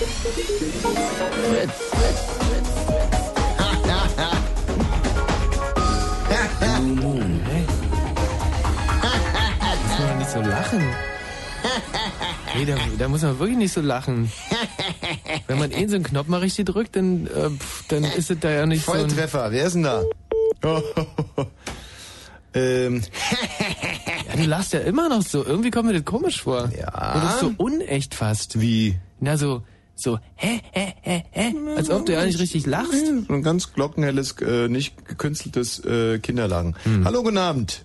Fritz. Blue Moon. Muss man doch nicht so lachen. Nee, da, da muss man wirklich nicht so lachen. Wenn man eh so einen Knopf mal richtig drückt, dann, äh, pff, dann ist es da ja nicht so ein... Volltreffer, wer ist denn da? ähm, Ja, du lachst ja immer noch so. Irgendwie kommt mir das komisch vor. Ja. Und das ist so unecht fast. wie? Na, so, so, hä, hä, hä, hä? Als ob du ja nicht richtig lachst. So ein ganz glockenhelles, äh, nicht gekünsteltes äh, Kinderlachen. Hallo, guten Abend.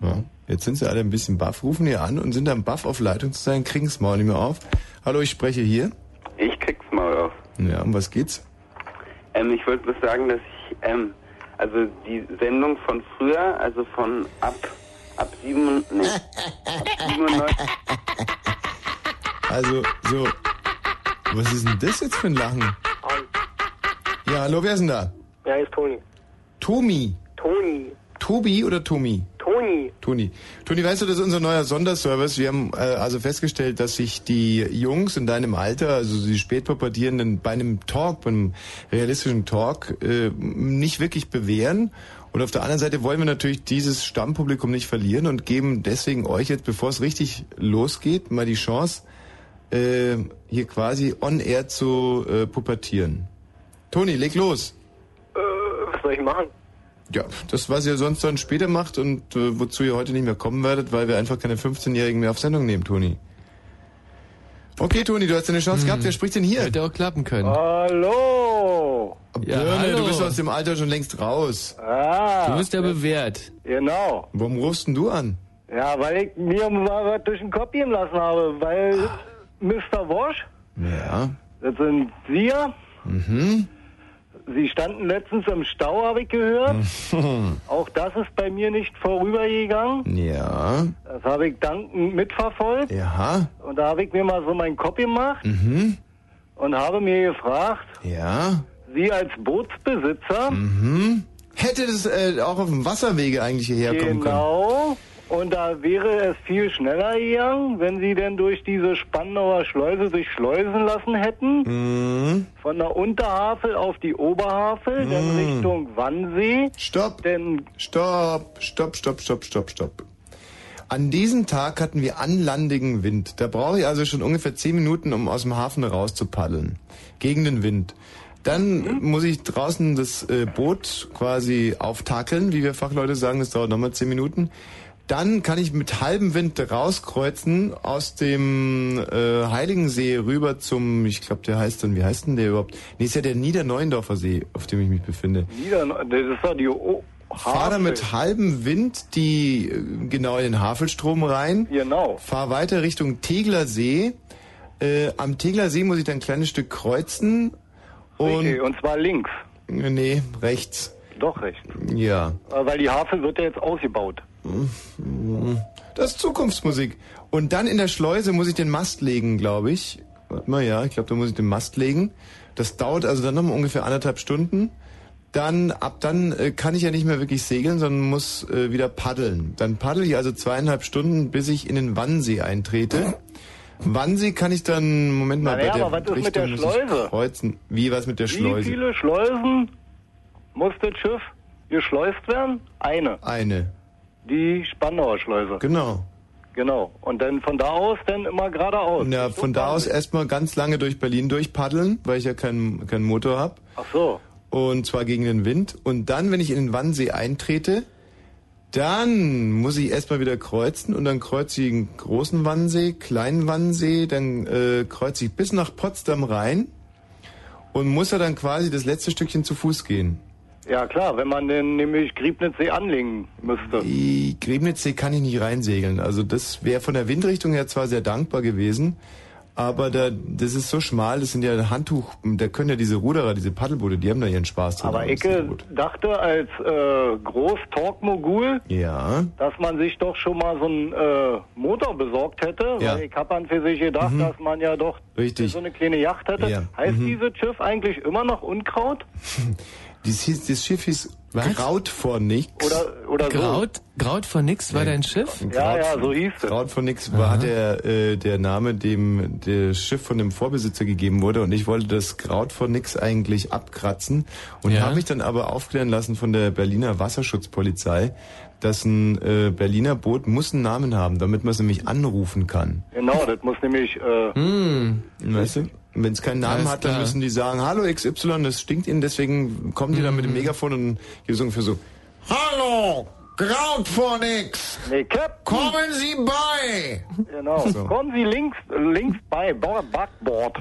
Ja, jetzt sind sie alle ein bisschen baff, rufen hier an und sind dann baff auf Leitung zu sein, kriegen's Maul nicht mehr auf. Hallo, ich spreche hier. Ich krieg's mal auf. Ja, um was geht's? Ähm, ich wollte bloß sagen, dass ich, ähm, also die Sendung von früher, also von ab, ab sieben, nee, ab 97, Also, so, was ist denn das jetzt für ein Lachen? Ja, hallo, wer ist denn da? Ja, ist Toni. Tomi. Toni. Tobi oder Tomi? Toni. Toni. Toni, weißt du, das ist unser neuer Sonderservice. Wir haben äh, also festgestellt, dass sich die Jungs in deinem Alter, also die Spätpubertierenden, bei einem Talk, bei einem realistischen Talk, äh, nicht wirklich bewähren. Und auf der anderen Seite wollen wir natürlich dieses Stammpublikum nicht verlieren und geben deswegen euch jetzt, bevor es richtig losgeht, mal die Chance, äh, hier quasi on air zu äh, pubertieren. Toni, leg los. Äh, was soll ich machen? Ja, das, was ihr sonst dann später macht und äh, wozu ihr heute nicht mehr kommen werdet, weil wir einfach keine 15-Jährigen mehr auf Sendung nehmen, Toni. Okay, Toni, du hast deine Chance gehabt. Wer spricht denn hier? Hätte auch klappen können. Hallo. Ja, Birne, hallo. du bist aus dem Alter schon längst raus. Ah, Du bist ja bewährt. genau. Warum rufst denn du an? Ja, weil ich mir mal was durch den Kopf gehen lassen habe, weil Mr. Wosch, Ja. das sind Sie ja, Mhm. Sie standen letztens im Stau, habe ich gehört. Auch das ist bei mir nicht vorübergegangen. Ja. Das habe ich dankend mitverfolgt. Ja. Und da habe ich mir mal so meinen Kopf gemacht Mhm. und habe mir gefragt, Ja. Sie als Bootsbesitzer, Mhm. Hätte das äh, auch auf dem Wasserwege eigentlich hierher kommen können? Genau. Und da wäre es viel schneller gegangen, wenn Sie denn durch diese Spandauer Schleuse sich schleusen lassen hätten. Mhm. Von der Unterhavel auf die Oberhavel, dann Richtung Wannsee. Stopp. Denn Stopp, stopp, stopp, stopp, stopp, stopp. An diesem Tag hatten wir anlandigen Wind. Da brauche ich also schon ungefähr zehn Minuten, um aus dem Hafen raus zu paddeln. Gegen den Wind. Dann muss ich draußen das äh, Boot quasi auftakeln, wie wir Fachleute sagen, das dauert nochmal zehn Minuten. Dann kann ich mit halbem Wind rauskreuzen aus dem äh, Heiligensee rüber zum, ich glaube, der heißt dann, wie heißt denn der überhaupt? Nee, ist ja der Niederneuendorfer See, auf dem ich mich befinde. Nieder, das ist doch die o Fahr da Havel. mit halbem Wind die äh, genau in den Havelstrom rein. Genau. Fahr weiter Richtung Tegler See. Äh, am Tegler See muss ich dann ein kleines Stück kreuzen. Und Richtig, und zwar links. nee, rechts. Doch rechts. Ja. Äh, Weil die Havel wird ja jetzt ausgebaut. Das ist Zukunftsmusik. Und dann in der Schleuse muss ich den Mast legen, glaube ich. Warte mal, ja, ich glaube, da muss ich den Mast legen. Das dauert also dann nochmal ungefähr anderthalb Stunden. Dann, ab dann äh, kann ich ja nicht mehr wirklich segeln, sondern muss äh, wieder paddeln. Dann paddel ich also zweieinhalb Stunden, bis ich in den Wannsee eintrete. Wannsee kann ich dann, Moment mal, Naja, bei der aber was ist mit der Richtung Schleuse? kreuzen. Wie, was mit der Wie Schleuse? viele Schleusen muss das Schiff geschleust werden? Eine. Eine. Die Spandauer Schleuse. Genau. Genau. Und dann von da aus dann immer geradeaus. Ja, von da aus erstmal ganz lange durch Berlin durchpaddeln, weil ich ja keinen keinen Motor hab. Ach so. Und zwar gegen den Wind. Und dann, wenn ich in den Wannsee eintrete, dann muss ich erstmal wieder kreuzen und dann kreuze ich den großen Wannsee, kleinen Wannsee, dann äh, kreuze ich bis nach Potsdam rein und muss ja dann quasi das letzte Stückchen zu Fuß gehen. Ja klar, wenn man denn nämlich Griebnitzsee anlegen müsste. Die Griebnitzsee kann ich nicht reinsegeln. Also das wäre von der Windrichtung her zwar sehr dankbar gewesen, aber da, das ist so schmal, das sind ja Handtuch, da können ja diese Ruderer, diese Paddelboote, die haben da ihren Spaß dran. Aber Ecke dachte als äh, Groß-Talk-Mogul, Ja. dass man sich doch schon mal so einen äh, Motor besorgt hätte. Ja. Weil ich hab an für sich gedacht, Mhm. dass man ja doch Richtig. so eine kleine Yacht hätte. Ja. Heißt Mhm. dieses Schiff eigentlich immer noch Unkraut? Das, hieß, das Schiff hieß Was? Graut vor nix. Oder, oder Graut, Graut von nix war dein Schiff? so. Ja, ja, so hieß es. Graut von nix war der, äh, der Name, dem das Schiff von dem Vorbesitzer gegeben wurde. Und ich wollte das Graut von nix eigentlich abkratzen. Und Ja. habe mich dann aber aufklären lassen von der Berliner Wasserschutzpolizei, dass ein äh, Berliner Boot muss einen Namen haben, damit man es nämlich anrufen kann. Genau, das muss nämlich, äh, Hm. Weißt du? Wenn es keinen Namen Alles hat, dann klar. müssen die sagen, hallo XY, das stinkt Ihnen, deswegen kommen die dann mit dem Megafon und hier so ungefähr so, Hallo, Graut vor nix, nee, Captain, kommen Sie bei! genau. Kommen Sie links, links bei, Bord, Backboard.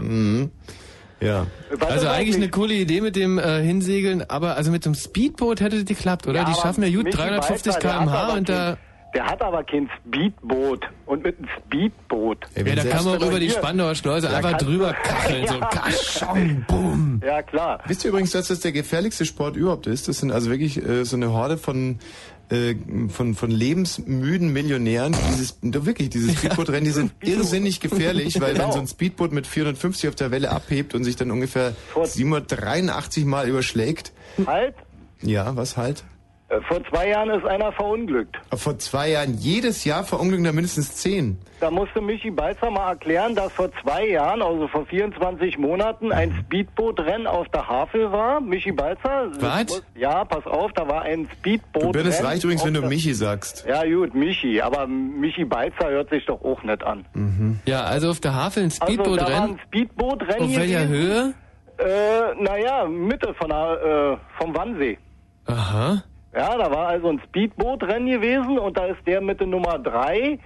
Ja. Was Also eigentlich eine coole Idee mit dem äh, Hinsegeln, aber also mit dem Speedboot hätte das geklappt, oder? Ja, die schaffen ja gut Michi 350 Balzer, der hat km/h und da, Der hat aber kein Speedboot. Und mit einem Speedboot. Ey, ja, da kann man auch über die Spandauer Schleuse Ja, einfach drüber kacheln, so Ja. kaschong, boom. Ja, klar. Wisst ihr übrigens, dass das der gefährlichste Sport überhaupt ist? Das sind also wirklich äh, so eine Horde von äh, von von lebensmüden Millionären. Dieses wirklich diese Speedbootrennen, die sind irrsinnig gefährlich, weil wenn Genau. so ein Speedboot mit 450 auf der Welle abhebt und sich dann ungefähr Vor- 783 Mal überschlägt. Halt. Ja, was halt? Äh, Vor zwei Jahren ist einer verunglückt. Vor zwei Jahren jedes Jahr verunglücken da mindestens zehn. Da musste Michi Balzer mal erklären, dass vor zwei Jahren, also vor 24 Monaten, ein Speedbootrennen auf der Havel war. Michi Balzer? Was? Ja, pass auf, da war ein Speedboot. Du Birnes reicht übrigens, wenn du Michi sagst. Ja, gut, Michi, aber Michi Balzer hört sich doch auch nicht an. Ja, also auf der Havel ein Also, da war Speedbootrennen. ein Speedbootrennen Auf welcher. Höhe? Äh, naja, Mitte von der, äh, vom Wannsee. Aha. Ja, da war also ein Speedbootrennen gewesen und da ist der mit der Nummer drei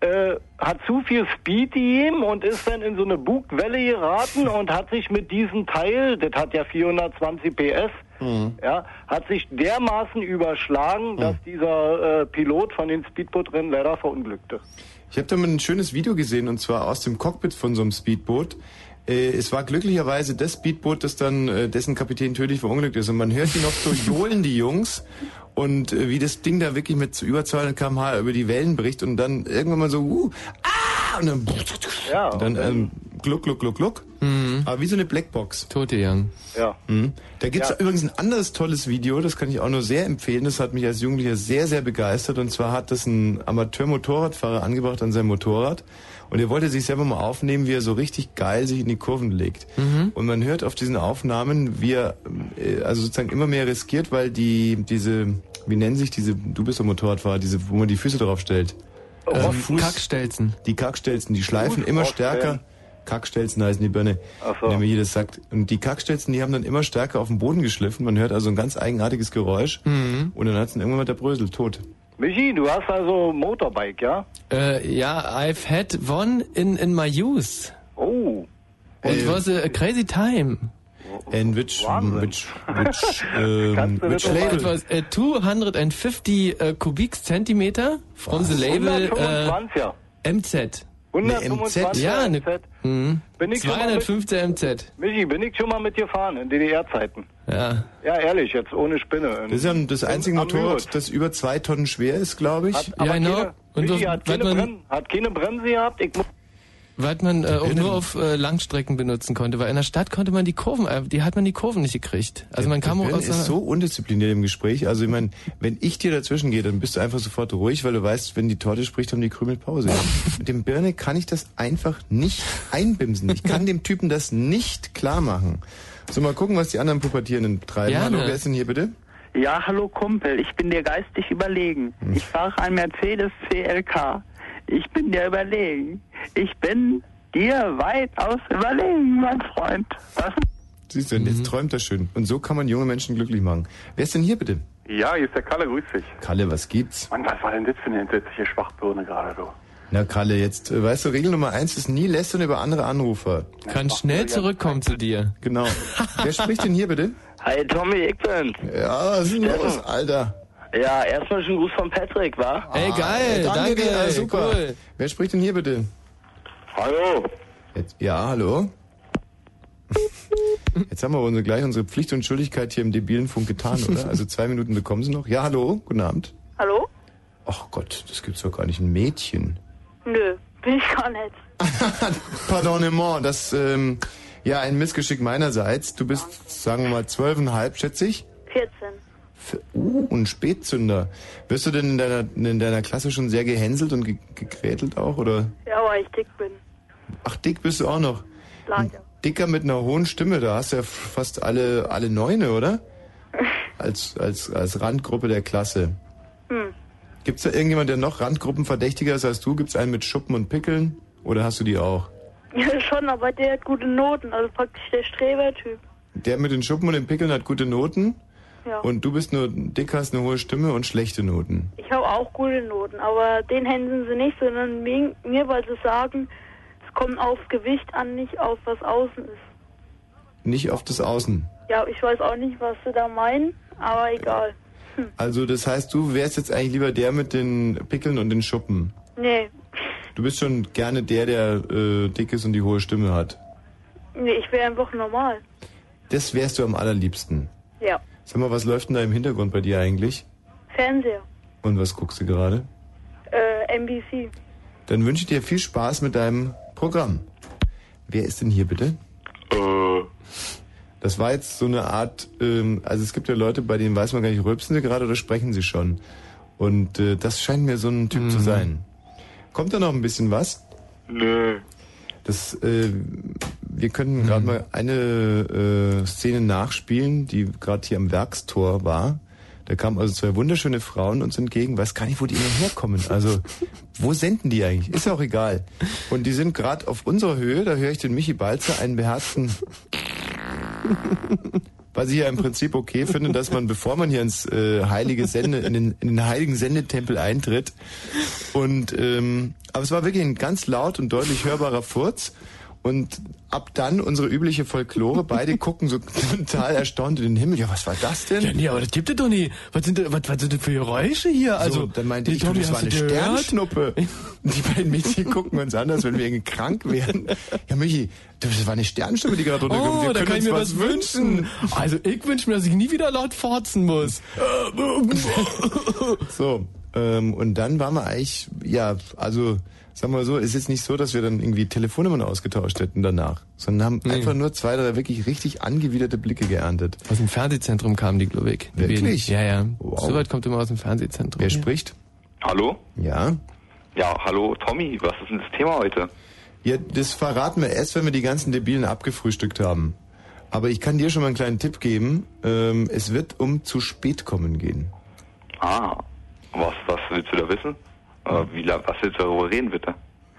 äh, hat zu viel Speed gegeben und ist dann in so eine Bugwelle geraten und hat sich mit diesem Teil, das hat ja 420 PS, ja, hat sich dermaßen überschlagen, dass dieser äh, Pilot von den Speedbootrennen leider verunglückte. Ich habe da mal ein schönes Video gesehen und zwar aus dem Cockpit von so einem Speedboot. Äh, es war glücklicherweise das Speedboot, das dann äh, dessen Kapitän tödlich verunglückt ist und man hört die noch so johlen die Jungs und äh, wie das Ding da wirklich mit über 200 km/h über die Wellen bricht und dann irgendwann mal so uh, ah und dann, Ja, und dann und ähm, gluck gluck gluck gluck. Aber wie so eine Blackbox. Tote Young. Ja. Mhm. Da gibt's Ja. übrigens ein anderes tolles Video, das kann ich auch nur sehr empfehlen. Das hat mich als Jugendlicher sehr, sehr begeistert. Und zwar hat das ein Amateur-Motorradfahrer angebracht an seinem Motorrad. Und er wollte sich selber mal aufnehmen, wie er so richtig geil sich in die Kurven legt. Und man hört auf diesen Aufnahmen, wie er äh, also sozusagen immer mehr riskiert, weil die diese, wie nennen sich diese, du bist doch Motorradfahrer, diese, wo man die Füße drauf stellt. Ähm, Fuß- Kackstelzen. Die Kackstelzen, die schleifen immer Fußaufstellen. stärker. Kackstelzen heißen die Birne, so. wenn mir jedes sagt. Und die Kackstelzen, die haben dann immer stärker auf den Boden geschliffen. Man hört also ein ganz eigenartiges Geräusch. Mhm. Und dann hat's dann irgendwann mal der Brösel tot. Michi, du hast also Motorbike, ja? Äh, ja, I've had one in, in my youth. Oh. It was a crazy time. And which, Wahnsinn. which, which, ähm, which mal- It label? was uh, 250 uh, cubic centimeter from the label uh, 125er. MZ. 125 Ja, ne- MZ. Bin ich schon mal mit, 215 MZ. Michi, bin ich schon mal mit gefahren in DDR-Zeiten. Ja. Ja, ehrlich, jetzt ohne Spinne. Das ist ja das einzige Motorrad, das über zwei Tonnen schwer ist, glaube ich. Hat, aber Ja, genau. keine, Und Michi, hat, keine man- Brem, hat keine Bremse gehabt. Ich, mu- Weil man äh, auch nur auf äh, Langstrecken benutzen konnte, weil in der Stadt konnte man die Kurven, äh, die hat man die Kurven nicht gekriegt. Also man kam der auch aus ist so undiszipliniert im Gespräch. Also ich meine, wenn ich dir dazwischen gehe, dann bist du einfach sofort ruhig, weil du weißt, wenn die Torte spricht, haben die Krümel Pause. Mit dem Birne kann ich das einfach nicht einbimsen. Ich kann dem Typen das nicht klar machen. So, mal gucken, was die anderen Pubertierenden treiben. Gerne. Hallo, wer ist denn hier bitte? Ja, hallo Kumpel, ich bin dir geistig überlegen. Ich fahre ein Mercedes CLK. Ich bin dir überlegen. Ich bin dir weitaus überlegen, mein Freund. Was? Siehst du, jetzt träumt er schön. Und so kann man junge Menschen glücklich machen. Wer ist denn hier bitte? Ja, hier ist der Kalle, grüß dich. Kalle, was gibt's? Mann, was war denn das für eine entsetzliche Schwachbirne gerade, du? Na Kalle, jetzt, äh, weißt du, Regel Nummer eins ist nie lästern über andere Anrufer. kann schnell zurückkommen zu dir. Genau. Wer spricht denn hier bitte? Hi Tommy, ich bin's. Ja, was ist denn los, Alter? Ja, erstmal schon Gruß von Patrick, wa? Ey, geil, Ah, danke, dir, ja, super. cool. Wer spricht denn hier bitte? Hallo. Jetzt, ja, hallo? Jetzt haben wir unsere, gleich unsere Pflicht und Schuldigkeit hier im debilen Funk getan, oder? Also zwei Minuten bekommen Sie noch. Ja, hallo, guten Abend. Hallo? Ach Gott, das gibt's doch gar nicht. Ein Mädchen. Nö, bin ich gar nicht. Pardonnement, das, ähm, ja, ein Missgeschick meinerseits. Du bist, sagen wir mal, zwölfeinhalb, schätze ich. 14. F- Uh, ein Spätzünder. Wirst du denn in deiner, in deiner Klasse schon sehr gehänselt und ge gegrätelt auch, oder? Ja, weil ich dick bin. Ach, dick bist du auch noch. Leider. Dicker mit einer hohen Stimme, da hast du ja fast alle, alle Neune, oder? Als, als, als Randgruppe der Klasse. Hm. Gibt's da irgendjemand, der noch Randgruppenverdächtiger ist als du? Gibt's einen mit Schuppen und Pickeln? Oder hast du die auch? Ja, schon, aber der hat gute Noten. Also praktisch der Strebertyp. Der mit den Schuppen und den Pickeln hat gute Noten Ja. und du bist nur dick, hast eine hohe Stimme und schlechte Noten. Ich habe auch gute Noten, aber den händeln sie nicht, sondern mir, mir, weil sie sagen, es kommt auf Gewicht an, nicht auf was außen ist. Nicht auf das Außen. Ja, ich weiß auch nicht, was sie da meinen, aber egal. Also das heißt, du wärst jetzt eigentlich lieber der mit den Pickeln und den Schuppen. Nee, Du bist schon gerne der, der äh, dick ist und die hohe Stimme hat. nee, ich wäre einfach normal. Das wärst du am allerliebsten. Ja, Sag mal, was läuft denn da im Hintergrund bei dir eigentlich? Fernseher, Und was guckst du gerade? äh, NBC. Dann wünsche ich dir viel Spaß mit deinem Programm. Wer ist denn hier bitte? Äh, Das war jetzt so eine Art, ähm, also es gibt ja Leute, bei denen weiß man gar nicht, rülpsen sie gerade oder sprechen sie schon. Und äh, das scheint mir so ein Typ zu sein. Kommt da noch ein bisschen was? nö. Das, äh, wir könnten gerade mal eine äh, Szene nachspielen, die gerade hier am Werkstor war. Da kamen also zwei wunderschöne Frauen uns entgegen. Weiß gar nicht, wo die immer herkommen. Also, wo senden die eigentlich? Ist ja auch egal. Und die sind gerade auf unserer Höhe. Da höre ich den Michi Balzer, einen beherzten... Was ich ja im Prinzip okay finde, dass man, bevor man hier ins äh, heilige Sende, in den, in den heiligen Sendetempel eintritt, und ähm, aber es war wirklich ein ganz laut und deutlich hörbarer Furz. Und ab dann unsere übliche Folklore, beide gucken so total erstaunt in den Himmel. Ja, was war das denn? Ja, nee, aber das gibt es doch nie. Was sind, was, was sind das für Geräusche hier? Also, so, dann meinte die ich, Tommy, das war eine gehört? Sternschnuppe. Die beiden Mädchen gucken uns an, als wenn wir irgendwie krank wären. Ja, Michi, das war eine Sternschnuppe, die gerade runterkommt. Oh, wir da kann ich mir was wünschen. Also ich wünsche mir, dass ich nie wieder laut forzen muss. So, ähm, und dann waren wir eigentlich, ja, also, sagen wir mal so, ist jetzt nicht so, dass wir dann irgendwie Telefonnummern ausgetauscht hätten danach, sondern haben einfach nur zwei, drei wirklich richtig angewiderte Blicke geerntet. Aus dem Fernsehzentrum kamen die, glaube ich. Die Wirklich? Ja, ja. Wow. So weit kommt immer aus dem Fernsehzentrum. Wer spricht? Hallo? Ja. Ja, hallo Tommy, was ist denn das Thema heute? Ja, das verraten wir erst, wenn wir die ganzen Debilen abgefrühstückt haben. Aber ich kann dir schon mal einen kleinen Tipp geben. Ähm, es wird um zu spät kommen gehen. Ah, was, was willst du da wissen? Äh, wie, was willst du darüber reden, bitte?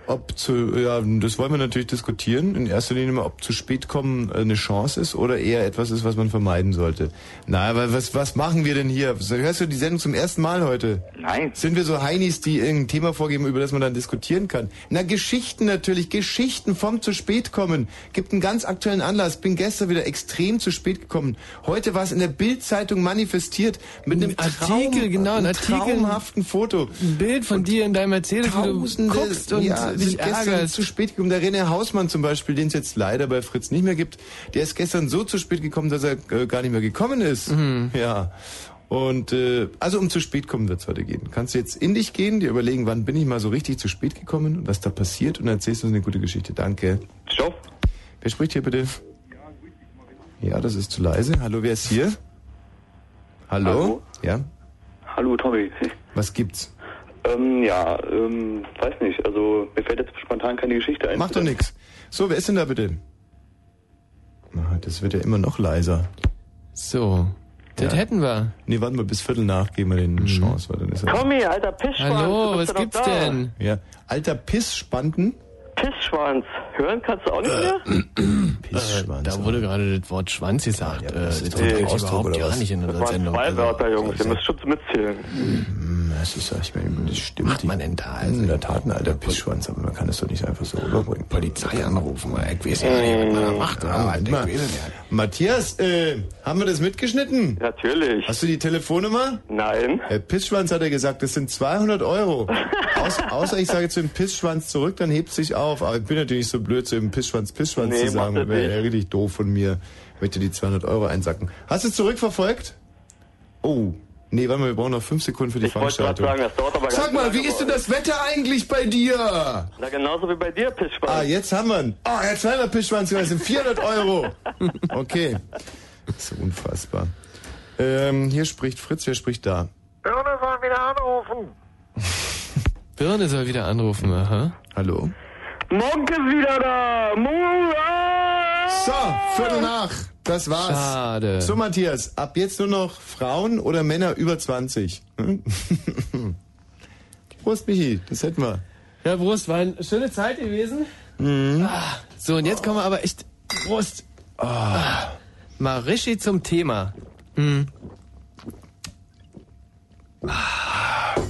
Ob zu, ja, das wollen wir natürlich diskutieren. In erster Linie mal, ob zu spät kommen äh, eine Chance ist oder eher etwas ist, was man vermeiden sollte. Na, aber was, was machen wir denn hier? Hörst du die Sendung zum ersten Mal heute? Nein. Sind wir so Heinis, die irgendein Thema vorgeben, über das man dann diskutieren kann? Na, Geschichten natürlich. Geschichten vom zu spät kommen. Gibt einen ganz aktuellen Anlass. Bin gestern wieder extrem zu spät gekommen. Heute war es in der Bildzeitung manifestiert mit einem Artikel, Traum, genau, ein einem Artikel. traumhaften Foto. Ein Bild von dir in deinem Mercedes, wie du guckst und ja, dich sind gestern zu spät gekommen. Der René Hausmann zum Beispiel, den es jetzt leider bei Fritz nicht mehr gibt, der ist gestern so zu spät gekommen, dass er äh, gar nicht mehr gekommen ist. Mhm. Ja. Und äh, also um zu spät kommen wird's heute gehen. Kannst du jetzt in dich gehen, dir überlegen, wann bin ich mal so richtig zu spät gekommen und was da passiert und erzählst uns eine gute Geschichte. Danke. Stopp. Wer spricht hier bitte? Ja, das ist zu leise. Hallo, wer ist hier? Hallo? Hallo? Ja? Hallo Tommy. Was gibt's? Ähm, ja, ähm, weiß nicht. Also mir fällt jetzt spontan keine Geschichte ein. Macht doch nix. So, wer ist denn da bitte? Ah, Das wird ja immer noch leiser. So, das Ja. hätten wir. Nee, warten wir bis Viertel nach, geben wir den eine Chance, weil dann ist er. Tommy, alter Pissschwanz. Hallo, du was bist gibt's da. denn? Ja. Alter Pissspanten. Pissschwanz. Hören kannst du auch nicht mehr? Pissschwanz. Da wurde gerade das Wort Schwanz gesagt. äh, das ist eigentlich Ausdruck, überhaupt oder gar was? nicht in Das unserer waren Sendung. zwei Also, Wörter, Jungs. Ihr müsst schon mitzählen. Das ist, ich meine, das stimmt. macht man denn da? Also, in der Tat ein alter Pissschwanz, aber man kann das doch nicht einfach so überbringen. Polizei anrufen, oder ich weiß ja nicht, was man da macht. Ja. Matthias, äh, haben wir das mitgeschnitten? Natürlich. Hast du die Telefonnummer? Nein. Herr Pissschwanz hat er gesagt, das sind 200 Euro. Aus, außer ich sage zu dem Pissschwanz zurück, dann hebt sich auf. Aber ich bin natürlich so blöd, zu dem Pissschwanz Pissschwanz Nee, zu sagen. Wäre ja richtig doof von mir. Ich möchte die 200 Euro einsacken. Hast du es zurückverfolgt? Oh. Nee, warte mal, wir brauchen noch fünf Sekunden für die Ich Veranstaltung. sagen, das dauert aber ganz Sag mal, wie ist denn das Wetter eigentlich bei dir? Na, genauso wie bei dir, Pissschwanz. Ah, jetzt haben wir ihn. Ah, jetzt haben wir Pissschwanz, das sind 400 Euro. Okay. Das ist unfassbar. Ähm, hier spricht Fritz, wer spricht da? Birne soll wieder anrufen. Birne soll wieder anrufen, aha. Hallo? Monk ist wieder da. Mura! So, Viertel nach. Das war's. Schade. So, Matthias, ab jetzt nur noch Frauen oder Männer über 20? Hm? Prost, Michi, das hätten wir. Ja, Brust, war eine schöne Zeit gewesen. Mhm. Ah, so, und jetzt kommen wir aber echt, Brust. Ah. Mal richtig zum Thema. Hm. Ah. Hab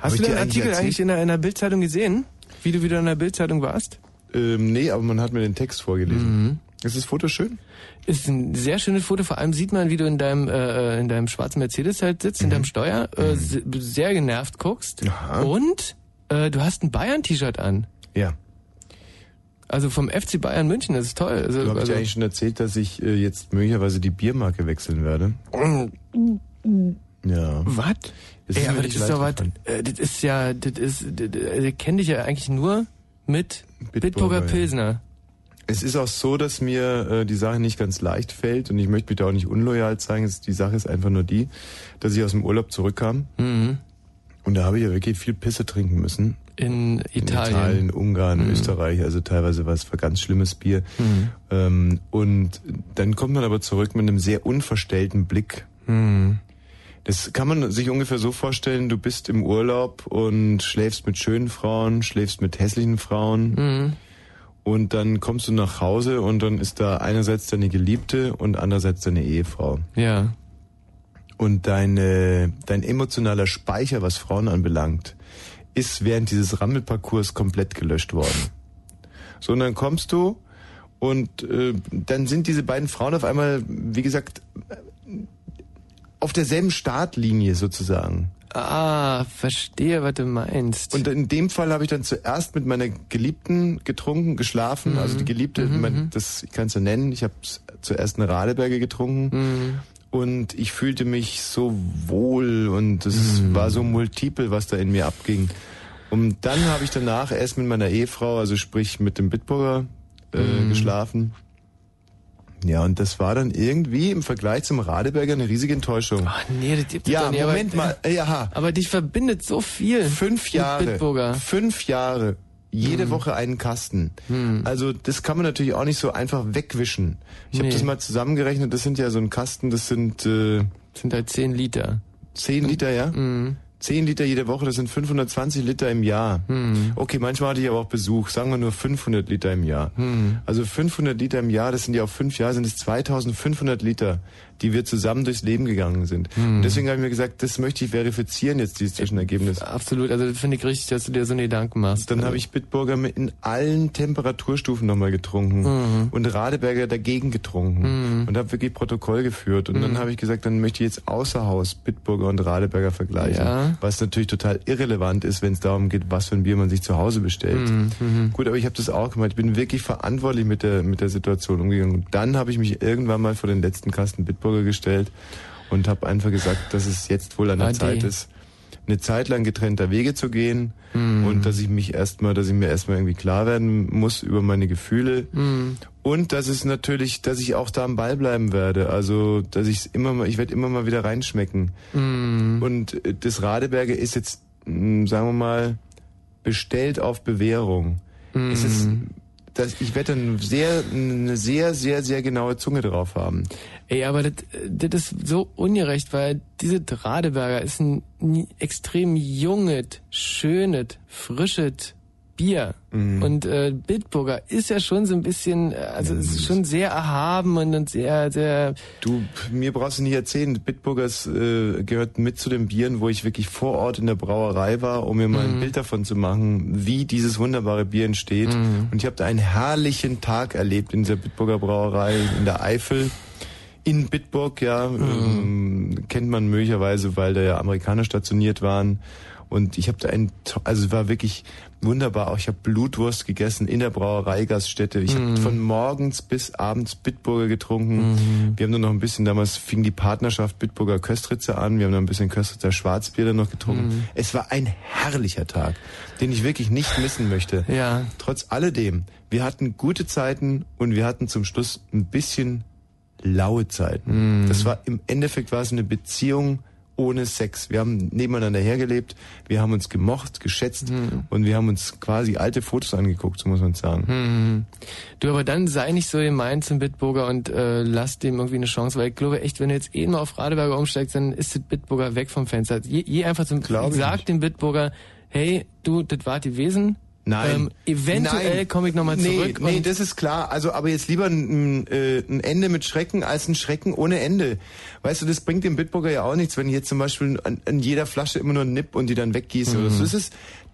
Hast ich du den Artikel eigentlich in der, in der Bildzeitung gesehen? Wie du wieder in der Bildzeitung warst? Ähm, nee, aber man hat mir den Text vorgelesen. Mhm. Ist das Foto schön? Ist ein sehr schönes Foto. Vor allem sieht man, wie du in deinem äh, in deinem schwarzen Mercedes halt sitzt, in deinem Steuer, äh, se- sehr genervt guckst. Und äh, du hast ein Bayern-T-Shirt an. Ja. Also vom FC Bayern München. Das ist toll. Also, Du habe ich also, dir eigentlich schon erzählt, dass ich äh, jetzt möglicherweise die Biermarke wechseln werde. Ja. Was? Es Ey, aber das ist doch was. Äh, das ist ja, das ist, das, das, ich kenne dich ja eigentlich nur mit Bitburger, Bitburger ja. Pilsner. Es ist auch so, dass mir äh, die Sache nicht ganz leicht fällt und ich möchte mich da auch nicht unloyal zeigen. Die Sache ist einfach nur die, dass ich aus dem Urlaub zurückkam Mhm. und da habe ich ja wirklich viel Pisse trinken müssen. In Italien. In Italien, Ungarn, Mhm. Österreich, also teilweise war es für ganz schlimmes Bier. Mhm. Ähm, und dann kommt man aber zurück mit einem sehr unverstellten Blick. Mhm. Das kann man sich ungefähr so vorstellen, du bist im Urlaub und schläfst mit schönen Frauen, schläfst mit hässlichen Frauen. Mhm. Und dann kommst du nach Hause und dann ist da einerseits deine Geliebte und andererseits deine Ehefrau. Ja. Und deine, dein emotionaler Speicher, was Frauen anbelangt, ist während dieses Rammelparcours komplett gelöscht worden. So, und dann kommst du und äh, dann sind diese beiden Frauen auf einmal, wie gesagt, auf derselben Startlinie sozusagen. Ah, verstehe, was du meinst. Und in dem Fall habe ich dann zuerst mit meiner Geliebten getrunken, geschlafen. Mhm. Also die Geliebte, mein, das ich kann es ja nennen. Ich habe zuerst eine Radeberge getrunken Mhm. und ich fühlte mich so wohl und es Mhm. war so multiple, was da in mir abging. Und dann habe ich danach erst mit meiner Ehefrau, also sprich mit dem Bitburger, äh, Mhm. geschlafen. Ja, und das war dann irgendwie im Vergleich zum Radeberger eine riesige Enttäuschung. Ach nee, das gibt Ja, nicht, Moment aber, mal. Äh, Ja, Aber dich verbindet so viel. Fünf mit Jahre. Bitburger. Fünf Jahre. Jede Hm. Woche einen Kasten. Hm. Also das kann man natürlich auch nicht so einfach wegwischen. Ich habe Nee. das mal zusammengerechnet. Das sind ja so ein Kasten. Das sind äh, sind halt 10 Liter. 10 Liter, ja. Mhm. 10 Liter jede Woche. Das sind 520 Liter im Jahr. Mhm. Okay, manchmal hatte ich aber auch Besuch. Sagen wir nur 500 Liter im Jahr. Mhm. Also 500 Liter im Jahr. Das sind ja auf fünf Jahre sind es 2500 Liter, die wir zusammen durchs Leben gegangen sind. Mhm. Und deswegen habe ich mir gesagt, das möchte ich verifizieren jetzt dieses Zwischenergebnis. Absolut, also das finde ich richtig, dass du dir so eine Gedanken machst. Dann also. habe ich Bitburger in allen Temperaturstufen nochmal getrunken Mhm. und Radeberger dagegen getrunken Mhm. und habe wirklich Protokoll geführt. Und dann Mhm. habe ich gesagt, dann möchte ich jetzt außer Haus Bitburger und Radeberger vergleichen. Ja. Was natürlich total irrelevant ist, wenn es darum geht, was für ein Bier man sich zu Hause bestellt. Mhm, mhm. Gut, aber ich habe das auch gemacht. Ich bin wirklich verantwortlich mit der, mit der Situation umgegangen. Und dann habe ich mich irgendwann mal vor den letzten Kasten Bitburger gestellt und habe einfach gesagt, dass es jetzt wohl an der Ade. Zeit ist, eine Zeit lang getrennter Wege zu gehen Mhm. und dass ich mich erstmal, dass ich mir erstmal irgendwie klar werden muss über meine Gefühle Mhm. und dass es natürlich, dass ich auch da am Ball bleiben werde. Also, dass ich immer mal, ich werde immer mal wieder reinschmecken. Mhm. Und äh, das Radeberger ist jetzt, mh, sagen wir mal, bestellt auf Bewährung. Mhm. Es ist, das, ich werde dann sehr, eine sehr, sehr, sehr genaue Zunge drauf haben. Ey, aber das, das ist so ungerecht, weil diese Radeberger ist ein extrem junges, schönes, frisches Bier. Mhm. Und äh, Bitburger ist ja schon so ein bisschen, äh, also es ist schon sehr erhaben und, und sehr, sehr... Du, mir brauchst du nicht erzählen, Bitburgers äh, gehört mit zu den Bieren, wo ich wirklich vor Ort in der Brauerei war, um mir mal ein Mhm. Bild davon zu machen, wie dieses wunderbare Bier entsteht. Mhm. Und ich habe da einen herrlichen Tag erlebt in dieser Bitburger Brauerei in der Eifel. In Bitburg, ja, Mhm. ähm, kennt man möglicherweise, weil da ja Amerikaner stationiert waren. Und ich habe da ein, to- also es war wirklich wunderbar. Auch ich habe Blutwurst gegessen in der Brauereigaststätte. Ich Mhm. habe von morgens bis abends Bitburger getrunken. Mhm. Wir haben dann noch ein bisschen, damals fing die Partnerschaft Bitburger Köstritzer an. Wir haben noch ein bisschen Köstritzer Schwarzbier dann noch getrunken. Mhm. Es war ein herrlicher Tag, den ich wirklich nicht missen möchte. Ja. Trotz alledem, wir hatten gute Zeiten und wir hatten zum Schluss ein bisschen laue Zeiten. Das war im Endeffekt war es eine Beziehung ohne Sex. Wir haben nebeneinander hergelebt, wir haben uns gemocht, geschätzt und wir haben uns quasi alte Fotos angeguckt, so muss man sagen. Hm. Du, aber dann sei nicht so gemein zum Bitburger und äh, lass dem irgendwie eine Chance, weil ich glaube echt, wenn du jetzt eh mal auf Radeberger umsteigst, dann ist der Bitburger weg vom Fenster. Je, je einfach zum, sag dem Bitburger, hey, du, das war die Wesen. Nein. Ähm, eventuell komme ich nochmal nee, zurück. Nee, und das ist klar. Also, aber jetzt lieber ein, äh, ein Ende mit Schrecken als ein Schrecken ohne Ende. Weißt du, das bringt dem Bitburger ja auch nichts, wenn ich jetzt zum Beispiel an, an jeder Flasche immer nur einen Nipp und die dann weggieße oder so. Das ist,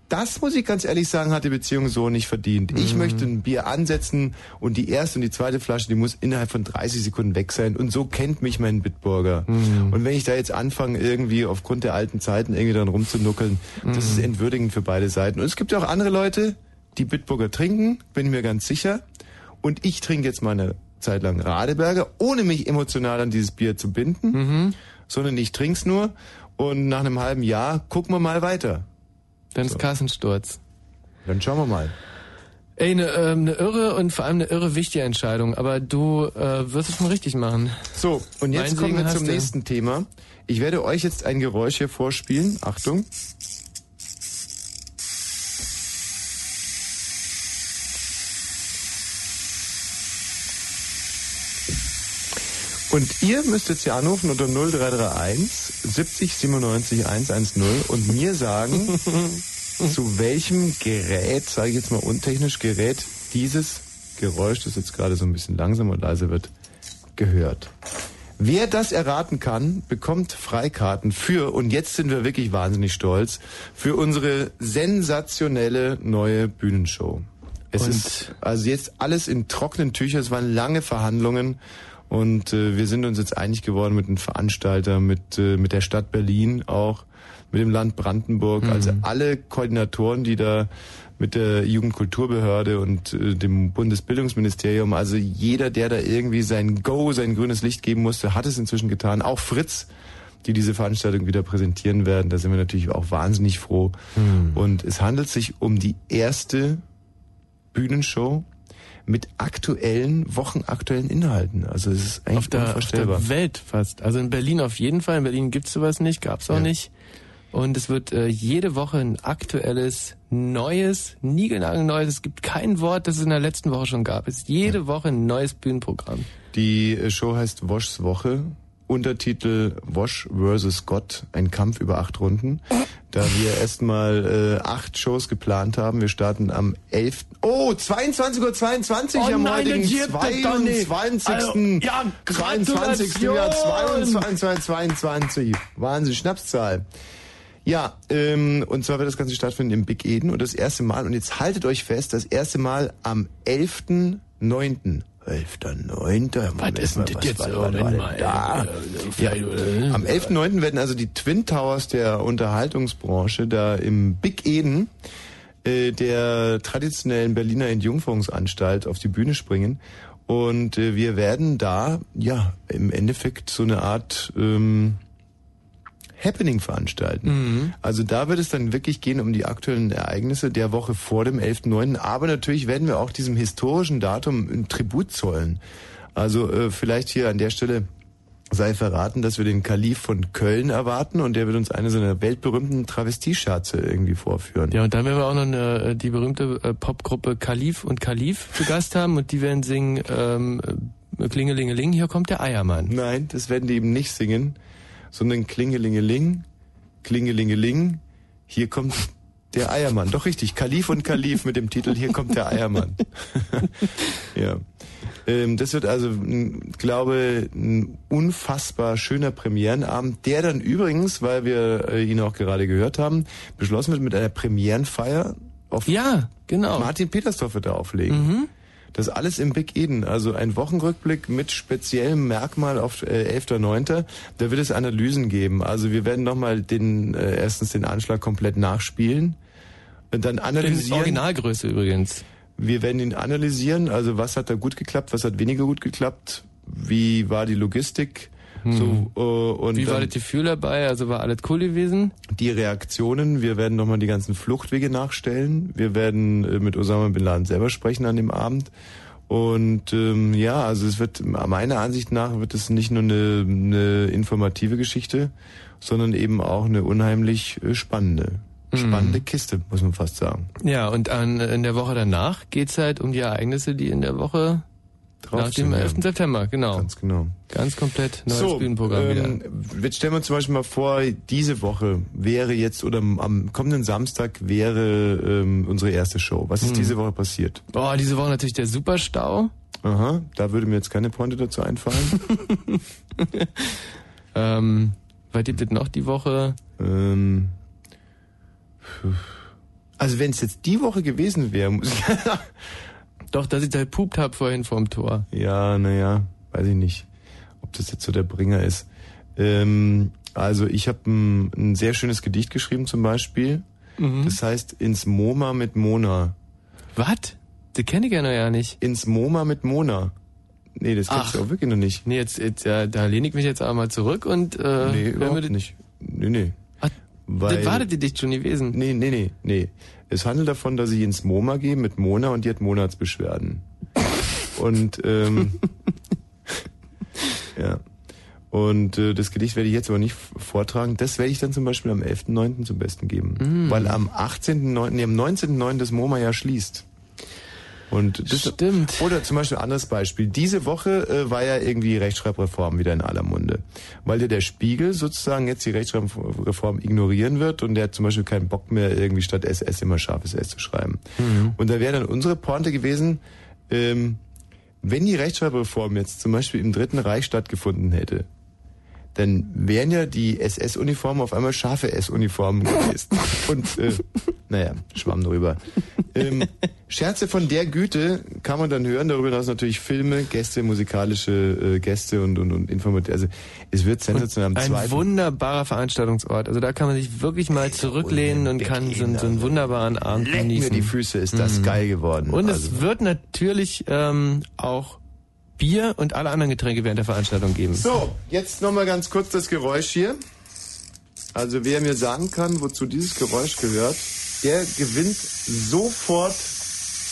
das muss ich ganz ehrlich sagen, hat die Beziehung so nicht verdient. Ich möchte ein Bier ansetzen und die erste und die zweite Flasche, die muss innerhalb von 30 Sekunden weg sein. Und so kennt mich mein Bitburger. Und wenn ich da jetzt anfange, irgendwie aufgrund der alten Zeiten irgendwie dann rumzunuckeln, das ist entwürdigend für beide Seiten. Und es gibt ja auch andere Leute, die Bitburger trinken, bin ich mir ganz sicher. Und ich trinke jetzt mal eine Zeit lang Radeberger, ohne mich emotional an dieses Bier zu binden, sondern ich trink's nur. Und nach einem halben Jahr gucken wir mal weiter. Dann ist Kassensturz. Dann schauen wir mal. Ey, eine ähm, ne irre und vor allem eine irre wichtige Entscheidung, aber du äh, wirst es schon richtig machen. So, und jetzt Mein kommen Segen wir zum nächsten Thema. Ich werde euch jetzt ein Geräusch hier vorspielen. Achtung. Und ihr müsst jetzt hier anrufen unter 0331 70 97 110 und mir sagen, zu welchem Gerät, sage ich jetzt mal untechnisch, Gerät dieses Geräusch, das jetzt gerade so ein bisschen langsam und leise wird, gehört. Wer das erraten kann, bekommt Freikarten für, und jetzt sind wir wirklich wahnsinnig stolz, für unsere sensationelle neue Bühnenshow. Es Und- ist also jetzt alles in trockenen Tüchern, es waren lange Verhandlungen und äh, wir sind uns jetzt einig geworden mit dem Veranstalter, mit, äh, mit der Stadt Berlin auch, mit dem Land Brandenburg, also alle Koordinatoren, die da mit der Jugendkulturbehörde und äh, dem Bundesbildungsministerium, also jeder, der da irgendwie sein Go, sein grünes Licht geben musste, hat es inzwischen getan. Auch Fritz, die diese Veranstaltung wieder präsentieren werden, da sind wir natürlich auch wahnsinnig froh. Und es handelt sich um die erste Bühnenshow mit aktuellen, wochenaktuellen Inhalten. Also es ist eigentlich Auf der, auf unvorstellbar. der Welt fast. Also in Berlin auf jeden Fall. In Berlin gibt's sowas nicht, gab's auch Ja. nicht. Und es wird äh, jede Woche ein aktuelles, neues, niegelnagelneues. Es gibt kein Wort, das es in der letzten Woche schon gab. Es ist jede Woche ein neues Bühnenprogramm. Die äh, Show heißt Woschs Woche. Untertitel Wosch vs. Gott, ein Kampf über acht Runden. Da wir erstmal äh, acht Shows geplant haben. Wir starten am 11. Oh, 22.22 Uhr 22 Oh am nein, heutigen das gibt es doch nicht. 22. Also, ja, 22. Jahr Gratulation. 22, 22. Wahnsinn, Schnapszahl. Ja, ähm, und zwar wird das Ganze stattfinden im Big Eden und das erste Mal, und jetzt haltet euch fest, das erste Mal am 11.9. 11.9. Was ist denn das jetzt? Moment mal, da? äh, Ja, am 11.9. werden also die Twin Towers der Unterhaltungsbranche da im Big Eden äh, der traditionellen Berliner Entjungferungsanstalt auf die Bühne springen. Und äh, wir werden da, ja, im Endeffekt so eine Art ähm, Happening veranstalten. Also da wird es dann wirklich gehen um die aktuellen Ereignisse der Woche vor dem 11.9. Aber natürlich werden wir auch diesem historischen Datum ein Tribut zollen. Also äh, vielleicht hier an der Stelle sei verraten, dass wir den Kalif von Köln erwarten und der wird uns eine seiner weltberühmten Travestiescherze irgendwie vorführen. Ja, und dann werden wir auch noch eine, äh, die berühmte äh, Popgruppe Kalif und Kalif zu Gast haben und die werden singen ähm, äh, Klingelingeling, hier kommt der Eiermann. Nein, das werden die eben nicht singen, sondern Klingelingeling, Klingelingeling, hier kommt der Eiermann. Doch richtig, Kalif und Kalif mit dem Titel Hier kommt der Eiermann. ja. Ähm, das wird also, glaube ein unfassbar schöner Premierenabend, der dann übrigens, weil wir äh, ihn auch gerade gehört haben, beschlossen wird mit einer Premierenfeier auf Ja, genau. Martin Petersdorf wird da auflegen. Das alles im Big Eden, also ein Wochenrückblick mit speziellem Merkmal auf äh, 11.9. Da wird es Analysen geben. Also wir werden nochmal den, äh, erstens den Anschlag komplett nachspielen, und dann analysieren. Originalgröße übrigens. Wir werden ihn analysieren, also was hat da gut geklappt, was hat weniger gut geklappt, wie war die Logistik, so, äh, und Wie war das Gefühl dabei? Also war alles cool gewesen? die Reaktionen, wir werden nochmal die ganzen Fluchtwege nachstellen, wir werden äh, mit Osama Bin Laden selber sprechen an dem Abend Und ähm, ja, also es wird meiner Ansicht nach wird es nicht nur eine, eine informative Geschichte, sondern eben auch eine unheimlich äh, spannende, spannende Kiste, muss man fast sagen. Ja, und an, in der Woche danach geht's halt um die Ereignisse, die in der Woche nach dem sind, ja. 11. September, genau. Ganz genau. Ganz komplett neues so, Bühnenprogramm ähm, wieder. Jetzt stellen wir uns zum Beispiel mal vor, diese Woche wäre jetzt oder am kommenden Samstag wäre ähm, unsere erste Show. Was ist Hm. diese Woche passiert? Boah, diese Woche natürlich der Superstau. Aha, da würde mir jetzt keine Pointe dazu einfallen. ähm, was gibt es noch die Woche? Ähm, also wenn es jetzt die Woche gewesen wäre, muss ich Doch, dass ich halt pupt hab vorhin vorm Tor. Ja, naja, weiß ich nicht, ob das jetzt so der Bringer ist. Ähm, also ich habe ein, ein sehr schönes Gedicht geschrieben zum Beispiel. Mhm. Das heißt ins MoMA mit Mona. Was? Das kenne ich ja noch ja nicht. Ins MoMA mit Mona. Nee, das kennst du auch wirklich noch nicht. Nee, jetzt, jetzt ja, da lehne ich mich jetzt aber mal zurück und äh, nee, überhaupt nicht. Nee, nee. Weil, das war das Gedicht schon gewesen. Nee, nee, nee, nee. Es handelt davon, dass ich ins MoMA gehe mit Mona und die hat Monatsbeschwerden. und ähm, ja. Und äh, das Gedicht werde ich jetzt aber nicht vortragen. Das werde ich dann zum Beispiel am 11.9. zum Besten geben. Mm. Weil am 18.9., nee, am 19.9. das MoMA ja schließt. Und das, Stimmt. Oder zum Beispiel ein anderes Beispiel. Diese Woche äh, war ja irgendwie Rechtschreibreform wieder in aller Munde. Weil ja der Spiegel sozusagen jetzt die Rechtschreibreform ignorieren wird und der hat zum Beispiel keinen Bock mehr, irgendwie statt SS immer scharfes S zu schreiben. Und da wäre dann unsere Pointe gewesen, ähm, wenn die Rechtschreibreform jetzt zum Beispiel im Dritten Reich stattgefunden hätte, dann wären ja die SS-Uniformen auf einmal scharfe S-Uniformen gewesen. Und, äh, naja, schwamm drüber. Ähm, Scherze von der Güte kann man dann hören, darüber hinaus natürlich Filme, Gäste, musikalische äh, Gäste und, und, und informativ. Also es wird sensationell am Ein zweiten. wunderbarer Veranstaltungsort. Also da kann man sich wirklich mal zurücklehnen und kann so, einen- so einen wunderbaren Abend Leck genießen. mir die Füße, ist das Mhm. geil geworden. Und also. es wird natürlich ähm, auch Bier und alle anderen Getränke während der Veranstaltung geben. So, jetzt nochmal ganz kurz das Geräusch hier. Also wer mir sagen kann, wozu dieses Geräusch gehört, der gewinnt sofort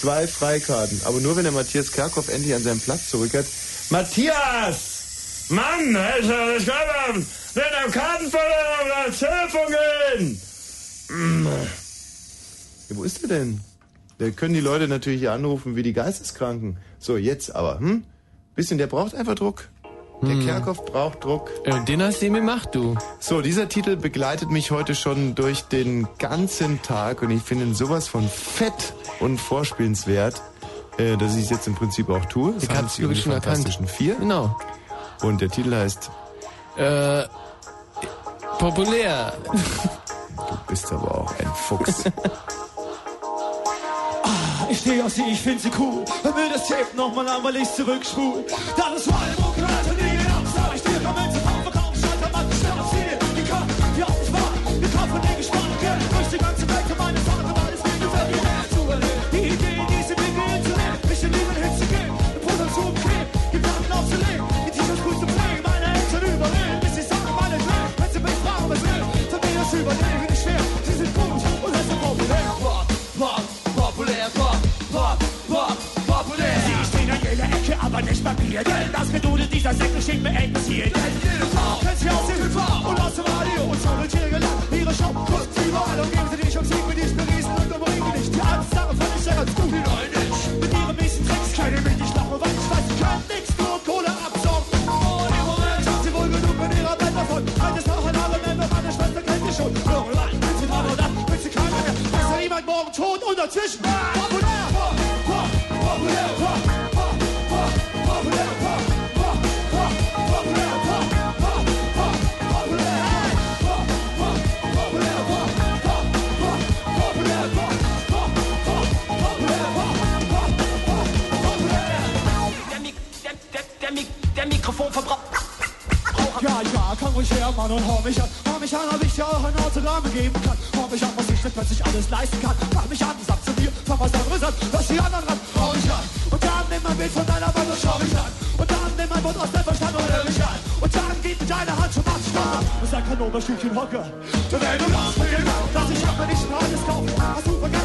zwei Freikarten. Aber nur wenn der Matthias Kerkhoff endlich an seinen Platz zurückkehrt. Matthias! Mann, Alter, ich glaube, mit einem Kartenverleih als Telefon gehen! Ja, wo ist er denn? Da können die Leute natürlich hier anrufen wie die Geisteskranken. So, jetzt aber, hm? Bisschen, der braucht einfach Druck. Der Kerkhoff braucht Druck. Äh, den hast du ihm gemacht, du. So, dieser Titel begleitet mich heute schon durch den ganzen Tag und ich finde ihn sowas von fett und vorspielenswert, äh, dass ich es jetzt im Prinzip auch tue. Es Ich hab's um schon erkannt. Fantastischen Vier. Genau. Und der Titel heißt Äh, populär. Du bist aber auch ein Fuchs. Ich stehe auf sie, ich find sie cool. Hör mir das Tape nochmal an, weil ich zurückspul. Dann ist Gedudel dieser Säcke schickt mir eng Ziel. Denn Mikrofon verbraucht. Ja, ja, komm ruhig her, Mann, und hau mich an. Hau mich an, ob ich dir auch ein Autogramm geben kann. Hau mich an, was ich denn plötzlich alles leisten kann. Mach mich an, sag zu dir, fang was anderes an. Lass die anderen ran, hau mich an. Und dann nimm ein Bild von deiner Wand und schau mich an. Und dann nimm ein Wort aus deinem Verstand und hör mich an. Und dann gib mit deiner Hand zum Machtstand. Und sag kein Oberstückchen Hocker. Und wenn du das glaubst, dass ich hab mir nicht alles kaufen. Hast du vergessen,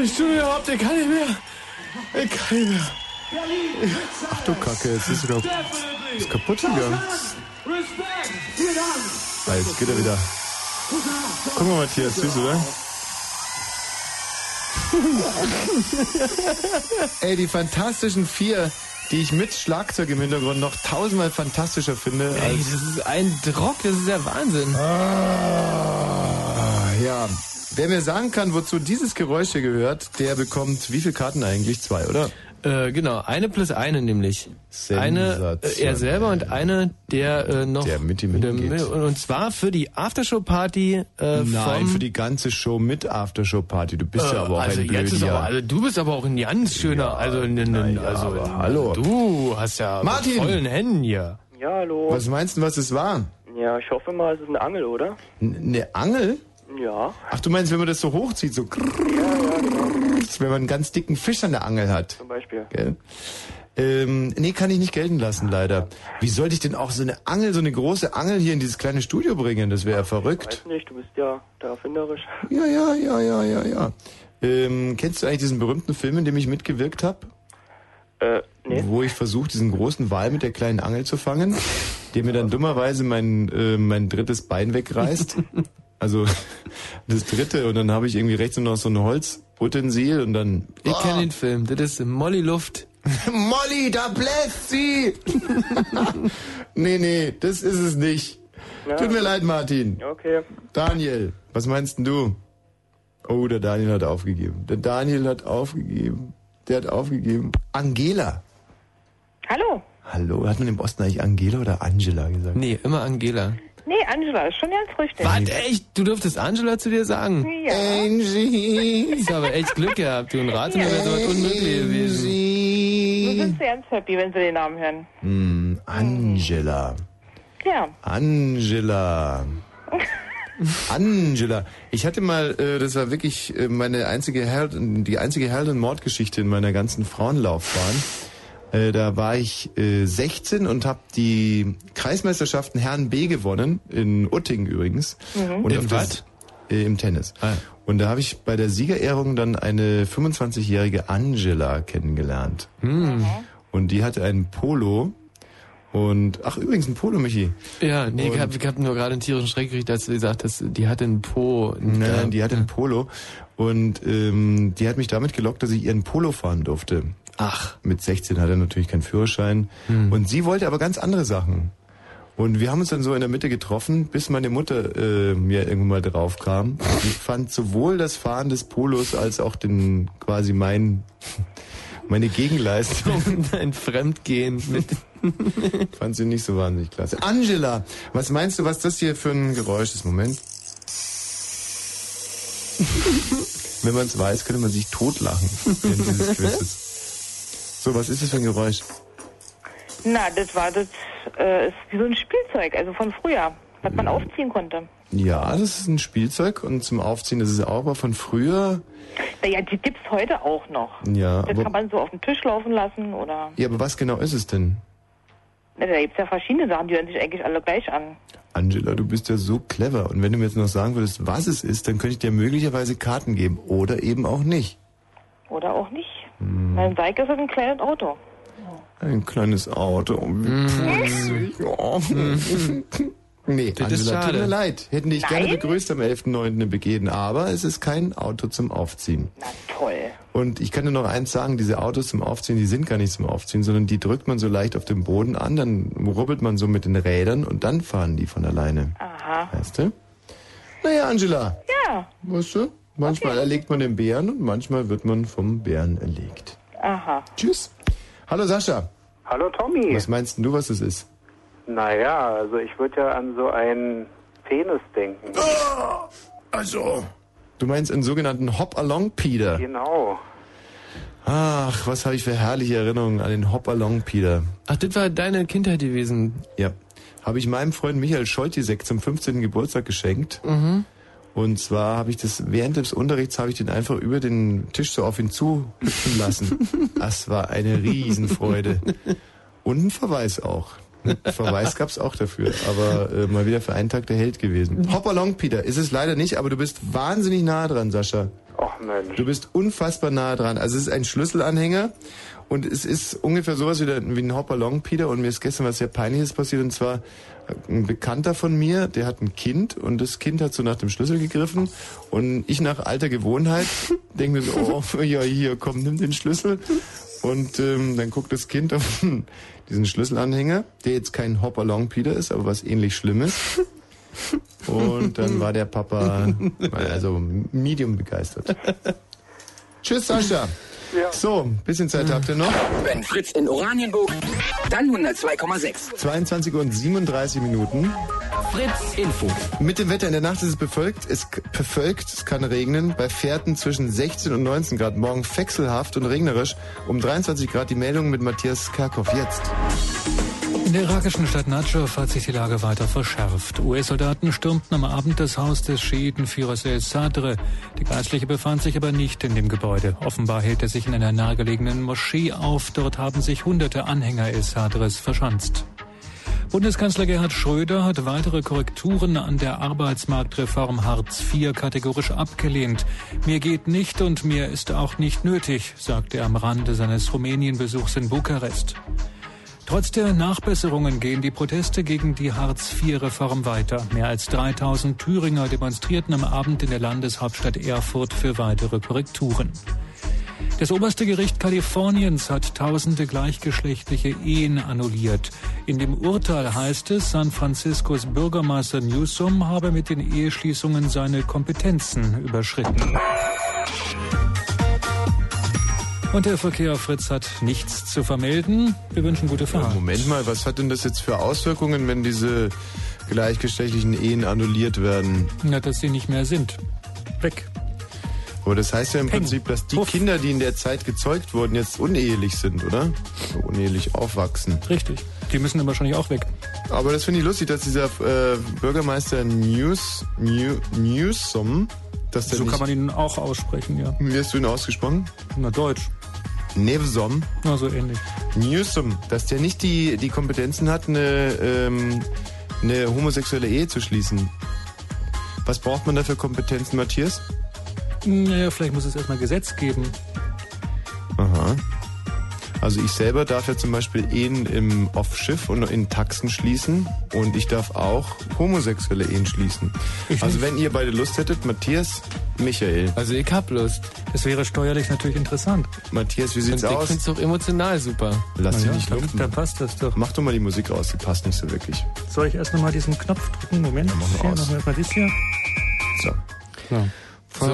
Überhaupt, ich kann nicht mehr. Ich kann nicht mehr. Ach du Kacke, jetzt ist wieder ist kaputt gegangen. Ah, jetzt geht er wieder. Guck mal, Matthias, süß, oder? Ey, die fantastischen vier, die ich mit Schlagzeug im Hintergrund noch tausendmal fantastischer finde. Ey, das ist ein Drock, das ist der Wahnsinn. Ah, ja. Wer mir sagen kann, wozu dieses Geräusch hier gehört, der bekommt wie viele Karten eigentlich? Zwei, oder? Äh, genau, eine plus eine nämlich. Eine äh, er selber und eine, der äh, noch... Der mit ihm der, hingeht. und, und zwar für die Aftershow-Party äh, Nein, vom... für die ganze Show mit Aftershow-Party. Du bist ja Äh, aber auch also ein jetzt ist Blödiger. aber, also du bist aber auch ein ganz schöner, also, n, n, also hallo. du hast ja Martin! mit vollen Händen hier. Ja, hallo. Was meinst du, was es war? Ja, ich hoffe mal, es ist eine Angel, oder? N- Eine Angel? Ja. Ach, du meinst, wenn man das so hochzieht, so wenn man einen ganz dicken Fisch an der Angel hat. Zum Beispiel. Gell? Ähm, nee, kann ich nicht gelten lassen, leider. Wie sollte ich denn auch so eine Angel, so eine große Angel hier in dieses kleine Studio bringen? Das wäre ja verrückt. Weiß nicht, du bist ja da erfinderisch. Ja, ja, ja, ja, ja, ja. Ähm, kennst du eigentlich diesen berühmten Film, in dem ich mitgewirkt habe? Äh, nee. Wo ich versuche, diesen großen Wal mit der kleinen Angel zu fangen, der mir dann dummerweise mein, äh, mein drittes Bein wegreißt. Also das dritte und dann habe ich irgendwie rechts noch so ein Holzutensil und dann... Ich kenne den Film, das ist Molly Luft. Molly, da bläst sie! nee, nee, das ist es nicht. Ja. Tut mir leid, Martin. Okay. Daniel, was meinst denn du? Oh, der Daniel hat aufgegeben. Der Daniel hat aufgegeben. Der hat aufgegeben. Angela. Hallo. Hallo, hat man im Osten eigentlich Angela oder Angela gesagt? Nee, immer Angela. Nee, Angela, ist schon ganz richtig. Was, echt? Du durftest Angela zu dir sagen? Ja. Angie. Hast aber echt Glück gehabt, du. Und rate mir, wäre sowas unmöglich gewesen. Wir sind sehr ganz happy, wenn Sie den Namen hören. Hm, Angela. Ja. Angela. Angela. Ich hatte mal, äh, das war wirklich äh, meine einzige Held, die einzige Held- und Mordgeschichte in meiner ganzen Frauenlaufbahn. Äh, da war ich äh, 16 und habe die Kreismeisterschaften Herren B gewonnen, in Utting übrigens. Mhm. Und In auf was? Äh, Im Tennis. Ah. Und da habe ich bei der Siegerehrung dann eine 25-jährige Angela kennengelernt. Hm. Und die hatte einen Polo. Und, ach übrigens, ein Polo, Michi. Ja, nee, ich Und- hab, ich hab nur gerade einen tierischen Schreck gekriegt, als du gesagt hast, die hatte einen Po. Nein, die hatte ein Polo und ähm, die hat mich damit gelockt, dass ich ihren Polo fahren durfte. Ach. Mit 16 hat er natürlich keinen Führerschein. Und sie wollte aber ganz andere Sachen. Und wir haben uns dann so in der Mitte getroffen, bis meine Mutter äh, mir irgendwann mal drauf kam. Die fand sowohl das Fahren des Polos als auch den quasi mein meine Gegenleistung. Ein Fremdgehen mit. Fand sie nicht so wahnsinnig klasse. Angela, was meinst du, was das hier für ein Geräusch ist? Moment. Wenn man es weiß, könnte man sich totlachen während dieses Quizzes. So, was ist das für ein Geräusch? Na, das war das, äh, ist wie so ein Spielzeug, also von früher, was man aufziehen konnte. Ja, das ist ein Spielzeug und zum Aufziehen, das ist auch aber von früher. Naja, die gibt's heute auch noch. Ja, Das kann aber, man so auf den Tisch laufen lassen oder. ja, aber was genau ist es denn? Na, da gibt's ja verschiedene Sachen, die hören sich eigentlich alle gleich an. Angela, du bist ja so clever. Und wenn du mir jetzt noch sagen würdest, was es ist, dann könnte ich dir möglicherweise Karten geben. Oder eben auch nicht. Oder auch nicht. Hm. Mein Seike ist ein kleines Auto. Ein kleines Auto. Wie putzig. Oh. Nee, Das ist Angela, tut schade. mir leid. Hätten dich gerne Nein? begrüßt am 11.9. im Begehen, aber es ist kein Auto zum Aufziehen. Na toll. Und ich kann dir noch eins sagen, diese Autos zum Aufziehen, die sind gar nicht zum Aufziehen, sondern die drückt man so leicht auf den Boden an, dann rubbelt man so mit den Rädern und dann fahren die von alleine. Aha. Weißt du? Naja, Angela, Ja. weißt du, manchmal erlegt man den Bären und manchmal wird man vom Bären erlegt. Aha. Tschüss. Hallo Sascha. Hallo Tommy. Was meinst denn du, was es ist? Naja, also ich würde ja an so einen Penis denken. Also. Du meinst einen sogenannten Hop-Along-Peter. Genau. Ach, was habe ich für herrliche Erinnerungen an den Hop-Along-Peter. Ach, das war deine Kindheit gewesen. Ja. Habe ich meinem Freund Michael Scholtisek zum 15. Geburtstag geschenkt. Mhm. Und zwar habe ich das während des Unterrichts habe ich den einfach über den Tisch so auf ihn zu hüpfen lassen. Das war eine Riesenfreude. Und ein Verweis auch. Verweis gab's auch dafür, aber äh, mal wieder für einen Tag der Held gewesen. Hopalong, Peter, ist es leider nicht, aber du bist wahnsinnig nah dran, Sascha. Ach Mensch. Du bist unfassbar nah dran. Also es ist ein Schlüsselanhänger und es ist ungefähr sowas wie, der, wie ein Hopalong, Peter. Und mir ist gestern was sehr Peinliches passiert und zwar ein Bekannter von mir, der hat ein Kind und das Kind hat so nach dem Schlüssel gegriffen und ich nach alter Gewohnheit denke mir so, oh ja hier, komm, nimm den Schlüssel und ähm, dann guckt das Kind auf diesen Schlüsselanhänger, der jetzt kein Hopalong Peter ist, aber was ähnlich Schlimmes. Und dann war der Papa also medium begeistert. Tschüss, Sascha. So, bisschen Zeit habt ihr noch. Wenn Fritz in Oranienburg, dann 102,6. 22 Uhr und 37 Minuten. Fritz Info. Mit dem Wetter in der Nacht ist es bevölkt, es bevölkt, es kann regnen. Bei Fährten zwischen 16 und 19 Grad. Morgen wechselhaft und regnerisch. Um 23 Grad die Meldung mit Matthias Kerkhoff jetzt. In der irakischen Stadt Najaf hat sich die Lage weiter verschärft. US-Soldaten stürmten am Abend das Haus des Schiitenführers El Sadr. Der Geistliche befand sich aber nicht in dem Gebäude. Offenbar hält er sich in einer nahegelegenen Moschee auf. Dort haben sich hunderte Anhänger El Sadres verschanzt. Bundeskanzler Gerhard Schröder hat weitere Korrekturen an der Arbeitsmarktreform Hartz IV kategorisch abgelehnt. Mir geht nicht und mir ist auch nicht nötig, sagte er am Rande seines Rumänienbesuchs in Bukarest. Trotz der Nachbesserungen gehen die Proteste gegen die Hartz-IV-Reform weiter. Mehr als 3000 Thüringer demonstrierten am Abend in der Landeshauptstadt Erfurt für weitere Korrekturen. Das oberste Gericht Kaliforniens hat tausende gleichgeschlechtliche Ehen annulliert. In dem Urteil heißt es, San Franciscos Bürgermeister Newsom habe mit den Eheschließungen seine Kompetenzen überschritten. Und der Verkehr Fritz hat nichts zu vermelden. Wir wünschen gute Fahrt. Moment mal, was hat denn das jetzt für Auswirkungen, wenn diese gleichgeschlechtlichen Ehen annulliert werden? Ja, dass sie nicht mehr sind. Weg. Aber das heißt ja im Peng. Prinzip, dass die Kinder, die in der Zeit gezeugt wurden, jetzt unehelich sind, oder? So unehelich aufwachsen. Richtig. Die müssen dann wahrscheinlich auch weg. Aber das finde ich lustig, dass dieser äh, Bürgermeister News, New, Newsom, dass der So kann man ihn auch aussprechen, ja. Wie hast du ihn ausgesprochen? Na, Deutsch. Nevsom. Na, so ähnlich. Newsom, dass der nicht die, die Kompetenzen hat, eine, ähm, eine homosexuelle Ehe zu schließen. Was braucht man da für Kompetenzen, Matthias? Naja, vielleicht muss es erstmal Gesetz geben. Aha. Also ich selber darf ja zum Beispiel Ehen im Off-Schiff und in Taxen schließen und ich darf auch homosexuelle Ehen schließen. Ich also nicht. wenn ihr beide Lust hättet, Matthias, Michael. Also ich hab Lust. Das wäre steuerlich natürlich interessant. Matthias, wie sieht's Und ich aus? find's doch emotional super. Lass dich ja, nicht dann, lumpen. dann passt das doch. Mach doch mal die Musik aus, die passt nicht so wirklich. Soll ich erst nochmal diesen Knopf drücken? Moment. Ja, mach mal Hier, aus. machen wir das hier. So. So. So,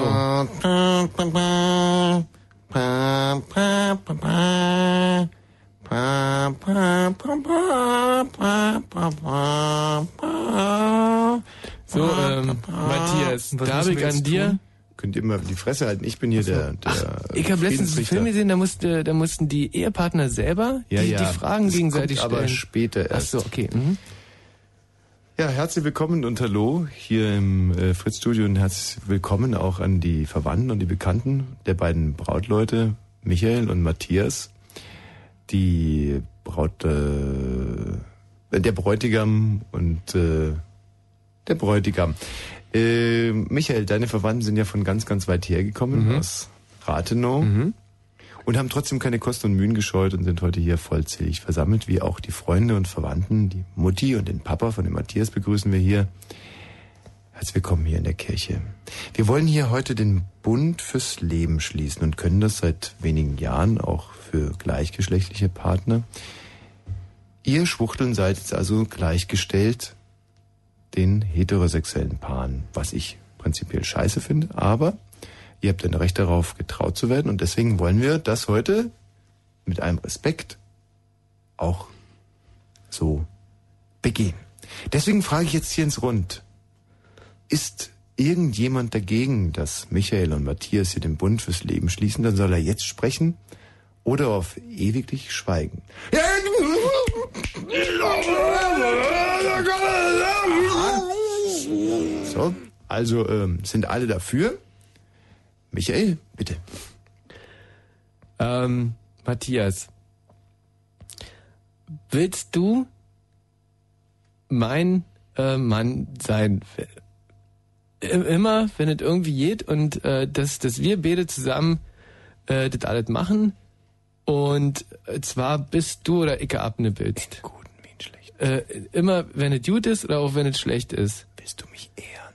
ähm, Matthias, Was darf müssen ich wir an jetzt dir? tun? Könnt ihr mal die Fresse halten? Ich bin hier der, der Ich habe letztens einen. Film gesehen, da, musste, da mussten die Ehepartner selber Ja, die, ja. die Fragen Das gegenseitig kommt aber stellen. später Ach erst. so, okay. Mhm. Ja, herzlich willkommen und hallo hier im äh, Fritz-Studio und herzlich willkommen auch an die Verwandten und die Bekannten der beiden Brautleute, Michael und Matthias. Die Braut, äh, der Bräutigam und äh, der Bräutigam. Äh, Michael, deine Verwandten sind ja von ganz, ganz weit hergekommen, Mhm. aus Rathenow. Und haben trotzdem keine Kosten und Mühen gescheut und sind heute hier vollzählig versammelt, wie auch die Freunde und Verwandten. Die Mutti und den Papa von dem Matthias begrüßen wir hier. Herzlich willkommen hier in der Kirche. Wir wollen hier heute den Bund fürs Leben schließen und können das seit wenigen Jahren auch für gleichgeschlechtliche Partner. Ihr Schwuchteln seid jetzt also gleichgestellt den heterosexuellen Paaren, was ich prinzipiell scheiße finde, aber ihr habt ein Recht darauf, getraut zu werden und deswegen wollen wir das heute mit einem Respekt auch so begehen. Deswegen frage ich jetzt hier ins Rund. Ist irgendjemand dagegen, dass Michael und Matthias hier den Bund fürs Leben schließen, dann soll er jetzt sprechen oder auf ewiglich schweigen. So, also ähm, sind alle dafür? Michael, bitte. Ähm, Matthias, willst du mein äh, Mann sein Immer, wenn es irgendwie geht und äh, dass, dass wir beide zusammen äh, das alles machen und zwar bis du oder ich abnippelst. Guten wie schlecht. Äh, immer, wenn es gut ist oder auch wenn es schlecht ist. Willst du mich ehren?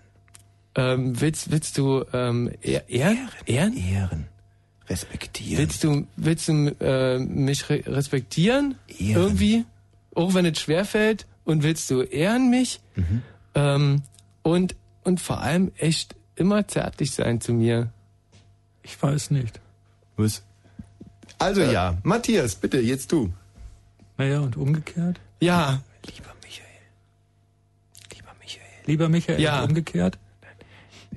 Ähm, willst, willst du ähm, ehr, ehren? Ehren? Ehren. Respektieren. Willst du, willst du äh, mich re respektieren? Ehren. Irgendwie? Auch wenn es schwerfällt? Und willst du ehren mich? Mhm. Ähm, und, und vor allem echt immer zärtlich sein zu mir. Ich weiß nicht. Was? Also ja, Matthias, bitte, jetzt du. Naja, und umgekehrt? Ja. Lieber Michael. Lieber Michael. Lieber Michael, Ja. und umgekehrt?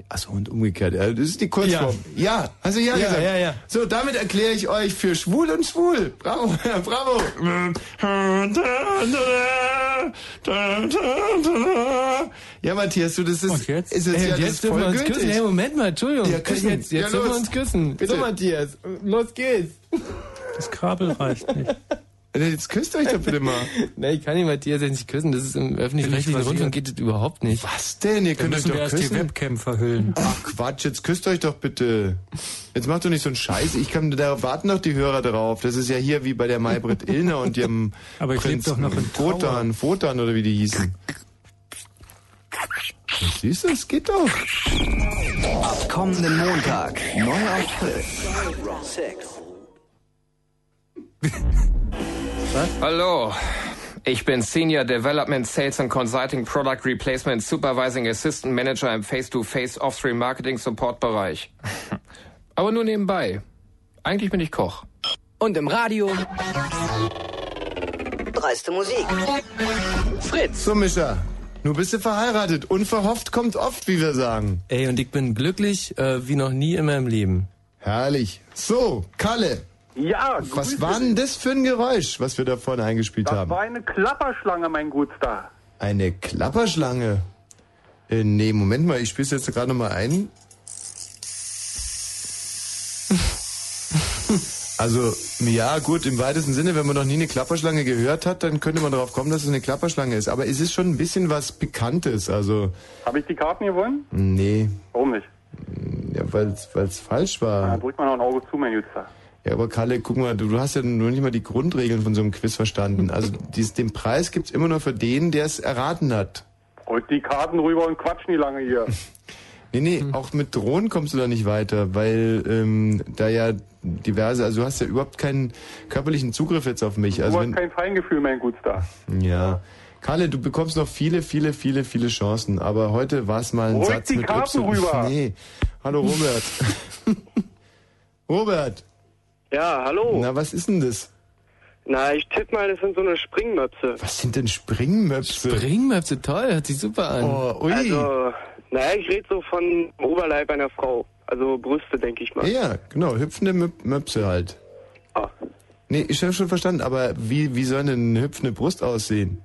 Achso, und umgekehrt. Ja, Das ist die Kurzform. Ja, also ja, Ja, gesagt. ja, ja. So, damit erkläre ich euch für schwul und schwul. Bravo, ja, bravo. Ja, Matthias, du, das ist, Und jetzt? ist es Ey, ja jetzt dürfen wir uns küssen. Hey, Moment mal, Entschuldigung. Ja, küssen. Jetzt, Ja, jetzt dürfen wir uns küssen. Bitte. So, Matthias, los geht's. Das Kabel reicht nicht. Jetzt küsst euch doch bitte mal. Nein, ich kann nicht Matthias jetzt nicht küssen. Das ist im öffentlich-rechtlichen. Rundfunk geht das überhaupt nicht. Was denn? Ihr könnt euch doch erst die küssen. Webcam verhüllen. Ach Quatsch, jetzt küsst euch doch bitte. Jetzt macht doch nicht so einen Scheiß. Ich kann, da warten doch die Hörer drauf. Das ist ja hier wie bei der Maybrit Illner und ihrem Aber ich Prinz doch noch in Trauer. Wotan, Wotan oder wie die hießen. Was siehst du, es geht doch. Ab kommenden Montag neu auf Fritz. Hallo, ich bin Senior Development Sales and Consulting Product Replacement Supervising Assistant Manager im Face-to-Face Offstream Marketing Support Bereich. Aber nur nebenbei. Eigentlich bin ich Koch. Und im Radio. Dreiste Musik. Fritz. So, Mischa. Nun bist du verheiratet. Unverhofft kommt oft, wie wir sagen. Ey, und ich bin glücklich äh, wie noch nie in meinem Leben. Herrlich. So, Kalle. Ja, Was war denn das für ein Geräusch, was wir da vorne eingespielt Das haben? war eine Klapperschlange, mein Gutstar. Eine Klapperschlange. Äh, nee, Moment mal, ich spiel's jetzt gerade nochmal ein. Also, ja, gut, im weitesten Sinne, wenn man noch nie eine Klapperschlange gehört hat, dann könnte man darauf kommen, dass es eine Klapperschlange ist. Aber es ist schon ein bisschen was Bekanntes, also, Habe ich die Karten gewonnen? nee, Warum nicht? ja, weil's, weil's falsch Dann war. drückt man noch ein Auge zu, mein Gutstar. Ja, aber Kalle, guck mal, du, du hast ja nur nicht mal die Grundregeln von so einem Quiz verstanden. Also, dies, den Preis gibt's immer nur für den, der es erraten hat. Holt die Karten rüber und quatsch nie lange hier. Nee, nee, auch mit Drohnen kommst du da nicht weiter, weil ähm, da ja diverse, also du hast ja überhaupt keinen körperlichen Zugriff jetzt auf mich. Du Also hast wenn, kein Feingefühl, mein Gutstar. ja. Kalle, du bekommst noch viele, viele, viele, viele Chancen, aber heute war es mal ein Ruhig Satz die mit Karten Y. rüber. Nee. Hallo Robert. Robert. Ja, hallo. Na, was ist denn das? Na, ich tippe mal, das sind so eine Springmöpse. Was sind denn Springmöpse? Springmöpse, toll, hört sich super an. Oh, ui. Also, naja, ich rede so von Oberleib einer Frau. Also Brüste, denke ich mal. ja, genau, hüpfende Möp Möpse halt. Ah. Nee, ich habe schon verstanden, aber wie, wie soll denn eine hüpfende Brust aussehen?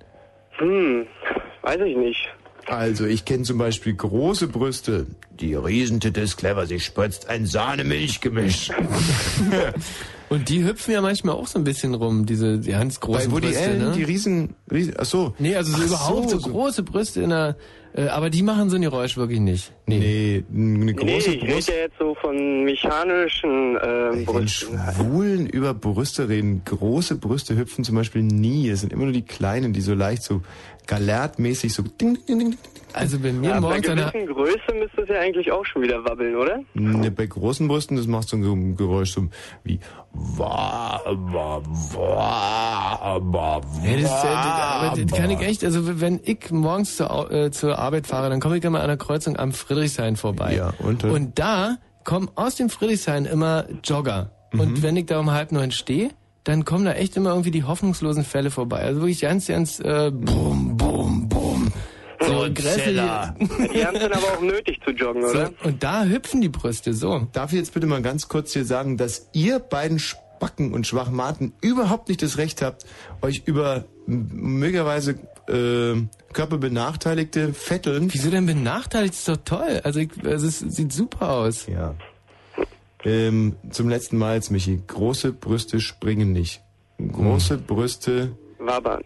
Hm, weiß ich nicht. Also, ich kenne zum Beispiel große Brüste. Die Riesentitte ist clever, sie spritzt ein Sahne-Milch-Gemisch. Und die hüpfen ja manchmal auch so ein bisschen rum, diese die ganz großen Bei Woody Brüste, Allen, ne? die riesen, riesen, ach so. Nee, also so Ach überhaupt so, so. große Brüste in der, äh, aber die machen so ein Geräusch wirklich nicht. Nee, eine Nee, große ich rede Brust. ja jetzt so von mechanischen Wenn Brüsten. Schwulen über Brüste reden, große Brüste hüpfen zum Beispiel nie. Es sind immer nur die kleinen, die so leicht so galertmäßig so ding, ding, ding, ding. Also bei mir Ja, bei morgens der, gewissen Größe müsste es ja eigentlich auch schon wieder wabbeln, oder? Ne, Bei großen Brüsten, das macht so ein Geräusch so wie wa, wa, wa, wa, Ja, das, das, aber das kann ich echt, also wenn ich morgens zur, äh, zur Arbeit fahre, dann komme ich immer an der Kreuzung am Friedrichshain vorbei. Ja, und, und da kommen aus dem Friedrichshain immer Jogger. Mhm. Und wenn ich da um halb neun stehe, dann kommen da echt immer irgendwie die hoffnungslosen Fälle vorbei. Also wirklich ganz, ganz äh, bum, bum, bum. So grässlich. Die haben es dann aber auch nötig zu joggen, So, oder? und da hüpfen die Brüste so. Darf ich jetzt bitte mal ganz kurz hier sagen, dass ihr beiden Spacken und Schwachmaten überhaupt nicht das Recht habt, euch über möglicherweise äh, körperbenachteiligte Fetteln. Wieso denn benachteiligt? Das ist doch toll. Also, ich, also es sieht super aus. Ja. Ähm, zum letzten Mal jetzt, Michi. Große Brüste springen nicht. Große Brüste Wabern.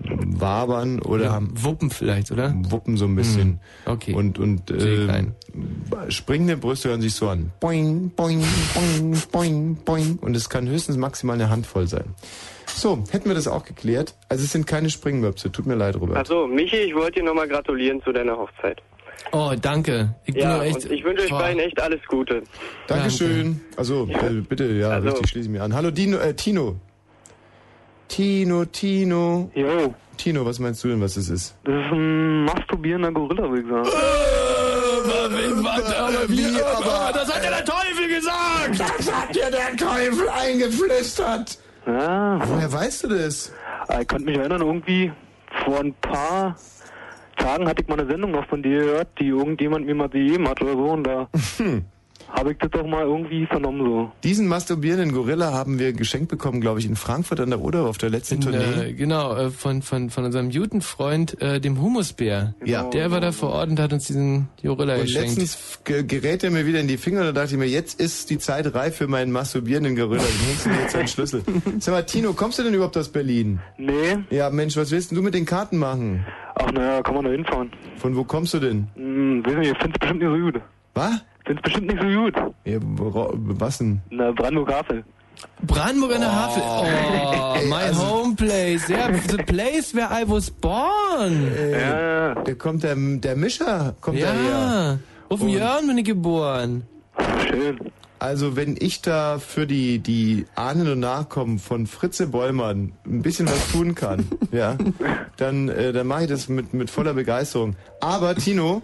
wabern oder haben Wuppen vielleicht, oder? Wuppen so ein bisschen. Okay. Und und äh, springende Brüste hören sich so an. Boing, boing, boing, boing, boing. Und es kann höchstens maximal eine Handvoll sein. So, hätten wir das auch geklärt. Also es sind keine Springmöpse. Tut mir leid, Robert. Also, Michi, ich wollte dir nochmal gratulieren zu deiner Hochzeit. Oh, danke. Ich ja, echt. ich wünsche euch Boah. beiden echt alles Gute. Dankeschön. Also, äh, bitte, ja, Also- richtig, schließe ich mir an. Hallo, Dino, äh, Tino. Tino, Tino. Jo. Tino, was meinst du denn, was es ist? Das ist ein masturbierender Gorilla, würde ich sagen. aber wie, aber, das hat ja der Teufel gesagt! Das hat dir der Teufel eingeflüstert! Ja. Woher weißt du das? Ah, Ich konnte mich erinnern, irgendwie vor ein paar Tagen hatte ich mal eine Sendung noch von dir gehört, die irgendjemand mir mal gegeben hat oder so und da habe ich das doch mal irgendwie vernommen so. Diesen masturbierenden Gorilla haben wir geschenkt bekommen, glaube ich, in Frankfurt an der Oder auf der letzten In, Tournee. äh, genau, äh, von, von, von unserem Judenfreund, äh, dem Humusbär. Ja. Der war da vor Ort und hat uns diesen Gorilla Und geschenkt. letztens ge- gerät er mir wieder in die Finger und da dachte ich mir, jetzt ist die Zeit reif für meinen masturbierenden Gorilla. Hängst du mir jetzt einen Schlüssel. Sag mal, Tino, kommst du denn überhaupt aus Berlin? Nee. Ja, Mensch, was willst denn du mit den Karten machen? Ach naja, kann man da hinfahren. Von wo kommst du denn? Hm, weiß nicht, ich find's bestimmt nicht so gut. Was? Find's bestimmt nicht so gut. Ja, was denn? Na, Brandenburg-Havel. Brandenburg an der Havel. Oh, Ey, my also- home place. Yeah, the place where I was born. Äh, Der kommt der, der Mischer, kommt Ja, daher. auf dem Jörn bin ich geboren. Schön. Also wenn ich da für die, die Ahnen und Nachkommen von Fritze Bollmann ein bisschen was tun kann, ja, dann, äh, dann mache ich das mit, mit voller Begeisterung. Aber Tino,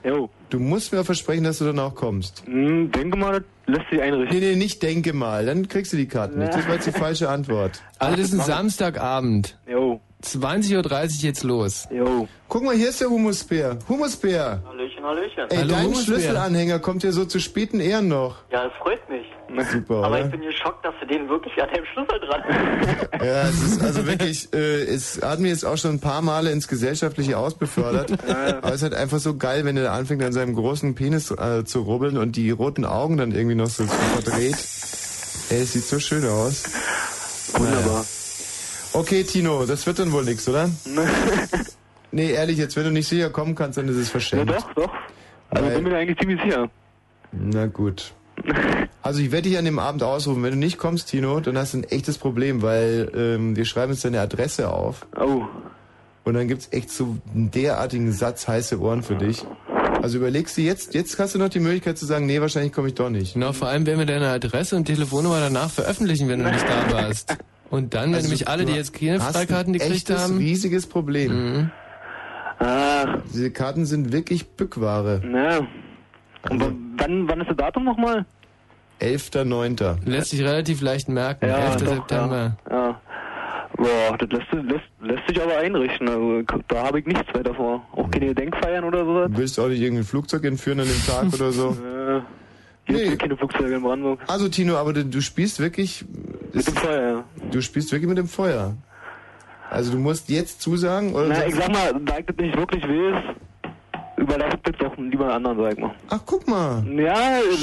du musst mir versprechen, dass du dann auch kommst. Hm, denke mal, das lässt sich einrichten. Nee, nee, nicht denke mal, dann kriegst du die Karten nicht. Das war jetzt die falsche Antwort. Also das ist ein Samstagabend. Jo. 20.30 Uhr jetzt los. Jo. Guck mal, hier ist der Humusbär. Humusbär. Hallöchen, Hallöchen. Ey, dein Schlüsselanhänger kommt dir so zu späten Ehren noch. Ja, das freut mich. Super, Aber oder? ich bin geschockt, dass du den wirklich an deinem Schlüssel dran Ja, es ist also wirklich, äh, es hat mir jetzt auch schon ein paar Male ins Gesellschaftliche ausbefördert. Aber es ist halt einfach so geil, wenn er da anfängt, an seinem großen Penis äh, zu rubbeln und die roten Augen dann irgendwie noch so verdreht. Ey, es sieht so schön aus. Wunderbar. Okay, Tino, das wird dann wohl nix, oder? nee, ehrlich, jetzt, wenn du nicht sicher kommen kannst, dann ist es Ja, verschenkt. doch, doch. Also Weil- bin mir eigentlich ziemlich sicher. Na gut. Also ich werde dich an dem Abend ausrufen. Wenn du nicht kommst, Tino, dann hast du ein echtes Problem, weil ähm, wir schreiben jetzt deine Adresse auf. Oh. Und dann gibt's echt so einen derartigen Satz heiße Ohren für dich. Also überlegst du jetzt, jetzt hast du noch die Möglichkeit zu sagen, nee, wahrscheinlich komme ich doch nicht. Genau, vor allem werden wir deine Adresse und Telefonnummer danach veröffentlichen, wenn du nicht da warst. Und dann, wenn Also nämlich alle, die jetzt keine Freikarten ein gekriegt haben. riesiges Problem. Ah. Diese Karten sind wirklich Bückware. Na. Und w- wann, wann ist das Datum nochmal? 11.9. Lässt sich relativ leicht merken. Ja, 11. doch, September. Ja. Boah, das lässt, lässt, lässt sich aber einrichten. Also da habe ich nichts weiter vor. Auch keine Gedenkfeiern oder sowas. Du willst auch nicht irgendwie ein Flugzeug entführen an dem Tag oder so? Äh, hier nee. keine Flugzeuge in Brandenburg. Also Tino, aber du, du spielst wirklich... Mit dem Feuer, ja. Du spielst wirklich mit dem Feuer. Also du musst jetzt zusagen oder... Na, ich sag mal, da ich das nicht wirklich will, überlasse ich das doch lieber anderen, sag ich mal. Ach, guck mal. Ja, ich,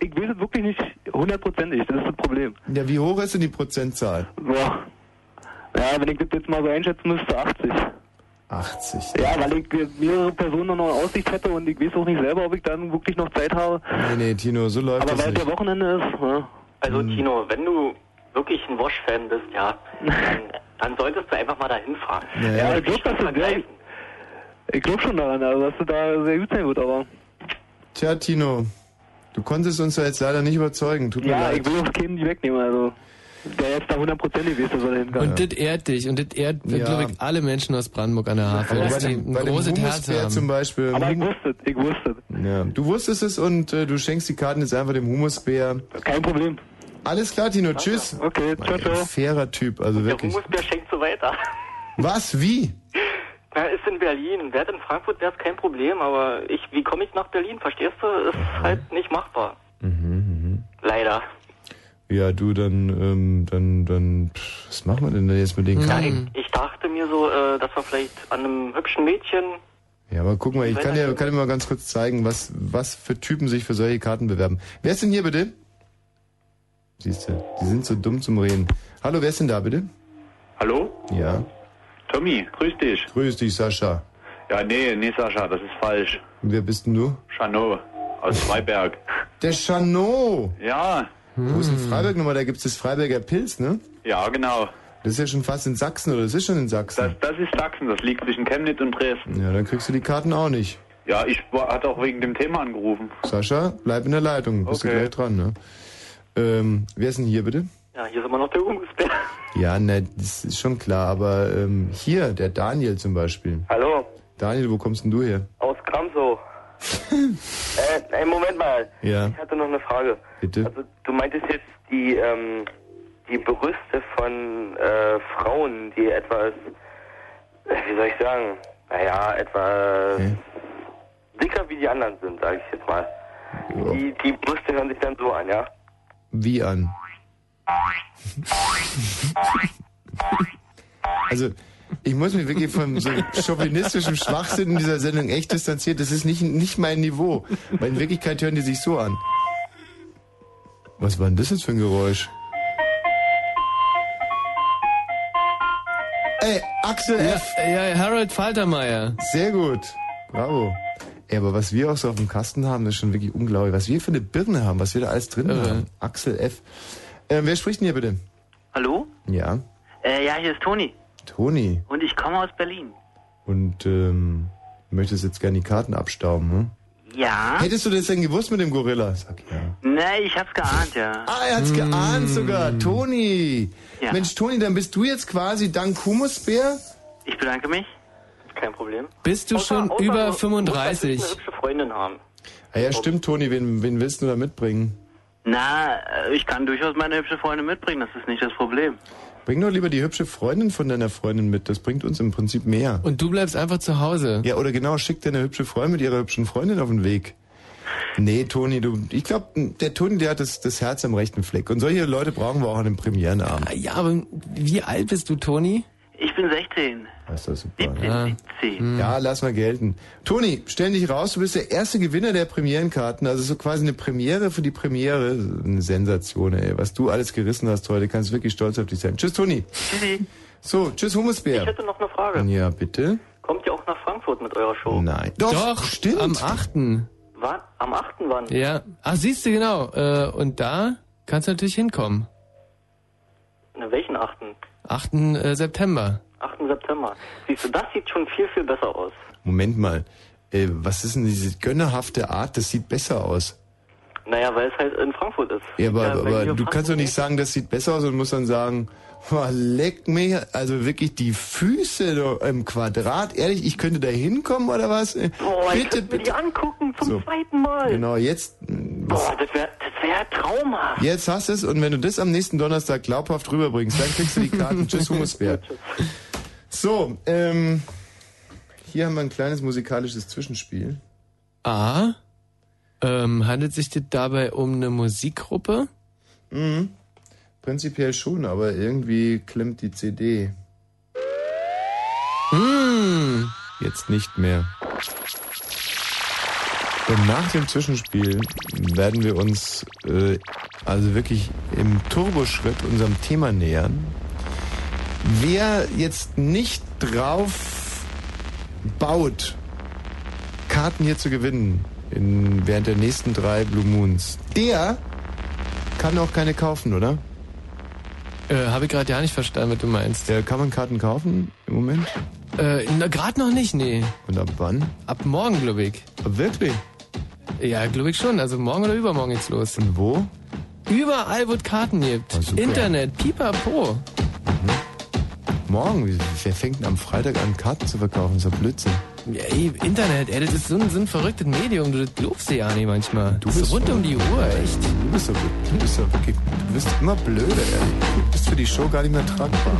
ich weiß es wirklich nicht hundertprozentig, das ist das Problem. Ja, wie hoch ist denn die Prozentzahl? Boah. Ja, wenn ich das jetzt mal so einschätzen müsste, 80. 80. Ja, weil ich mehrere Personen noch in Aussicht hätte und ich weiß auch nicht selber, ob ich dann wirklich noch Zeit habe. Nee, nee, Tino, so läuft Aber das weil nicht. der Wochenende ist, ja. Also Hm. Tino, wenn du wirklich ein Wosch-Fan bist, ja, dann, dann solltest du einfach mal dahin fahren. Naja. Ja, ich glaube, dass du sehr, ich glaube schon daran, also, dass du da sehr gut sein wird, aber. Tja, Tino, du konntest uns ja jetzt leider nicht überzeugen. Tut mir Ja, leid. ich will auch keinen die wegnehmen, also. Der jetzt da hundertprozentig weiß, dass er dahin kann. Und das ehrt dich. Und das ehrt, Ja. glaube ich, alle Menschen aus Brandenburg an der Havel. Dass bei die dem, ein bei dem großes Herz haben. zum Beispiel. Aber ich wusste es, ich wusste es. Ja, du wusstest es und äh, du schenkst die Karten jetzt einfach dem Humusbär. Kein Problem. Alles klar, Tino, tschüss. Okay, ciao, ciao. Fairer Typ, also Der wirklich. Humusbär schenkt so weiter. Was? Wie? Na, ist in Berlin. Wäre in Frankfurt wäre es kein Problem, aber ich, wie komme ich nach Berlin? Verstehst du? Ist halt nicht machbar. Mhm, Leider. Ja, du, dann, ähm, dann, dann, pff, was machen wir denn da jetzt mit den Karten? ich, ich dachte mir so, äh, dass wir vielleicht an einem hübschen Mädchen. Ja, aber guck mal, ich kann dir, kann dir mal ganz kurz zeigen, was, was für Typen sich für solche Karten bewerben. Wer ist denn hier bitte? Siehst du, die sind so dumm zum Reden. Hallo, wer ist denn da bitte? Hallo? Ja. Tommy, grüß dich. Grüß dich, Sascha. Ja, nee, nee, Sascha, das ist falsch. Wer bist denn du? Chanot aus Freiberg. Der Chanot. Ja. Wo ist denn Freiberg nochmal? Da gibt's das Freiberger Pilz, ne? Ja, genau. Das ist ja schon fast in Sachsen, oder das ist schon in Sachsen. Das, das ist Sachsen, das liegt zwischen Chemnitz und Dresden. ja, dann kriegst du die Karten auch nicht. Ja, ich hatte auch wegen dem Thema angerufen. Sascha, bleib in der Leitung, bist du Okay. gleich dran, ne? Ähm, wer ist denn hier bitte? Ja, hier ist immer noch der Humusbär. Ja, ne, das ist schon klar, aber ähm, hier, der Daniel zum Beispiel. Hallo, Daniel, wo kommst denn du her? aus Kramsow. äh, ey, Moment mal. Ja. Ich hatte noch eine Frage. Bitte? Also, du meintest jetzt die, ähm, die Brüste von äh, Frauen, die etwas, äh, wie soll ich sagen, naja, etwas dicker wie die anderen sind, sage ich jetzt mal. Die, die Brüste hören sich dann so an, ja? Wie an? Also, ich muss mich wirklich von so chauvinistischem Schwachsinn in dieser Sendung echt distanzieren. Das ist nicht, nicht mein Niveau. Weil in Wirklichkeit hören die sich so an. Was war denn das jetzt für ein Geräusch? Ey, Axel Ja, F. ja, Harold Faltermeier. Sehr gut. Bravo. Ey, aber was wir auch so auf dem Kasten haben, das ist schon wirklich unglaublich. Was wir für eine Birne haben, was wir da alles drin Irre. haben. Axel F. Äh, wer spricht denn hier bitte? Hallo? Ja, Äh, ja, hier ist Toni. Toni. Und ich komme aus Berlin. Und ähm, du möchtest jetzt gerne die Karten abstauben, hm? Ja? Hättest du das denn gewusst mit dem Gorilla? Sag ja. Nee, ich hab's geahnt, ja. Ah, er hat's geahnt sogar. Toni. Ja. Mensch, Toni, dann bist du jetzt quasi dank Humusbär? Ich bedanke mich. Kein Problem. Bist du schon außer über du musst 35? Eine hübsche Freundin haben. Ah, ja, stimmt, Toni. Wen, wen willst du da mitbringen? Na, äh, ich kann durchaus meine hübsche Freundin mitbringen, das ist nicht das Problem. Bring doch lieber die hübsche Freundin von deiner Freundin mit. Das bringt uns im Prinzip mehr. Und du bleibst einfach zu Hause. Ja, oder genau, schick deine hübsche Freundin mit ihrer hübschen Freundin auf den Weg. Nee, Toni, du, ich glaube, der Toni, der hat das, das Herz am rechten Fleck. Und solche Leute brauchen wir auch an dem Premierenabend. Ja, aber wie alt bist du, Toni? Ich bin 16. Das ist doch super. 17, Ja. 17. Ja, lass mal gelten. Toni, stell dich raus, du bist der erste Gewinner der Premierenkarten. Also so quasi eine Premiere für die Premiere. Eine Sensation, ey. Was du alles gerissen hast heute, kannst wirklich stolz auf dich sein. Tschüss, Toni. Tschüssi. So, tschüss, Ich Humusbär. hätte noch eine Frage. Ja, bitte? Kommt ihr auch nach Frankfurt mit eurer Show? Nein. Doch, Doch, stimmt. am 8. Wann? Am 8. wann? Ja. Ach, siehst du, genau. Äh, und da kannst du natürlich hinkommen. Na, welchen 8.? 8. äh, September. 8. September. Siehst du, das sieht schon viel, viel besser aus. Moment mal. Äh, was ist denn diese gönnerhafte Art? Das sieht besser aus. Naja, weil es halt in Frankfurt ist. Ja, aber, Ja, aber du Frankfurt kannst doch nicht sagen, das sieht besser aus und musst dann sagen, boah, leck mir, also wirklich die Füße im Quadrat. Ehrlich, ich könnte da hinkommen oder was? Boah, ich bitte, mir bitte. die angucken zum So. zweiten Mal. Genau, jetzt, Boah, das wäre das wär traumhaft. jetzt hast du es und wenn du das am nächsten Donnerstag glaubhaft rüberbringst, dann kriegst du die Karten. Tschüss, Humusbär. So, ähm, hier haben wir ein kleines musikalisches Zwischenspiel. Ah. Ähm, handelt sich das dabei um eine Musikgruppe? Mhm. Prinzipiell schon, aber irgendwie klemmt die CD. Hm. Jetzt nicht mehr. Und nach dem Zwischenspiel werden wir uns äh, also wirklich im Turboschritt unserem Thema nähern. Wer jetzt nicht drauf baut, Karten hier zu gewinnen in, während der nächsten drei Blue Moons, der kann auch keine kaufen, oder? Äh, habe ich gerade ja nicht verstanden, was du meinst. Ja, kann man Karten kaufen im Moment? Äh, gerade noch nicht, nee. Und ab wann? Ab morgen, glaube ich. Ab wirklich? Ja, glaube ich schon. Also morgen oder übermorgen geht's los. Und wo? Überall, wo es Karten gibt. Ah. Internet, pipapo. Morgen? Wer fängt denn am Freitag an, Karten zu verkaufen? Ja Blödsinn. Ja, ey, Internet, ey, das ist so ein, so ein verrücktes Medium. Du glaubst du ja nicht manchmal. Du bist rund voll- um die Uhr, echt. Du bist wirklich, du bist ja wirklich, du bist immer blöder, ehrlich. Du bist für die Show gar nicht mehr tragbar.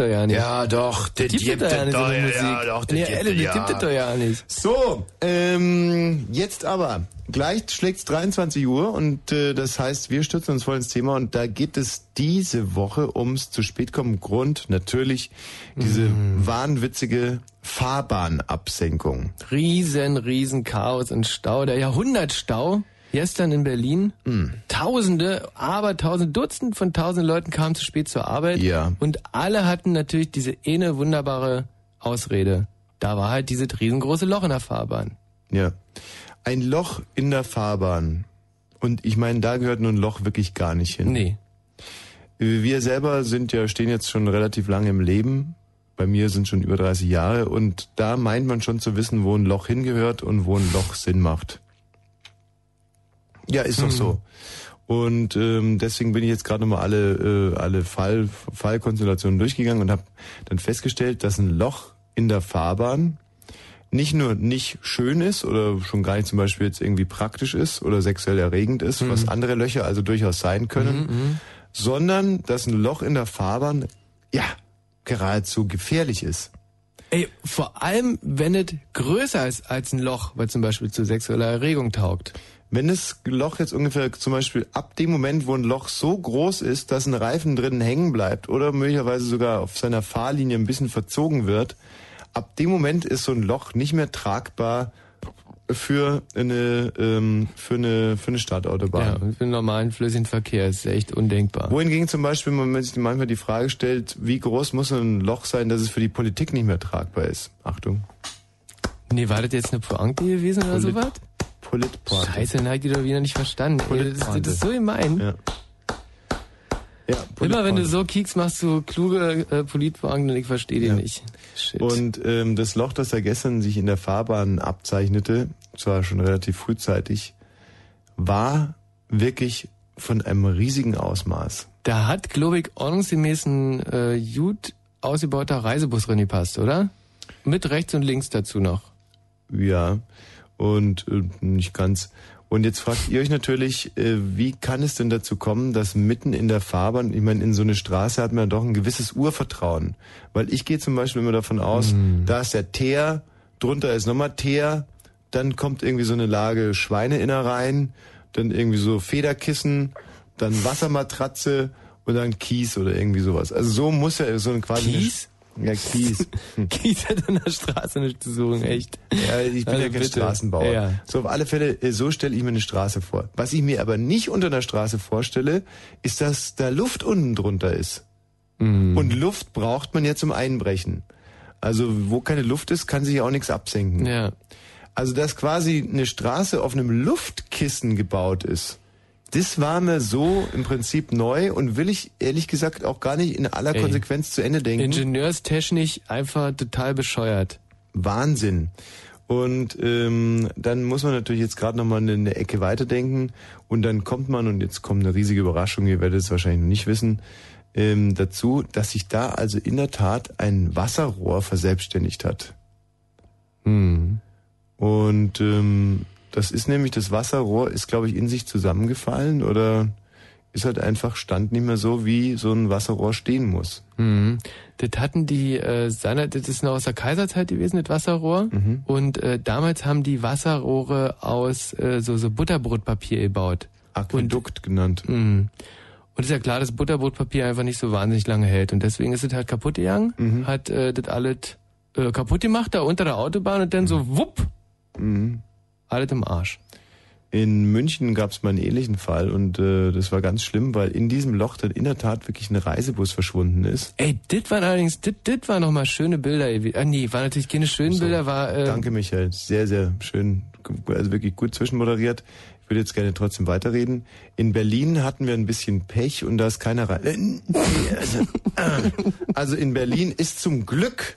Es doch ja nicht. Ja, doch, das gibt es ja es nicht, eine ja, ja, doch, das nee, ehrlich, es, das gibt ja. es ja nicht. So, ähm, jetzt aber. Gleich schlägt's 23 Uhr und äh, das heißt, wir stürzen uns voll ins Thema und da geht es diese Woche ums zu spät kommen Grund natürlich diese Mm. wahnwitzige Fahrbahnabsenkung. Riesen, riesen Chaos und Stau. Der Jahrhundertstau gestern in Berlin. Hm. Tausende, aber tausend, Dutzend von tausend Leuten kamen zu spät zur Arbeit. Ja. Und alle hatten natürlich diese eine wunderbare Ausrede. Da war halt dieses riesengroße Loch in der Fahrbahn. Ja. Ein Loch in der Fahrbahn. Und ich meine, da gehört nun ein Loch wirklich gar nicht hin. Nee. Wir selber sind ja, stehen jetzt schon relativ lange im Leben. Bei mir sind schon über 30 Jahre und da meint man schon zu wissen, wo ein Loch hingehört und wo ein Loch Sinn macht. Ja, ist doch Mhm. so. Und ähm, deswegen bin ich jetzt gerade nochmal alle, äh, alle Fall, Fallkonstellationen durchgegangen und habe dann festgestellt, dass ein Loch in der Fahrbahn nicht nur nicht schön ist oder schon gar nicht zum Beispiel jetzt irgendwie praktisch ist oder sexuell erregend ist, was andere Löcher also durchaus sein können, sondern dass ein Loch in der Fahrbahn, ja, geradezu gefährlich ist. Ey, vor allem, wenn es größer ist als ein Loch, weil zum Beispiel zu sexueller Erregung taugt. Wenn das Loch jetzt ungefähr zum Beispiel ab dem Moment, wo ein Loch so groß ist, dass ein Reifen drinnen hängen bleibt oder möglicherweise sogar auf seiner Fahrlinie ein bisschen verzogen wird, ab dem Moment ist so ein Loch nicht mehr tragbar für eine ähm, für eine für eine Stadtautobahn. Ja, für den normalen flüssigen Verkehr ist es echt undenkbar. Wohingegen zum Beispiel, wenn man sich manchmal die Frage stellt, wie groß muss ein Loch sein, dass es für die Politik nicht mehr tragbar ist? Achtung. Nee, war das jetzt eine Pointe gewesen oder Polit- sowas? Politpointe. Scheiße, dann hab ich die doch wieder nicht verstanden. Ey, das, das ist so gemein. Ja. Ja, Immer wenn du so kiekst, machst du kluge äh, Politpointen und ich verstehe die nicht. Shit. Und ähm, das Loch, das da gestern sich in der Fahrbahn abzeichnete, zwar schon relativ frühzeitig, war wirklich von einem riesigen Ausmaß. da hat, glaube ich, ordnungsgemäß ein äh, gut ausgebauter Reisebus drin gepasst, oder? Mit rechts und links dazu noch. Ja, und äh, nicht ganz. Und jetzt fragt ihr euch natürlich, äh, wie kann es denn dazu kommen, dass mitten in der Fahrbahn, ich meine, in so eine Straße hat man doch ein gewisses Urvertrauen. Weil ich gehe zum Beispiel immer davon aus, da ist der Teer, drunter ist nochmal Teer, dann kommt irgendwie so eine Lage Schweineinnereien, dann irgendwie so Federkissen, dann Wassermatratze und dann Kies oder irgendwie sowas. Also so muss ja so ein quasi... Kies? Ja, Kies. Kies hat an der Straße nicht zu suchen, echt. Ja, ich bin Also ja kein bitte. Straßenbauer. Ja. So, auf alle Fälle, äh, so stelle ich mir eine Straße vor. Was ich mir aber nicht unter einer Straße vorstelle, ist, dass da Luft unten drunter ist. Mhm. Und Luft braucht man ja zum Einbrechen. Also, wo keine Luft ist, kann sich auch nichts absenken. Ja. Also, dass quasi eine Straße auf einem Luftkissen gebaut ist, das war mir so im Prinzip neu und will ich ehrlich gesagt auch gar nicht in aller Ey. Konsequenz zu Ende denken. Ingenieurstechnisch einfach total bescheuert. Wahnsinn. Und ähm, dann muss man natürlich jetzt gerade nochmal eine, eine Ecke weiterdenken und dann kommt man, und jetzt kommt eine riesige Überraschung, ihr werdet es wahrscheinlich noch nicht wissen, ähm, dazu, dass sich da also in der Tat ein Wasserrohr verselbstständigt hat. Hm. Und ähm, das ist nämlich, das Wasserrohr ist, glaube ich, in sich zusammengefallen oder ist halt einfach, stand nicht mehr so, wie so ein Wasserrohr stehen muss. Mhm. Das hatten die, äh, seiner, das ist noch aus der Kaiserzeit gewesen, das Wasserrohr. Mhm. Und äh, damals haben die Wasserrohre aus äh, so, so Butterbrotpapier gebaut. Aquädukt genannt. Mhm. Und ist ja klar, dass Butterbrotpapier einfach nicht so wahnsinnig lange hält. Und deswegen ist es halt kaputt gegangen, Mhm. hat äh, das alles äh, kaputt gemacht da unter der Autobahn und dann so wupp, Mhm. Alles im Arsch. In München gab es mal einen ähnlichen Fall und äh, das war ganz schlimm, weil in diesem Loch dann in der Tat wirklich ein Reisebus verschwunden ist. Ey, das waren allerdings, das, das waren nochmal schöne Bilder. Ah nee, waren natürlich keine schönen Bilder, war... Äh, Danke, Michael. Sehr, sehr schön. Also wirklich gut zwischenmoderiert. Ich würde jetzt gerne trotzdem weiterreden. In Berlin hatten wir ein bisschen Pech und da ist keiner rein. Äh, also, äh, Also in Berlin ist zum Glück,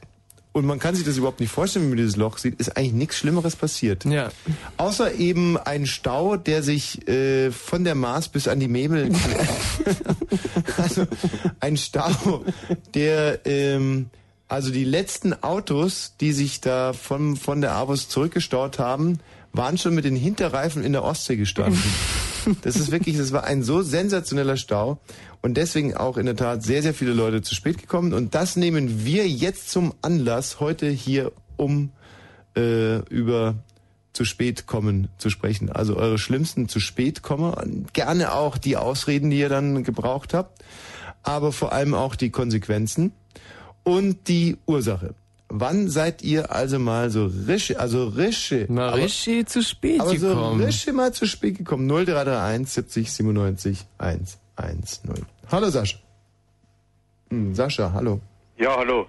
und man kann sich das überhaupt nicht vorstellen, wenn man dieses Loch sieht, ist eigentlich nichts Schlimmeres passiert. Ja. Außer eben ein Stau, der sich äh, von der Maas bis an die Memel... also ein Stau, der... Ähm, also die letzten Autos, die sich da von, von der Avus zurückgestaut haben, waren schon mit den Hinterreifen in der Ostsee gestanden. Das ist wirklich, das war ein so sensationeller Stau und deswegen auch in der Tat sehr, sehr viele Leute zu spät gekommen und das nehmen wir jetzt zum Anlass, heute hier um äh, über zu spät kommen zu sprechen. Also eure schlimmsten zu spät kommen, gerne auch die Ausreden, die ihr dann gebraucht habt, aber vor allem auch die Konsequenzen und die Ursache. Wann seid ihr also mal so rische, also rische, Mal aber- rische zu spät aber so gekommen. rische mal zu spät gekommen. 0331 70 97 110. Hallo Sascha. Hm, Sascha, hallo. Ja, hallo.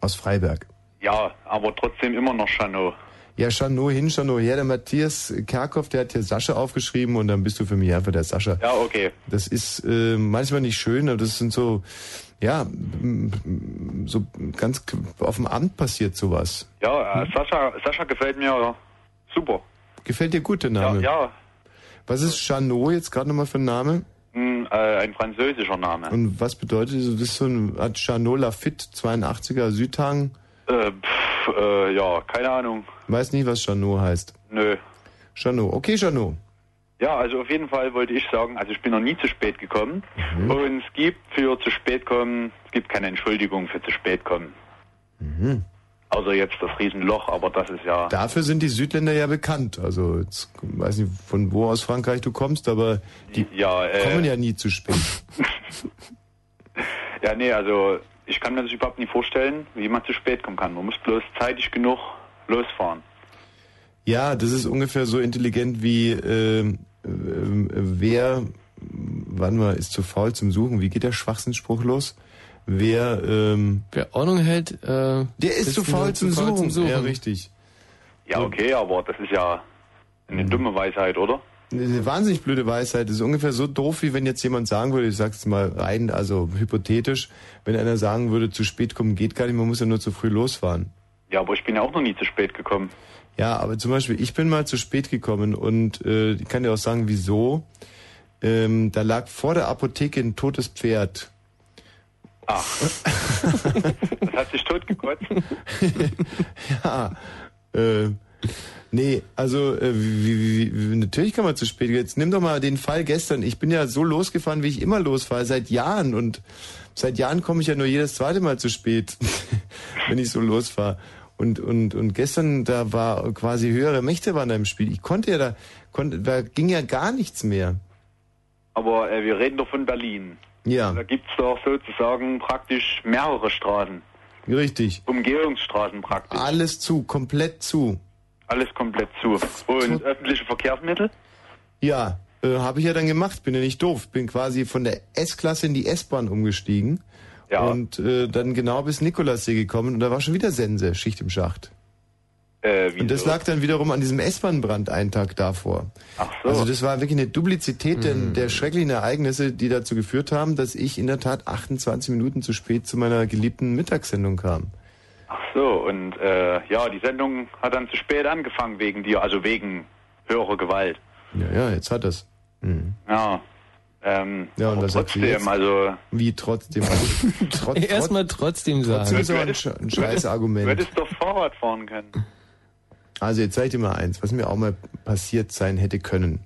Aus Freiberg. Ja, aber trotzdem immer noch Chano. Ja, Chano hin, Chano her. Der Matthias Kerkhoff, der hat hier Sascha aufgeschrieben und dann bist du für mich einfach der Sascha. Ja, okay. Das ist äh, manchmal nicht schön, aber das sind so, ja, so ganz auf dem Amt passiert sowas. Ja, äh, Sascha, Sascha gefällt mir super. Gefällt dir gut der Ja, Name? ja Was ist Chanot jetzt gerade nochmal für ein Name? mh, äh, ein französischer Name. Und was bedeutet das? Das ist so ein hat Chanot Lafitte 82er Südhang. Äh, pff, äh, ja, keine Ahnung. Weiß nicht, was Chanot heißt. Nö. Chanot. Okay, Chanot. Ja, also auf jeden Fall wollte ich sagen, also ich bin noch nie zu spät gekommen. Mhm. Und es gibt für zu spät kommen, es gibt keine Entschuldigung für zu spät kommen. Mhm. Außer jetzt das Riesenloch, aber das ist ja. Dafür sind die Südländer ja bekannt. Also jetzt weiß nicht, von wo aus Frankreich du kommst, aber die Ja, äh, kommen ja nie zu spät. Ja, nee, also ich kann mir das überhaupt nicht vorstellen, wie man zu spät kommen kann. Man muss bloß zeitig genug losfahren. Ja, das ist ungefähr so intelligent wie ähm, wer, wann mal ist zu faul zum Suchen. Wie geht der Schwachsinnsspruch los? Wer, ähm, wer Ordnung hält, äh, der ist zu faul zum, Suchen. Ja, richtig. Ja, okay, aber das ist ja eine dumme Weisheit, oder? Eine wahnsinnig blöde Weisheit. Das ist ungefähr so doof, wie wenn jetzt jemand sagen würde, ich sag's mal rein, also hypothetisch, wenn einer sagen würde, zu spät kommen geht gar nicht, man muss ja nur zu früh losfahren. Ja, aber ich bin ja auch noch nie zu spät gekommen. Ja, aber zum Beispiel, ich bin mal zu spät gekommen und äh, ich kann dir auch sagen, wieso. Ähm, da lag vor der Apotheke ein totes Pferd. Ach. das hat sich totgekotzt. ja. Äh, nee, also äh, wie, wie, wie, natürlich kann man zu spät. Jetzt nimm doch mal den Fall gestern. Ich bin ja so losgefahren, wie ich immer losfahre, seit Jahren. Und seit Jahren komme ich ja nur jedes zweite Mal zu spät, wenn ich so losfahre. Und, und, und gestern, da war quasi höhere Mächte waren da im Spiel. Ich konnte ja da, konnte, da ging ja gar nichts mehr. Aber äh, wir reden doch von Berlin. Ja. Da gibt's doch sozusagen praktisch mehrere Straßen. Richtig. Umgehungsstraßen praktisch. Alles zu, komplett zu. Alles komplett zu. Und öffentliche Verkehrsmittel? Ja, äh, habe ich ja dann gemacht, bin ja nicht doof. Bin quasi von der S-Klasse in die S-Bahn umgestiegen. Ja. Und äh, dann genau bis Nikolassee gekommen und da war schon wieder Sense, Schicht im Schacht. Äh? Und das lag dann wiederum an diesem S-Bahn-Brand einen Tag davor. Ach so. Also das war wirklich eine Duplizität der, der schrecklichen Ereignisse, die dazu geführt haben, dass ich in der Tat 28 Minuten zu spät zu meiner geliebten Mittagssendung kam. Ach so, und äh, ja, die Sendung hat dann zu spät angefangen wegen dir, also wegen höherer Gewalt. Ja, ja, jetzt hat es. Mhm. Ja. Ähm, Ja, und du trotzdem, jetzt? also Wie trotzdem? Also, trotz, Erstmal trotzdem sagen. Trotzdem ist aber ein, Sch- ein scheiß Argument. Du hättest doch Fahrrad fahren können. Also jetzt zeige ich dir mal eins, was mir auch mal passiert sein hätte können.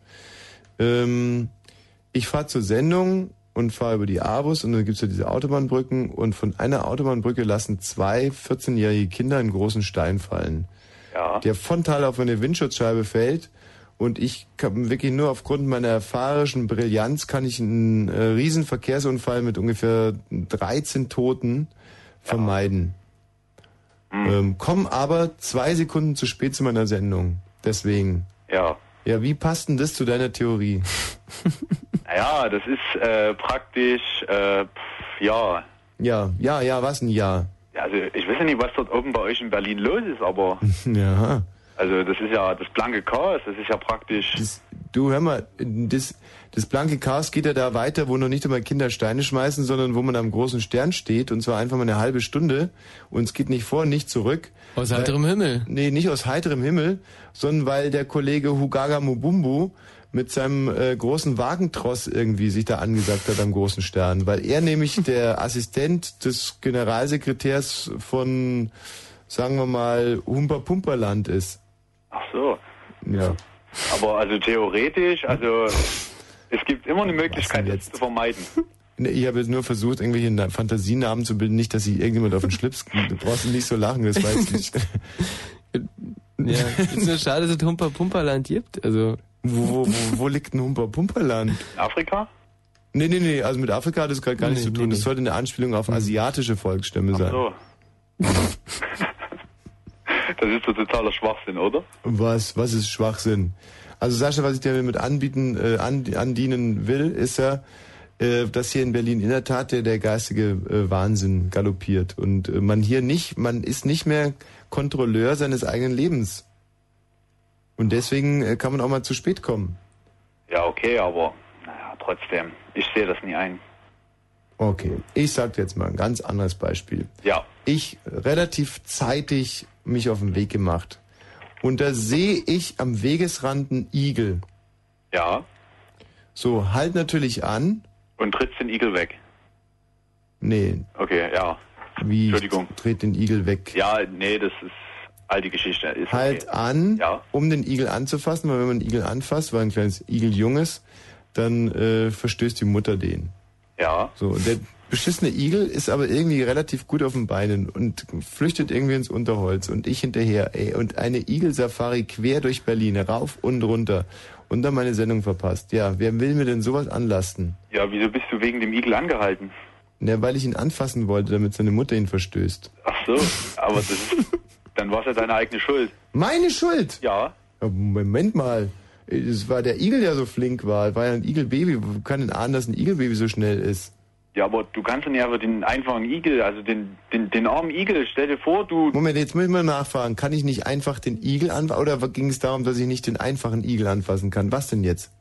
Ähm, ich fahre zur Sendung und fahre über die Abus und dann gibt's ja diese Autobahnbrücken und von einer Autobahnbrücke lassen zwei 14-jährige Kinder einen großen Stein fallen. Ja. Der frontal auf eine Windschutzscheibe fällt und ich kann wirklich nur aufgrund meiner erfahrischen Brillanz kann ich einen äh, riesen Verkehrsunfall mit ungefähr 13 Toten vermeiden. Ähm, komm aber zwei Sekunden zu spät zu meiner Sendung. Deswegen. Ja. Ja, wie passt denn das zu deiner Theorie? Naja, das ist äh, praktisch, äh, pff, ja. Ja, ja, ja, was ein Ja? Ja, Also ich weiß ja nicht, was dort oben bei euch in Berlin los ist, aber Ja. Also das ist ja das blanke Chaos, das ist ja praktisch. Du, hör mal, das, das blanke Chaos geht ja da weiter, wo noch nicht einmal Kinder Steine schmeißen, sondern wo man am großen Stern steht und zwar einfach mal eine halbe Stunde und es geht nicht vor und nicht zurück. Aus Weil- heiterem Himmel. Nee, nicht aus heiterem Himmel, sondern weil der Kollege Hugaga Mubumbu mit seinem äh, großen Wagentross irgendwie sich da angesagt hat am großen Stern, weil er nämlich der Assistent des Generalsekretärs von, sagen wir mal, Humper Pumperland ist. Ach so. Ja. Aber also theoretisch, also es gibt immer eine Möglichkeit, das zu vermeiden. Nee, Ich habe jetzt nur versucht, irgendwelche Na- Fantasienamen zu bilden, nicht, dass sich irgendjemand auf den Schlips. Du brauchst nicht so lachen, das war jetzt nicht. Ja, ist nur schade, dass es Humper Pumperland gibt. Also wo, wo, wo, wo liegt ein Humper Pumperland? Afrika? Nee, nee, nee, also mit Afrika hat das gerade gar nichts Nee, zu tun. nee, Das sollte eine Anspielung auf asiatische Volksstämme sein. So. das ist doch totaler Schwachsinn, oder? Was, was ist Schwachsinn? Also Sascha, was ich dir damit anbieten, äh, an, andienen will, ist ja, äh, dass hier in Berlin in der Tat der, der geistige äh, Wahnsinn galoppiert und äh, man hier nicht, man ist nicht mehr Kontrolleur seines eigenen Lebens. Und deswegen äh, kann man auch mal zu spät kommen. Ja, okay, aber naja, trotzdem, ich sehe das nie ein. Okay, ich sag dir jetzt mal ein ganz anderes Beispiel. Ja. Ich relativ zeitig mich auf den Weg gemacht. Und da sehe ich am Wegesrand einen Igel. Ja. So, halt natürlich an. Und trittst den Igel weg. Nee, Okay, ja. wie Entschuldigung. dreht den Igel weg. Ja, nee, das ist alte Geschichte. Ist Halt okay. an, Ja. um den Igel anzufassen, weil wenn man einen Igel anfasst, weil ein kleines Igeljunges, dann äh, verstößt die Mutter den. Ja. So, der beschissene Igel ist aber irgendwie relativ gut auf den Beinen und flüchtet irgendwie ins Unterholz und ich hinterher, ey, und eine Igelsafari quer durch Berlin, rauf und runter und dann meine Sendung verpasst. Ja, wer will mir denn sowas anlasten? Ja, wieso bist du wegen dem Igel angehalten? Ja, weil ich ihn anfassen wollte, damit seine Mutter ihn verstößt. Ach so, aber das ist, dann war es ja deine eigene Schuld. Meine Schuld? Ja. Ja, Moment mal. Es war der Igel, der so flink war. War ja ein Igelbaby. Wo kann denn ahnen, dass ein Igelbaby so schnell ist? Ja, aber du kannst dann ja aber den einfachen Igel, also den, den, den armen Igel, stell dir vor, du, Moment, jetzt ich mal nachfragen. Kann ich nicht einfach den Igel anfassen? Oder ging es darum, dass ich nicht den einfachen Igel anfassen kann? Was denn jetzt?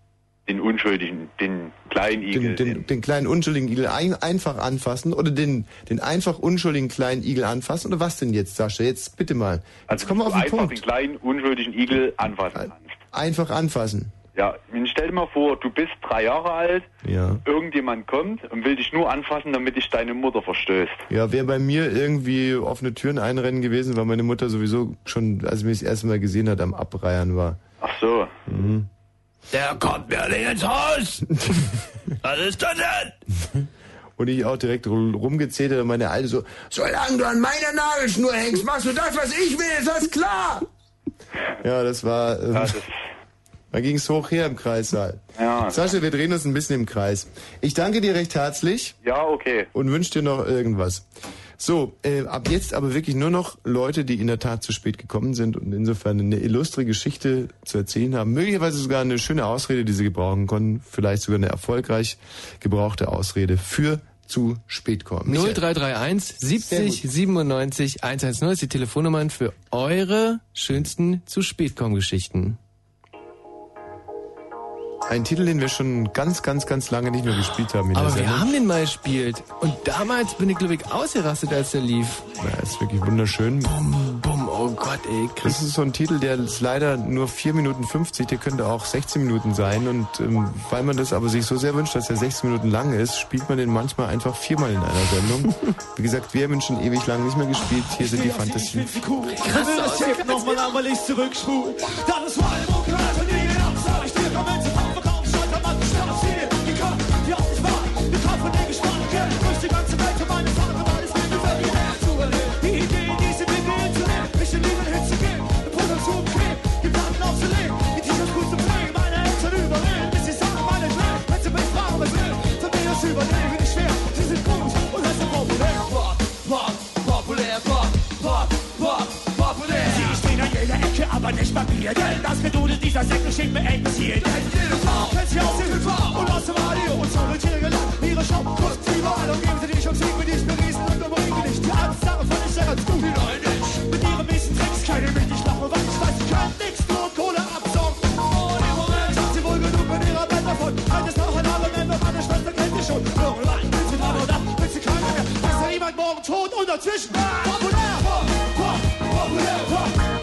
den unschuldigen, den kleinen Igel. Den, den, den kleinen unschuldigen Igel ein, einfach anfassen? Oder den, den einfach unschuldigen kleinen Igel anfassen? Oder was denn jetzt, Sascha? Jetzt bitte mal. Jetzt komm mal auf du den einfach Punkt. den kleinen unschuldigen Igel anfassen. Einfach anfassen. Ja, nun stell dir mal vor, du bist drei Jahre alt, Ja. irgendjemand kommt und will dich nur anfassen, damit dich deine Mutter verstößt. Ja, wäre bei mir irgendwie offene Türen einrennen gewesen, weil meine Mutter sowieso schon, als sie mich das erste Mal gesehen hat, am Abreiern war. Ach so. Mhm. Der kommt mir nicht ins Haus! Was ist das denn? Und ich auch direkt ru- rumgezählt und meine Alte so, solange du an meiner Nagelschnur hängst, machst du das, was ich will, ist das klar? Ja, das war, ähm, da ging's hoch her im Kreissaal. Ja. Sascha, wir drehen uns ein bisschen im Kreis. Ich danke dir recht herzlich. Ja, okay. Und wünsche dir noch irgendwas. So, äh, ab jetzt aber wirklich nur noch Leute, die in der Tat zu spät gekommen sind und insofern eine illustre Geschichte zu erzählen haben. Möglicherweise sogar eine schöne Ausrede, die sie gebrauchen konnten. Vielleicht sogar eine erfolgreich gebrauchte Ausrede für zu spät kommen. Michael. 0331 70 97 110 ist die Telefonnummern für eure schönsten zu spät kommen Geschichten. Ein Titel, den wir schon ganz, ganz, ganz lange nicht mehr gespielt haben in Aber der wir Sendung. haben den mal gespielt. Und damals bin ich, glaube ich, ausgerastet, als der lief. Ja, ist wirklich wunderschön. Bum, bum, oh Gott, ey. Das ist so ein Titel, der ist leider nur 4 Minuten 50, der könnte auch 16 Minuten sein. Und ähm, weil man das aber sich so sehr wünscht, dass er 16 Minuten lang ist, spielt man den manchmal einfach viermal in einer Sendung. Wie gesagt, wir haben ihn schon ewig lang nicht mehr gespielt. Hier sind die Fantasien. Ich will das Tape nochmal einmal ich zurückspulen. Dann ist nie gedacht. Sag ich dir, komm aber nicht mir, denn das Geduld dieser Säcke schickt mir eng Ziel. Kennt jede Frau, kennt sie aus dem TV und aus dem Radio und so wird hier gelangt, ihre Show, kurz überall und geben sie die Chance, sieg mit ich beriesen und überregen nicht. Die Angstsache fand ich ja ganz gut, die nicht. Mit ihren miesen Tricks, keine will ich lachen, weil ich weiß, ich kann nix, nur Kohle absaugen. Und im Moment hat sie wohl genug mit ihrer Welt davon. Eines noch ein Argument, aber meine Schwester kennt sie schon. Irgendwann will sie und dann will sie keiner mehr. Ist ja jemand morgen tot und dazwischen populär. Pop, pop, populär,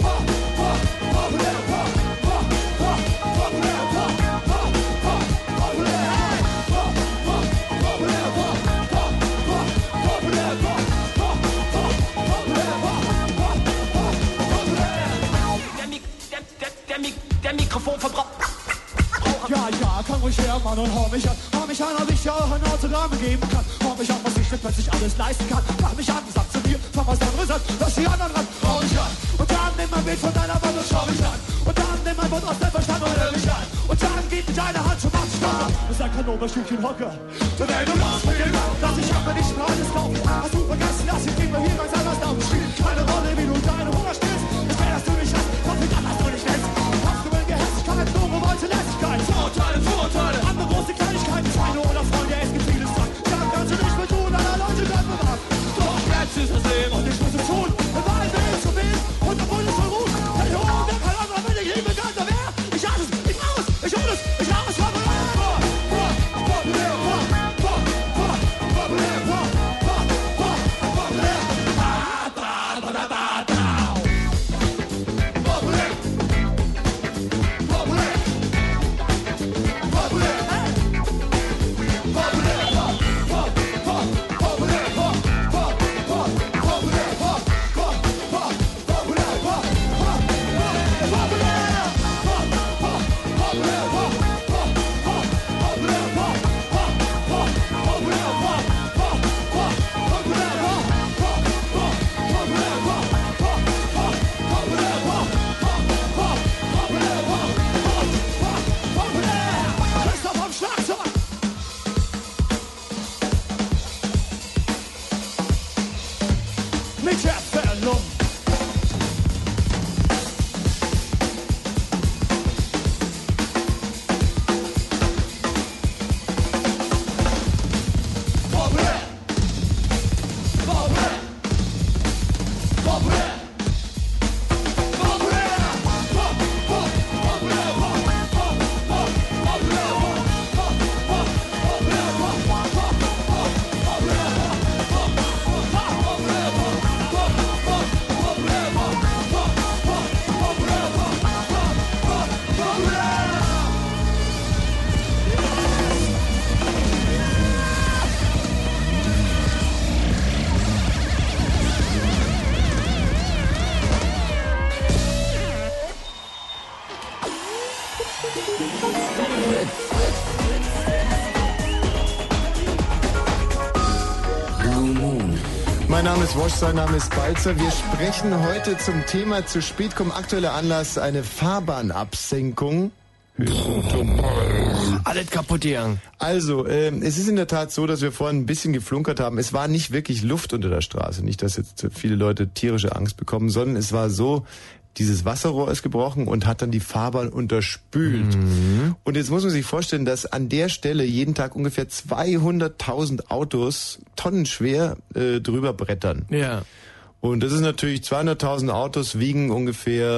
verbraucht. Ja, ja, komm ruhig her, Mann, und hau mich an. Hau mich an, ob ich dir auch ein Autogramm geben kann. Hau mich an, was ich mir plötzlich alles leisten kann. Mach mich an, sag zu mir, fang was anderes an. Lass die anderen ran, hau mich an. Und dann nimm ein Bild von deiner Wand und schau mich an. Und dann nimm ein Wort aus dem Verstand und hör mich an. Und dann gib mir deine Hand zum Abstand. Das ist ein Kanoberstückchen Hocker. Und wenn du mit dem Mann, dass ich hab mir nicht mehr Wosch, sein Name ist Balzer. Wir sprechen heute zum Thema zu spät kommen. Aktueller Anlass, eine Fahrbahnabsenkung. Alles kaputt gegangen. Also, ähm, es ist in der Tat so, dass wir vorhin ein bisschen geflunkert haben. Es war nicht wirklich Luft unter der Straße. Nicht, dass jetzt viele Leute tierische Angst bekommen, sondern es war so, dieses Wasserrohr ist gebrochen und hat dann die Fahrbahn unterspült. Und jetzt muss man sich vorstellen, dass an der Stelle jeden Tag ungefähr 200.000 Autos tonnenschwer äh, drüber brettern. Ja. Und das ist natürlich 200.000 Autos wiegen ungefähr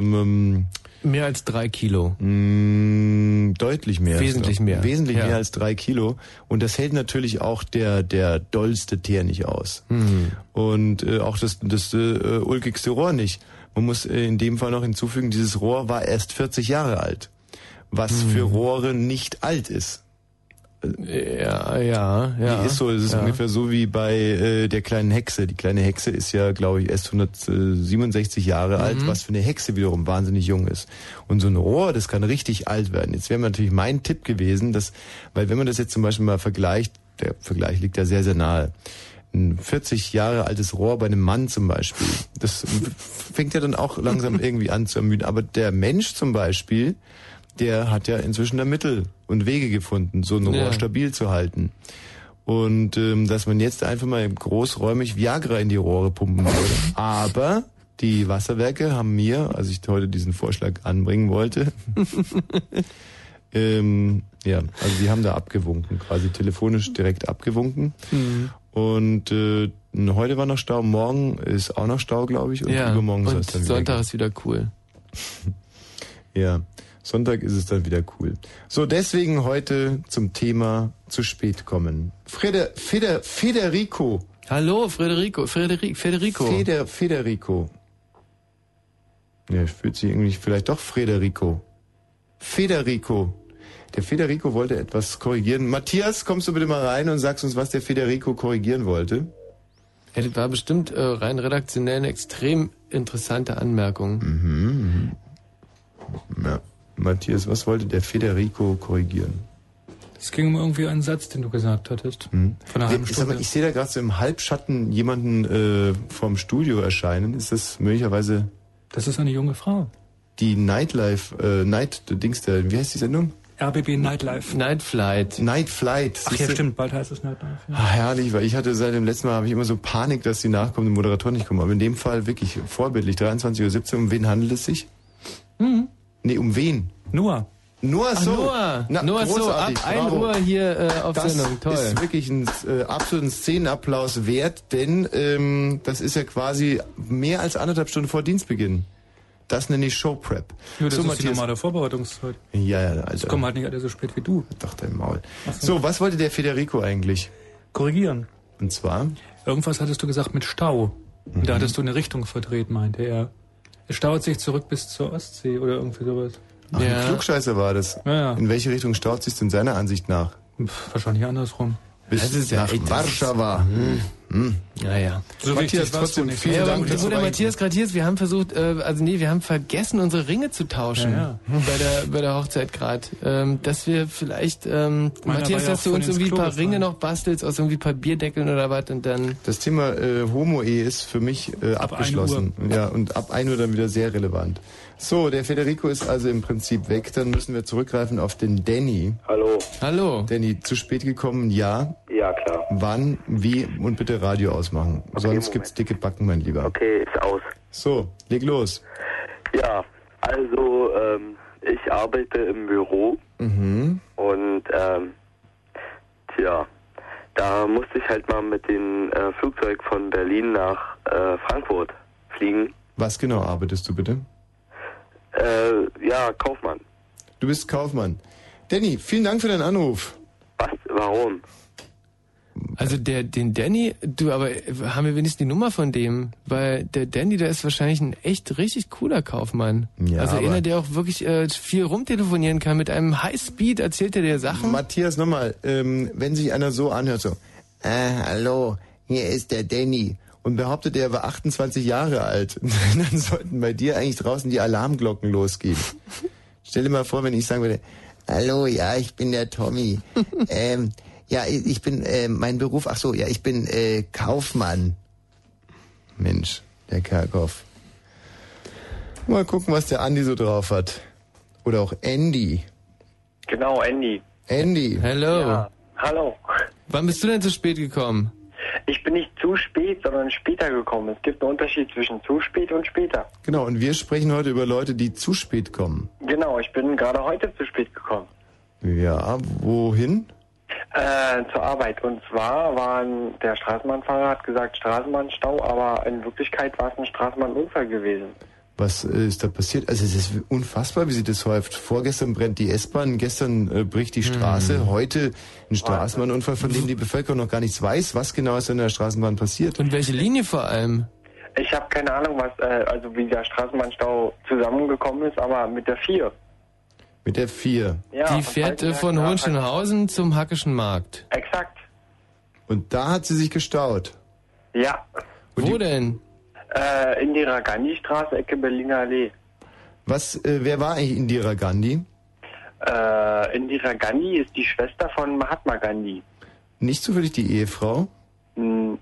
ähm, mehr als drei Kilo. Mh, deutlich mehr. Wesentlich mehr. Wesentlich Ja. mehr als drei Kilo. Und das hält natürlich auch der der dollste Teer nicht aus. Mhm. Und äh, auch das das äh, ulkigste Rohr nicht. Man muss äh, in dem Fall noch hinzufügen, dieses Rohr war erst 40 Jahre alt, was Mhm. für Rohre nicht alt ist. Ja, ja, ja. Die ist so, es ist ja. ungefähr so wie bei äh, der kleinen Hexe. Die kleine Hexe ist ja, glaube ich, erst 167 Jahre alt, Mhm. was für eine Hexe wiederum wahnsinnig jung ist. Und so ein Rohr, das kann richtig alt werden. Jetzt wäre natürlich mein Tipp gewesen, dass, weil wenn man das jetzt zum Beispiel mal vergleicht, der Vergleich liegt ja sehr, sehr nahe. Ein 40 Jahre altes Rohr bei einem Mann zum Beispiel, das fängt ja dann auch langsam irgendwie an zu ermüden. Aber der Mensch zum Beispiel, der hat ja inzwischen da Mittel und Wege gefunden, so ein Ja. Rohr stabil zu halten. Und ähm, dass man jetzt einfach mal großräumig Viagra in die Rohre pumpen würde. Aber die Wasserwerke haben mir, als ich heute diesen Vorschlag anbringen wollte, ähm, ja, also die haben da abgewunken, quasi telefonisch direkt abgewunken. Mhm. Und äh, heute war noch Stau, morgen ist auch noch Stau, glaube ich, und ja. übermorgen soll es dann wieder Sonntag ist wieder cool. ja, Sonntag ist es dann wieder cool. So, deswegen heute zum Thema zu spät kommen. Freder, Feder, Federico. Hallo, Federico, Federico, Federico. Feder, Federico. Ja, fühlt sich irgendwie vielleicht doch Federico. Federico. Der Federico wollte etwas korrigieren. Matthias, kommst du bitte mal rein und sagst uns, was der Federico korrigieren wollte? Ja, das war bestimmt äh, rein redaktionell eine extrem interessante Anmerkung. Mhm. Ja. Matthias, was wollte der Federico korrigieren? Es ging um irgendwie einen Satz, den du gesagt hattest. Von einer halben Ich, sag mal, Stunde. ich sehe da gerade so im Halbschatten jemanden äh, vom Studio erscheinen. Ist das möglicherweise... Das ist eine junge Frau. Die Nightlife, äh, Night, Dings der, wie heißt die Sendung? RBB Nightlife. Night Flight. Night Flight. Ach ja, stimmt, bald heißt es Nightlife. Ja. Ah, herrlich, weil ich hatte seit dem letzten Mal habe ich immer so Panik, dass die Nachkommen die Moderatoren nicht kommen. Aber in dem Fall wirklich vorbildlich. 23.17 Uhr. Um wen handelt es sich? Mhm. Nee, um wen? Noah. Noah Ach, so. Noah. Na, Noah so, ab 1 bravo. Uhr hier äh, auf das Sendung. Toll. ist wirklich ein äh, absoluten Szenenapplaus wert, denn ähm, das ist ja quasi mehr als anderthalb Stunden vor Dienstbeginn. Das nenne ich Showprep. Nur das so, ist die Matthias. normale Vorbereitungszeit. Ja, ja, Alter. Es kommen halt nicht alle so spät wie du. Doch, dein Maul. So, was wollte der Federico eigentlich? Korrigieren. Und zwar? Irgendwas hattest du gesagt mit Stau. Und Mhm. da hattest du eine Richtung verdreht, meinte er. Er staut sich zurück bis zur Ostsee oder irgendwie sowas. Ach, ein Klugscheißer war das. Ja, ja. In welche Richtung staut sich denn seiner Ansicht nach? Pff, wahrscheinlich andersrum. Bis Das ist ja nach echt- Warschauer. Hm. Hm. Ja, ja. So Matthias, trotzdem nicht. vielen Ja, Dank. wo du der Matthias gerade hier ist, wir haben versucht, äh, also nee, wir haben vergessen, unsere Ringe zu tauschen Ja, ja. bei der bei der Hochzeit gerade. Ähm, dass wir vielleicht, ähm, Meiner Matthias, dass du uns irgendwie ein paar Ringe noch bastelst aus irgendwie Papierdeckeln oder was und dann. Das Thema äh, Homo-Ehe ist für mich äh, Ab abgeschlossen. Ja, und ab 1 Uhr dann wieder sehr relevant. So, der Federico ist also im Prinzip weg. Dann müssen wir zurückgreifen auf den Danny. Hallo. Hallo. Danny, zu spät gekommen, ja. Ja, klar. Wann, wie und bitte Radio ausmachen. Sonst Moment. gibt's dicke Backen, mein Lieber. Okay, ist aus. So, leg los. Ja, also ähm, ich arbeite im Büro Mhm. und ähm, tja, da musste ich halt mal mit dem äh, Flugzeug von Berlin nach äh, Frankfurt fliegen. Was genau arbeitest du bitte? Äh, ja, Kaufmann. Du bist Kaufmann. Danny, vielen Dank für deinen Anruf. Was? Warum? Also der, den Danny, du, aber haben wir wenigstens die Nummer von dem? Weil der Danny, der ist wahrscheinlich ein echt richtig cooler Kaufmann. Ja, also einer, der auch wirklich äh, viel rumtelefonieren kann. Mit einem Highspeed erzählt er dir Sachen. Matthias, nochmal, ähm, wenn sich einer so anhört, so, äh, hallo, hier ist der Danny. Und behauptet, er war 28 Jahre alt. Dann sollten bei dir eigentlich draußen die Alarmglocken losgehen. Stell dir mal vor, wenn ich sagen würde, hallo, ja, ich bin der Tommy. ähm, ja, ich bin, äh, mein Beruf, ach so, ja, ich bin äh, Kaufmann. Mensch, der Kerkhoff. Mal gucken, was der Andi so drauf hat. Oder auch Andy. Genau, Andy. Andy. Hello. Ja. Hallo. Wann bist du denn zu spät gekommen? Ich bin nicht zu spät, sondern später gekommen. Es gibt einen Unterschied zwischen zu spät und später. Genau, und wir sprechen heute über Leute, die zu spät kommen. Genau, ich bin gerade heute zu spät gekommen. Ja, wohin? Äh, zur Arbeit. Und zwar war ein, der Straßenbahnfahrer hat gesagt Straßenbahnstau, aber in Wirklichkeit war es ein Straßenbahnunfall gewesen. Was äh, ist da passiert? Also es ist unfassbar, wie sich das häuft. Vorgestern brennt die S-Bahn, gestern äh, bricht die Straße, heute ein Straßenbahnunfall, von dem die Bevölkerung noch gar nichts weiß, was genau ist in der Straßenbahn passiert. Und welche Linie vor allem? Ich habe keine Ahnung, was, äh, also wie der Straßenbahnstau zusammengekommen ist, aber mit der 4. Mit der 4. Ja, die fährt äh, von Hohenschönhausen zum Hackischen Markt. Exakt. Und da hat sie sich gestaut. Ja. Wo denn? Äh, Indira Gandhi Straße, Ecke Berliner Allee. Was, äh, wer war eigentlich Indira Gandhi? Äh, Indira Gandhi ist die Schwester von Mahatma Gandhi. Nicht zufällig die Ehefrau? Hm,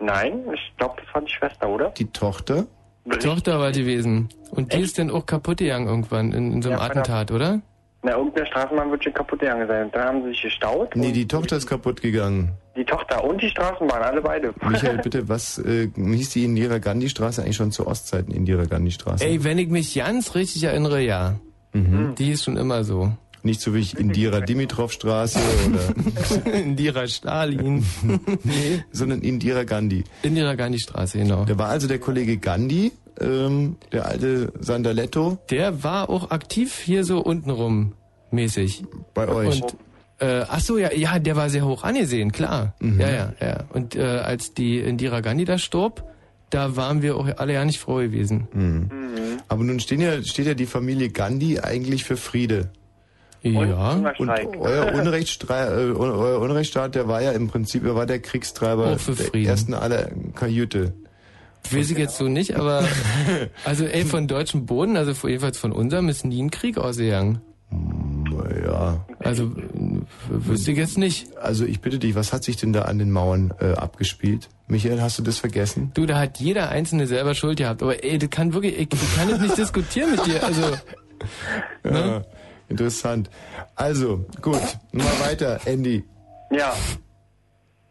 nein, ich glaube, das war die Schwester, oder? Die Tochter? Die Tochter war gewesen. Und die ist dann auch kaputt gegangen irgendwann in, in so einem Ja, von der- Attentat, oder? Na, irgendeine Straßenbahn wird schon kaputt gegangen sein. Und dann haben sie sich gestaut. Nee, die Tochter ist kaputt gegangen. Die Tochter und die Straßenbahn, alle beide. Michael, bitte, was äh, hieß die Indira Gandhi Straße eigentlich schon zu Ostzeiten Indira Gandhi Straße? Ey, wenn ich mich ganz richtig erinnere, ja. Mhm. Die ist schon immer so. Nicht so wie ich Indira Dimitrov Straße oder Indira Stalin. nee, sondern Indira Gandhi. Indira Gandhi Straße, genau. Da war also der Kollege Gandhi, ähm, der alte Sandaletto. Der war auch aktiv hier so untenrum mäßig. Bei euch. Und, äh, ach so, ja, ja, der war sehr hoch angesehen, klar. Mhm. Ja, ja, ja. Und äh, als die Indira Gandhi da starb, da waren wir auch alle ja nicht froh gewesen. Mhm. Aber nun stehen ja, steht ja die Familie Gandhi eigentlich für Friede. Ja. Und euer, Unrechtsstreit, äh, euer Unrechtsstaat, der war ja im Prinzip, er war der Kriegstreiber Auch für der Frieden. ersten aller Kajüte. Weiß ich jetzt so nicht, aber also ey, von deutschem Boden, also jedenfalls von unserem, ist nie ein Krieg ausgegangen. Naja. Also wüsste ich jetzt nicht. Also ich bitte dich, was hat sich denn da an den Mauern äh, abgespielt? Michael, hast du das vergessen? Du, da hat jeder Einzelne selber Schuld gehabt. Aber ey, das kann wirklich, ich, ich kann jetzt nicht diskutieren mit dir. Also, Ja, interessant. Also, gut, mal weiter, Andy. Ja.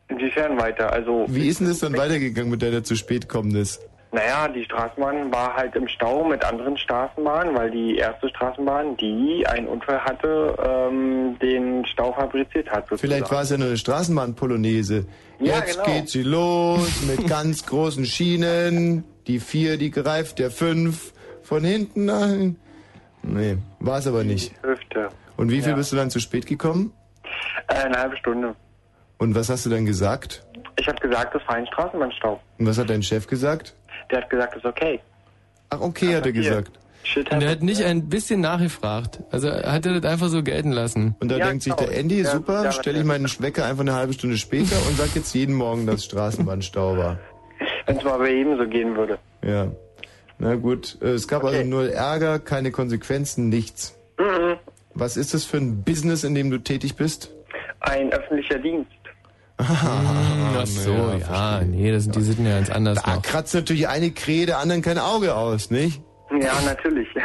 Inwiefern weiter? Also, Wie ist denn das dann weitergegangen mit deiner zu spät kommendnis? Naja, die Straßenbahn war halt im Stau mit anderen Straßenbahnen, weil die erste Straßenbahn, die einen Unfall hatte, ähm, den Stau fabriziert hat. Sozusagen. Vielleicht war es ja nur eine Straßenbahn-Polonaise. Ja, Jetzt genau. geht sie los mit ganz großen Schienen. Die vier, die greift, der fünf. Von hinten nach. Nee, war es aber nicht. Hüfte. Und wie viel Ja. bist du dann zu spät gekommen? Äh, eine halbe Stunde. Und was hast du dann gesagt? Ich habe gesagt, das war ein Straßenbahnstau. Und was hat dein Chef gesagt? Der hat gesagt, ist okay. Ach, okay, hat er gesagt. und er hat nicht ein bisschen nachgefragt. Also hat er das einfach so gelten lassen. Und da denkt sich der Andy, super, stelle ich meinen Wecker einfach eine halbe Stunde später und sag jetzt jeden Morgen, dass Straßenbahnstau war. Wenn es mal bei ihm so gehen würde. Ja. Na gut, äh, es gab also null Ärger, keine Konsequenzen, nichts. Mhm. Was ist das für ein Business, in dem du tätig bist? Ein öffentlicher Dienst. Ach so, ja, nee, das sind die Sitten ja ganz anders Da noch. kratzt natürlich eine Krähe der anderen kein Auge aus, nicht? Ja, natürlich.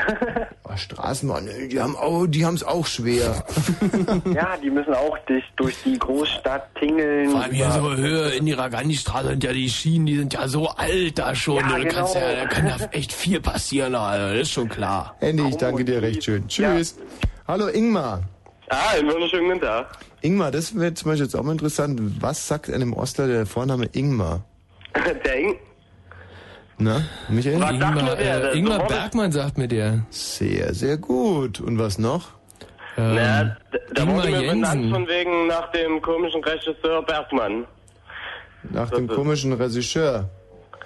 Oh, Straßenbahn, die haben oh, die haben's auch schwer. ja, die müssen auch durch, durch die Großstadt tingeln. Vor allem hier so Höhe in die Ragandi-Straße sind ja die Schienen, die sind ja so alt da schon. Ja, da, kannst genau. ja, da kann ja echt viel passieren, Alter. Das ist schon klar. Andy, ich danke dir recht schön. Tschüss. Hallo Ingmar. Ah, einen wunderschönen guten Tag. Ingmar, das wäre zum Beispiel jetzt auch mal interessant. Was sagt einem Ostler der Vorname Ingmar? Der Ing Na, Michael? Was sagt Ingmar, mir der? äh, Ingmar Robert- Bergmann sagt mir der. Sehr, sehr gut. Und was noch? Ähm, Na, da- da Ingmar wurde mir benannt Jensen. von wegen nach dem komischen Regisseur Bergmann. Nach dem komischen Regisseur.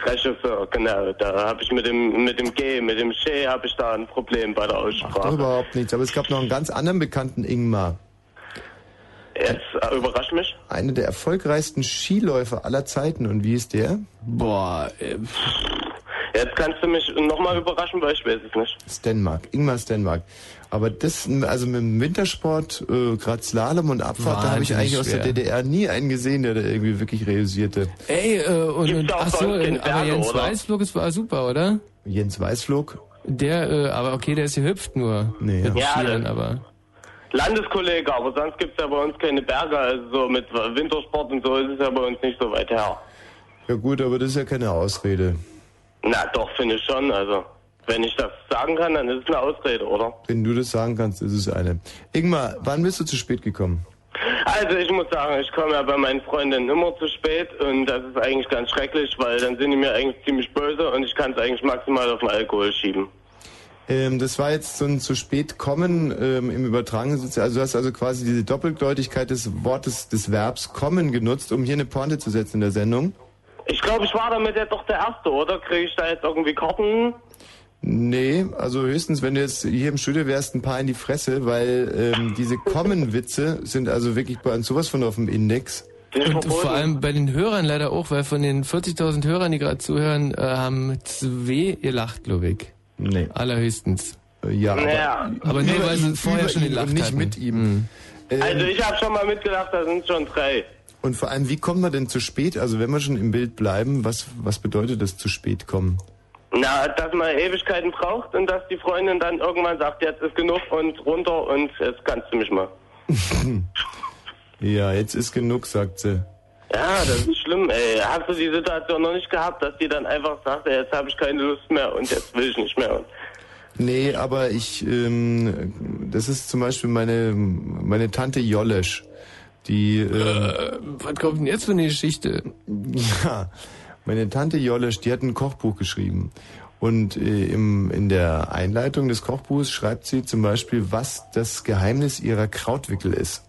Regisseur, genau. Da habe ich mit dem mit dem G, mit dem Che habe ich da ein Problem bei der Doch Aussprache. überhaupt nichts. Aber es gab noch einen ganz anderen bekannten Ingmar. Jetzt äh, überrascht mich. Einer der erfolgreichsten Skiläufer aller Zeiten. Und wie ist der? Boah, äh, Jetzt kannst du mich nochmal überraschen, weil ich weiß es nicht. Stenmark. Ingmar Stenmark. Aber das, also mit dem Wintersport, äh, gerade Slalom und Abfahrt, da habe ich eigentlich aus der schwer. DDR nie einen gesehen, der da irgendwie wirklich realisierte. ey, äh, und, Gibt's und ach so, äh, aber Jens oder? Weißflug ist war super, oder? Jens Weißflog? Der, äh, aber okay, der ist gehüpft nur. Nee, Mit ja. Skiern, Ja, aber. Landeskollege, aber sonst gibt's ja bei uns keine Berge. Also so mit Wintersport und so ist es ja bei uns nicht so weit her. Ja gut, aber das ist ja keine Ausrede. Na doch, finde ich schon. Also wenn ich das sagen kann, dann ist es eine Ausrede, oder? Wenn du das sagen kannst, ist es eine. Ingmar, wann bist du zu spät gekommen? Also ich muss sagen, ich komme ja bei meinen Freundinnen immer zu spät und das ist eigentlich ganz schrecklich, weil dann sind die mir eigentlich ziemlich böse und ich kann es eigentlich maximal auf den Alkohol schieben. Ähm, das war jetzt so ein zu spät kommen ähm, im übertragenen Sinne. Also du hast also quasi diese Doppeldeutigkeit des Wortes, des Verbs kommen genutzt, um hier eine Pointe zu setzen in der Sendung. Ich glaube, ich war damit ja doch der Erste, oder? Kriege ich da jetzt irgendwie Karten? Nee, also höchstens, wenn du jetzt hier im Studio wärst, ein paar in die Fresse, weil ähm, diese Kommen-Witze sind also wirklich bei uns sowas von auf dem Index. Und vor allem bei den Hörern leider auch, weil von den 40.000 Hörern, die gerade zuhören, äh, haben zwei gelacht, glaube ich. Nee. Allerhöchstens. Ja, Naja. aber nur Über weil sie vorher schon gelacht und nicht hatten. mit ihm. Mhm. Ähm, Also ich habe schon mal mitgedacht, da sind schon drei. und vor allem, wie kommt man denn zu spät? Also wenn wir schon im Bild bleiben, was, was bedeutet das zu spät kommen? Na, dass man Ewigkeiten braucht und dass die Freundin dann irgendwann sagt, jetzt ist genug und runter und jetzt kannst du mich mal. Ja, jetzt ist genug, sagt sie. Ja, das ist schlimm, ey. Hast du die Situation noch nicht gehabt, dass die dann einfach sagt, ey, jetzt habe ich keine Lust mehr und jetzt will ich nicht mehr. Und Nee, aber ich, ähm, das ist zum Beispiel meine, meine Tante Jollesch, die, ähm, Äh, was kommt denn jetzt für eine Geschichte? ja, meine Tante Jollesch, die hat ein Kochbuch geschrieben. Und äh, im, in der Einleitung des Kochbuchs schreibt sie zum Beispiel, was das Geheimnis ihrer Krautwickel ist.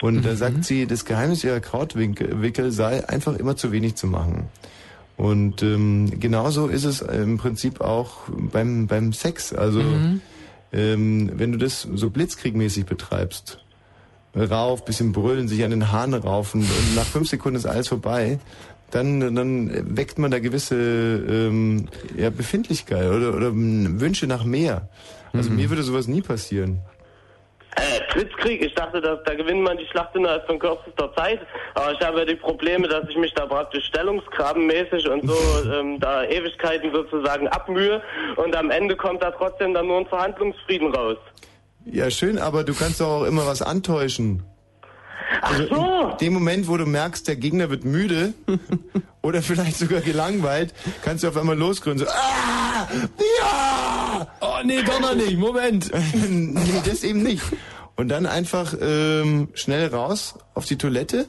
Und da sagt sie, das Geheimnis ihrer Krautwickel sei einfach immer zu wenig zu machen. Und ähm, genauso ist es im Prinzip auch beim, beim Sex. Also ähm, wenn du das so blitzkriegmäßig betreibst, rauf, bisschen brüllen, sich an den Haaren raufen und nach fünf Sekunden ist alles vorbei, dann, dann weckt man da gewisse ähm, ja, Befindlichkeit oder, oder Wünsche nach mehr. Also mir würde sowas nie passieren. Äh, Blitzkrieg, ich dachte, dass, da gewinnt man die Schlacht innerhalb von kürzester Zeit. Aber ich habe ja die Probleme, dass ich mich da praktisch stellungsgrabenmäßig und so ähm, da Ewigkeiten sozusagen abmühe und am Ende kommt da trotzdem dann nur ein Verhandlungsfrieden raus. Ja, schön, aber du kannst doch auch immer was antäuschen. Also in dem Moment, wo du merkst, der Gegner wird müde oder vielleicht sogar gelangweilt, kannst du auf einmal losgründen. So, ah, ja! Oh nee, doch noch nicht. Moment. nee, das eben nicht. Und dann einfach ähm, schnell raus auf die Toilette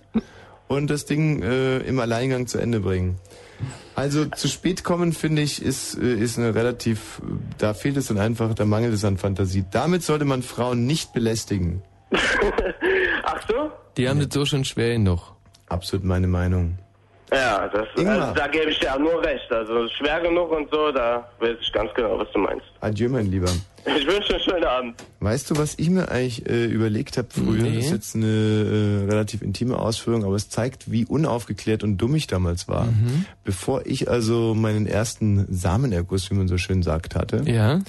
und das Ding äh, im Alleingang zu Ende bringen. Also zu spät kommen, finde ich, ist, äh, ist eine relativ, da fehlt es dann einfach, da mangelt es an Fantasie. Damit sollte man Frauen nicht belästigen. Ach so? Die haben das so schon schwer genug. Absolut meine Meinung. Ja, das, also, da gebe ich dir auch nur recht. Also schwer genug und so, da weiß ich ganz genau, was du meinst. Adieu, mein Lieber. Ich wünsche einen schönen Abend. Weißt du, was ich mir eigentlich äh, überlegt habe früher? Nee. Das ist jetzt eine äh, relativ intime Ausführung, aber es zeigt, wie unaufgeklärt und dumm ich damals war. Mhm. Bevor ich also meinen ersten Samenerguss, wie man so schön sagt, hatte, Ja.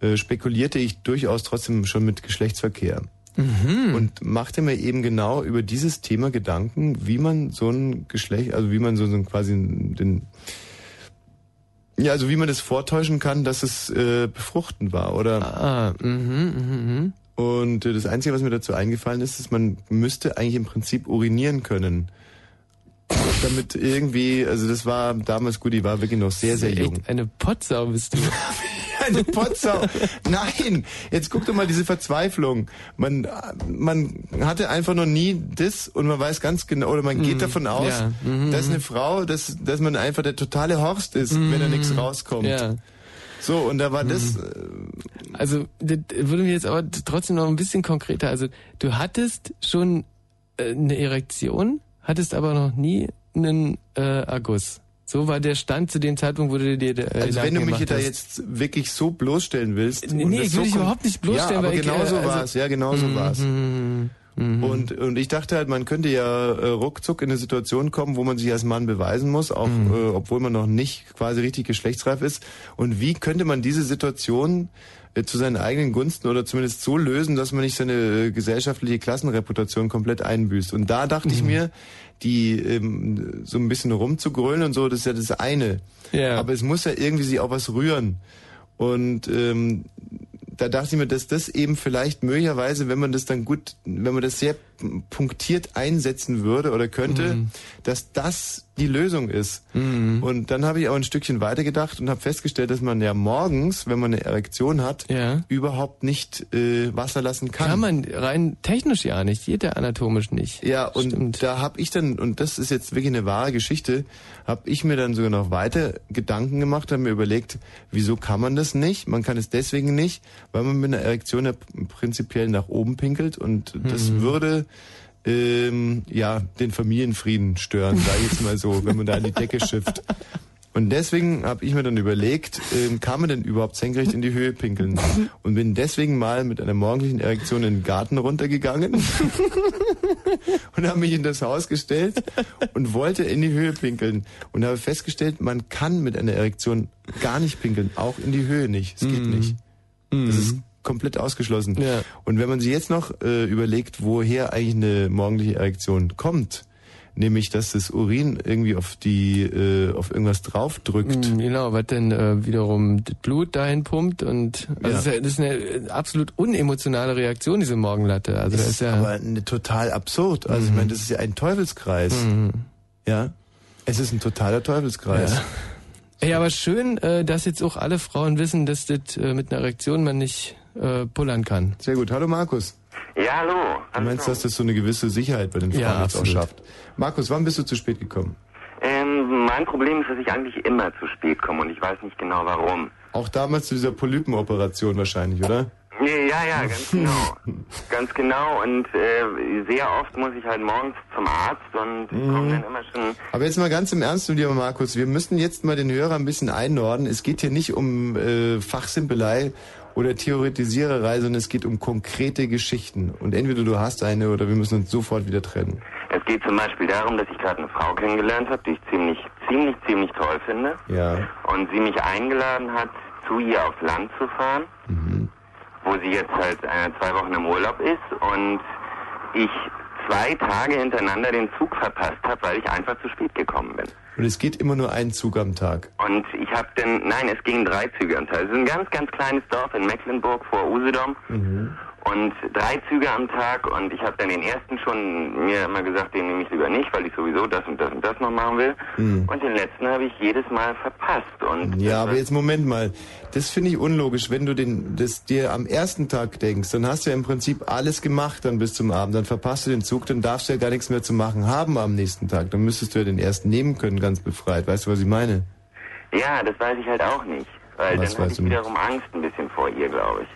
äh, spekulierte ich durchaus trotzdem schon mit Geschlechtsverkehr. Mhm. Und machte mir eben genau über dieses Thema Gedanken, wie man so ein Geschlecht, also wie man so, so quasi den, ja, also wie man das vortäuschen kann, dass es äh, befruchtend war, oder? Ah, mhm, Und äh, das Einzige, was mir dazu eingefallen ist, ist, man müsste eigentlich im Prinzip urinieren können. Damit irgendwie, also das war damals gut, die war wirklich noch sehr, sehr Echt jung. Eine Potsau bist du. Eine Potsau. Nein, jetzt guck doch mal diese Verzweiflung. Man, man hatte einfach noch nie das und man weiß ganz genau, oder man geht Mhm, davon aus, ja, mhm, dass eine Frau, dass, dass man einfach der totale Horst ist, wenn da nichts rauskommt. Mhm. Ja. So, und da war das, äh, Also, das würde mir jetzt aber trotzdem noch ein bisschen konkreter. Also, du hattest schon äh, eine Erektion, hattest aber noch nie einen äh, Erguss. So war der Stand zu dem Zeitpunkt, wo du dir äh, also wenn du mich da jetzt wirklich so bloßstellen willst. Nee, nee, ich will so dich überhaupt nicht bloßstellen, ja, aber weil ich, genau äh, so also- war's. Ja, genau so Mhm, war's. mhm, mhm. Und, und ich dachte halt, man könnte ja äh, ruckzuck in eine Situation kommen, wo man sich als Mann beweisen muss, auch Mhm. äh, obwohl man noch nicht quasi richtig geschlechtsreif ist. Und wie könnte man diese Situation äh, zu seinen eigenen Gunsten oder zumindest so lösen, dass man nicht seine äh, gesellschaftliche Klassenreputation komplett einbüßt? Und da dachte Mhm. ich mir, die ähm, so ein bisschen rumzugrölen und so, das ist ja das eine. Ja. Aber es muss ja irgendwie sich auch was rühren. Und ähm, da dachte ich mir, dass das eben vielleicht möglicherweise, wenn man das dann gut, wenn man das sehr punktiert einsetzen würde oder könnte, Mhm. dass das die Lösung ist. Und dann habe ich auch ein Stückchen weitergedacht und habe festgestellt, dass man ja morgens, wenn man eine Erektion hat, überhaupt nicht äh, Wasser lassen kann. Kann man rein technisch ja nicht, geht ja anatomisch nicht. Ja, und da habe ich dann, und das ist jetzt wirklich eine wahre Geschichte, habe ich mir dann sogar noch weiter Gedanken gemacht, habe mir überlegt, wieso kann man das nicht? Man kann es deswegen nicht, weil man mit einer Erektion ja prinzipiell nach oben pinkelt und das Mhm. würde ähm, ja den Familienfrieden stören, sage ich jetzt mal so, wenn man da an die Decke schifft. Und deswegen habe ich mir dann überlegt, ähm, kann man denn überhaupt senkrecht in die Höhe pinkeln? Und bin deswegen mal mit einer morgendlichen Erektion in den Garten runtergegangen und habe mich in das Haus gestellt und wollte in die Höhe pinkeln und habe festgestellt, man kann mit einer Erektion gar nicht pinkeln, auch in die Höhe nicht. Es geht Mhm. nicht. Das ist komplett ausgeschlossen. Und wenn man sich jetzt noch äh, überlegt, woher eigentlich eine morgendliche Erektion kommt, nämlich dass das Urin irgendwie auf die äh, auf irgendwas draufdrückt. Mm, Genau, was denn äh, wiederum das Blut dahin pumpt und also Ja. das, ist ja, das eine äh, absolut unemotionale Reaktion, diese Morgenlatte. Also das ist ist ja aber eine, total absurd. Also ich Mhm. meine, das ist ja ein Teufelskreis. Ja, es ist ein totaler Teufelskreis. Ja. Ey, aber schön, äh, dass jetzt auch alle Frauen wissen, dass das äh, mit einer Erektion man nicht äh, pullern kann. Sehr gut. Hallo Markus. Ja, hallo. Du meinst, dass das so eine gewisse Sicherheit bei den Frauen Ja, jetzt auch schafft? Markus, wann bist du zu spät gekommen? Ähm, mein Problem ist, dass ich eigentlich immer zu spät komme und ich weiß nicht genau warum. Auch damals zu dieser Polypenoperation wahrscheinlich, oder? Ja, ja, ganz genau. ganz genau. Und äh, sehr oft muss ich halt morgens zum Arzt und Mhm. komme dann immer schon. Aber jetzt mal ganz im Ernst, lieber Markus, wir müssen jetzt mal den Hörer ein bisschen einordnen. Es geht hier nicht um äh, Fachsimpelei oder Theoretisiererei, sondern es geht um konkrete Geschichten. Und entweder du hast eine oder wir müssen uns sofort wieder trennen. Es geht zum Beispiel darum, dass ich gerade eine Frau kennengelernt habe, die ich ziemlich, ziemlich, ziemlich toll finde. Ja. Und sie mich eingeladen hat, zu ihr aufs Land zu fahren, wo sie jetzt halt äh, zwei Wochen im Urlaub ist und ich zwei Tage hintereinander den Zug verpasst habe, weil ich einfach zu spät gekommen bin. Und es geht immer nur ein Zug am Tag. Und ich habe dann, nein, es gingen drei Züge am Tag. Es ist ein ganz, ganz kleines Dorf in Mecklenburg vor Usedom. Und drei Züge am Tag und ich habe dann den ersten schon mir immer gesagt, den nehme ich lieber nicht, weil ich sowieso das und das und das noch machen will. Mhm. Und den letzten habe ich jedes Mal verpasst. Und Ja, aber jetzt Moment mal. Das finde ich unlogisch. Wenn du den, das dir am ersten Tag denkst, dann hast du ja im Prinzip alles gemacht dann bis zum Abend. Dann verpasst du den Zug, dann darfst du ja gar nichts mehr zu machen haben am nächsten Tag. Dann müsstest du ja den ersten nehmen können, ganz befreit. Weißt du, was ich meine? ja, das weiß ich halt auch nicht. Weil Was dann habe ich nicht? wiederum Angst ein bisschen vor ihr, glaube ich.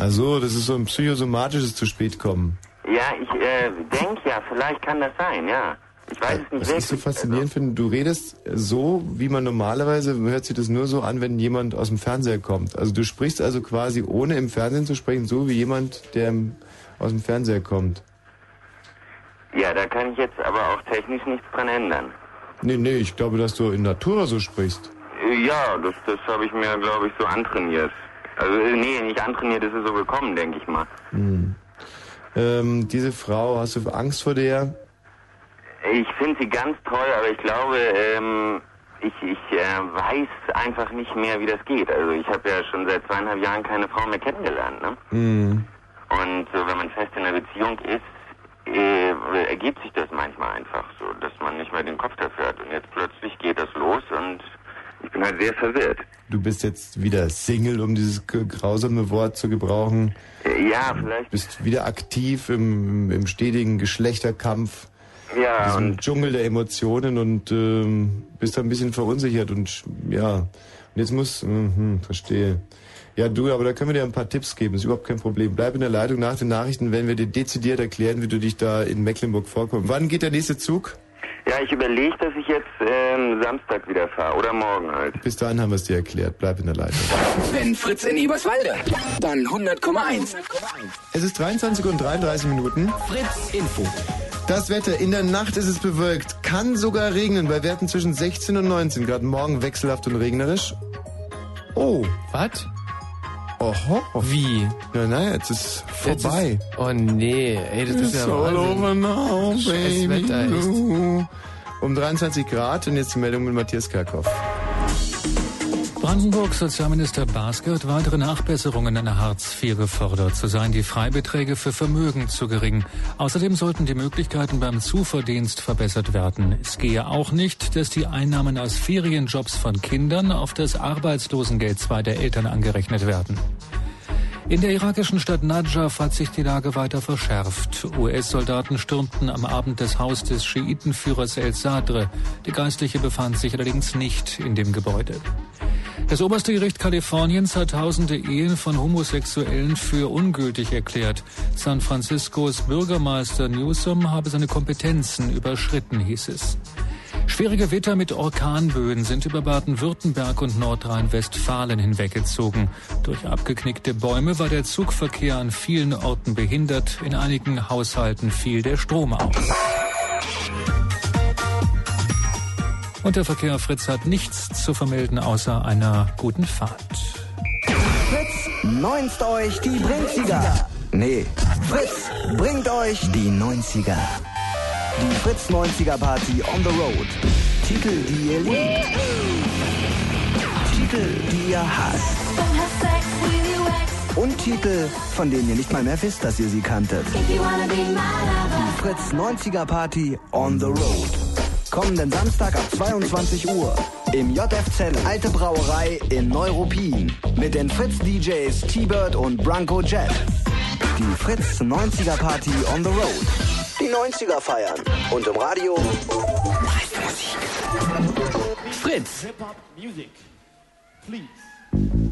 Also, das ist so ein psychosomatisches zu spät kommen. Ja, ich äh, denke ja, vielleicht kann das sein, ja. Ich weiß es nicht Was ich so faszinierend finde, du redest so, wie man normalerweise, hört sich das nur so an, wenn jemand aus dem Fernseher kommt. Also du sprichst also quasi, ohne im Fernsehen zu sprechen, so wie jemand, der aus dem Fernseher kommt. Ja, da kann ich jetzt aber auch technisch nichts dran ändern. Nee, nee, ich glaube, dass du in Natura so sprichst. Äh, Ja, das, das habe ich mir, glaube ich, so antrainiert. Also, nee, nicht antrainiert, das ist so gekommen, denke ich mal. Hm. Ähm, diese Frau, hast du Angst vor der? Ich finde sie ganz toll, aber ich glaube, ähm, ich, ich äh, weiß einfach nicht mehr, wie das geht. Also ich habe ja schon seit zweieinhalb Jahren keine Frau mehr kennengelernt. Ne? Hm. Und so, wenn man fest in einer Beziehung ist, äh, ergibt sich das manchmal einfach so, dass man nicht mehr den Kopf dafür hat. Und jetzt plötzlich geht das los und ich bin halt sehr verwirrt. Du bist jetzt wieder Single, um dieses grausame Wort zu gebrauchen. Ja, vielleicht. Bist wieder aktiv im, im stetigen Geschlechterkampf. Ja, diesem Dschungel der Emotionen und ähm, bist da ein bisschen verunsichert und ja. Und jetzt muss, mhm, verstehe. Ja, du, aber da können wir dir ein paar Tipps geben, ist überhaupt kein Problem. Bleib in der Leitung nach den Nachrichten, wenn wir dir dezidiert erklären, wie du dich da in Mecklenburg vorkommst. Wann geht der nächste Zug? Ja, ich überlege, dass ich jetzt ähm, Samstag wieder fahre oder morgen halt. Bis dahin haben wir es dir erklärt. Bleib in der Leitung. Wenn Fritz in Eberswalde, dann 100,1. Es ist 23 und 33 Minuten. Fritz Info. Das Wetter, in der Nacht ist es bewölkt, kann sogar regnen bei Werten zwischen 16 und 19 Grad. Morgen wechselhaft und regnerisch. Oh. Was? Oho. Wie? Na, na, jetzt ist vorbei. Jetzt ist, oh nee, ey, das ist ja It's all over now, Scheiß baby Wetter, echt. blue. Um 23 Grad und jetzt die Meldung mit Matthias Kerkhoff. Brandenburgs Sozialminister Baske hat weitere Nachbesserungen an Hartz IV gefordert. So seien die Freibeträge für Vermögen zu gering. Außerdem sollten die Möglichkeiten beim Zuverdienst verbessert werden. Es gehe auch nicht, dass die Einnahmen aus Ferienjobs von Kindern auf das Arbeitslosengeld zweier Eltern angerechnet werden. In der irakischen Stadt Najaf hat sich die Lage weiter verschärft. US-Soldaten stürmten am Abend das Haus des Schiitenführers El Sadr. Der Geistliche befand sich allerdings nicht in dem Gebäude. Das oberste Gericht Kaliforniens hat tausende Ehen von Homosexuellen für ungültig erklärt. San Franciscos Bürgermeister Newsom habe seine Kompetenzen überschritten, hieß es. Schwere Gewitter mit Orkanböen sind über Baden-Württemberg und Nordrhein-Westfalen hinweggezogen. Durch abgeknickte Bäume war der Zugverkehr an vielen Orten behindert. In einigen Haushalten fiel der Strom aus. Und der Verkehr Fritz hat nichts zu vermelden außer einer guten Fahrt. Fritz neunst euch die Brinziger. Nee, Fritz bringt euch die 90er. Die Fritz 90er Party on the road. Titel, die ihr liebt. Titel, die ihr hasst. Und Titel, von denen ihr nicht mal mehr wisst, dass ihr sie kanntet. Die Fritz 90er Party on the road. Kommenden Samstag ab 22 Uhr im JFZ Alte Brauerei in Neuruppin mit den Fritz DJs T-Bird und Branko Jet. Die Fritz 90er Party on the road. Die 90er feiern und im Radio. Fritz. Hip-Hop music, please.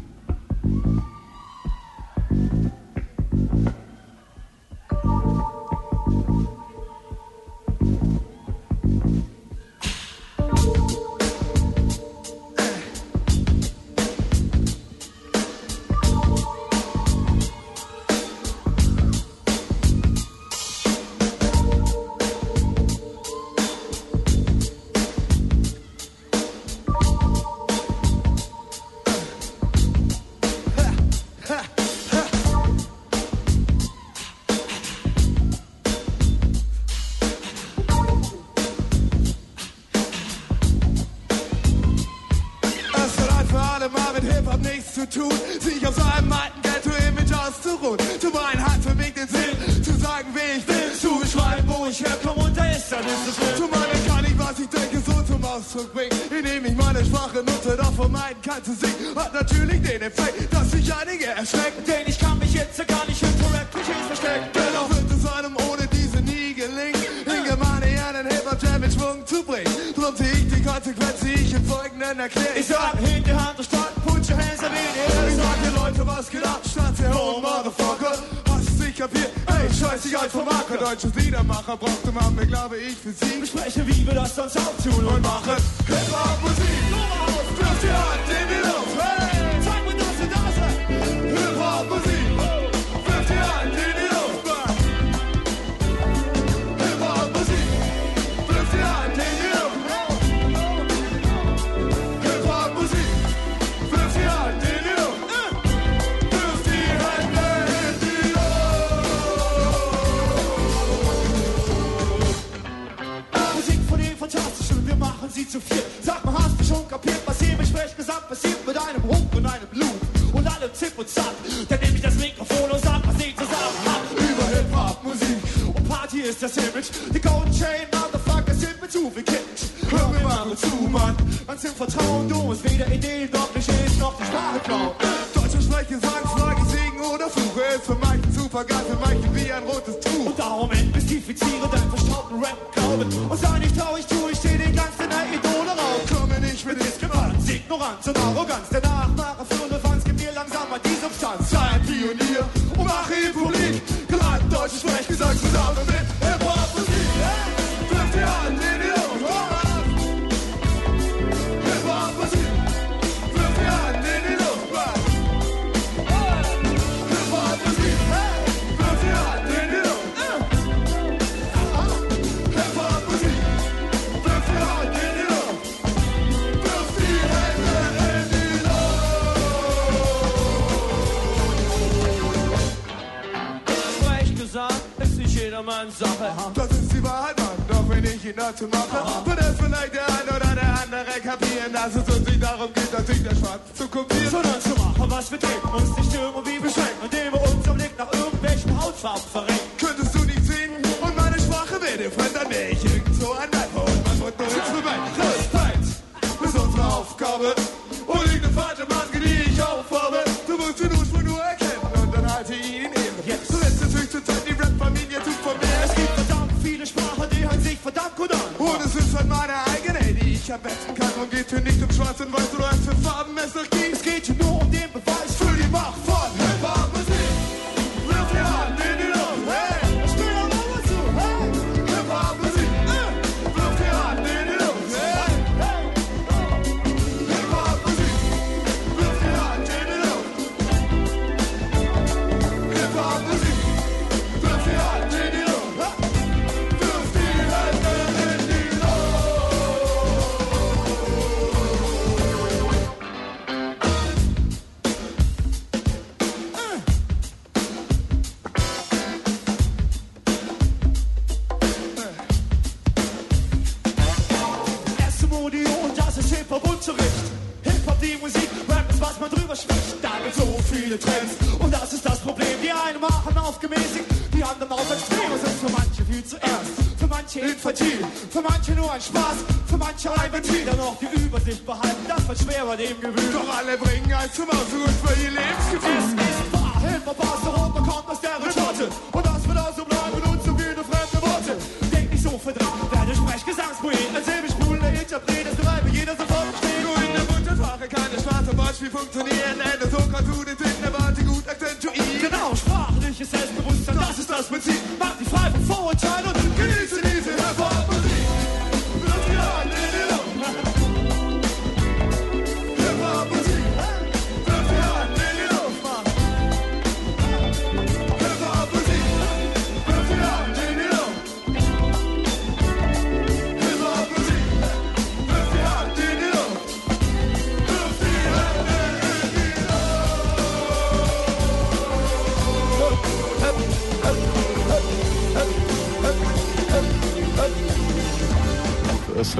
sicher wetten kann. Und geht hier nicht um schwarz und weiß oder als für Farben es noch.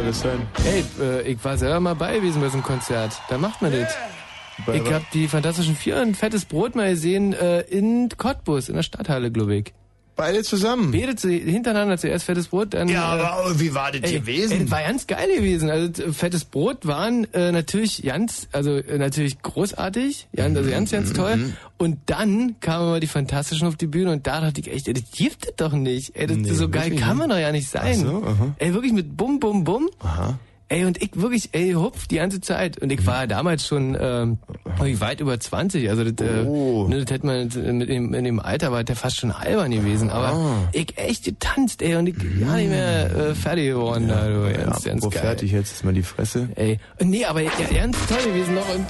das sein? Ey, äh, ich war selber mal bei gewesen bei so einem Konzert. Da macht man yeah. das. Bei ich hab die Fantastischen Vier und Fettes Brot mal gesehen äh, in Cottbus, in der Stadthalle, glaube ich. Beide zusammen. Beide zu, hintereinander zuerst fettes Brot, dann. Ja, äh, aber wie war das ey, gewesen? Ey, war ganz geil gewesen. Also fettes Brot waren äh, natürlich ganz, also äh, natürlich großartig, ganz, also ganz, ganz mhm, mhm, toll. Mhm. Und dann kamen aber die Fantastischen auf die Bühne und da dachte ich echt, ey, das gibt es doch nicht. Ey, das, Nee, so geil kann man doch ja nicht sein. Ach so, aha. Ey, wirklich mit Bum, Bum, Bum. Aha. Ey, und ich wirklich, ey, hupf die ganze Zeit. Und ich war damals schon ähm, weit über 20. Also das, äh, ne, das hätte man mit dem, in dem Alter war der fast schon albern gewesen. Aber Ah. ich echt getanzt, ey, und ich gar nicht mehr äh, fertig geworden. da, du, ganz, ganz Wo geil. fertig jetzt ist mal die Fresse. Ey, nee, aber ja, ganz toll gewesen noch. Und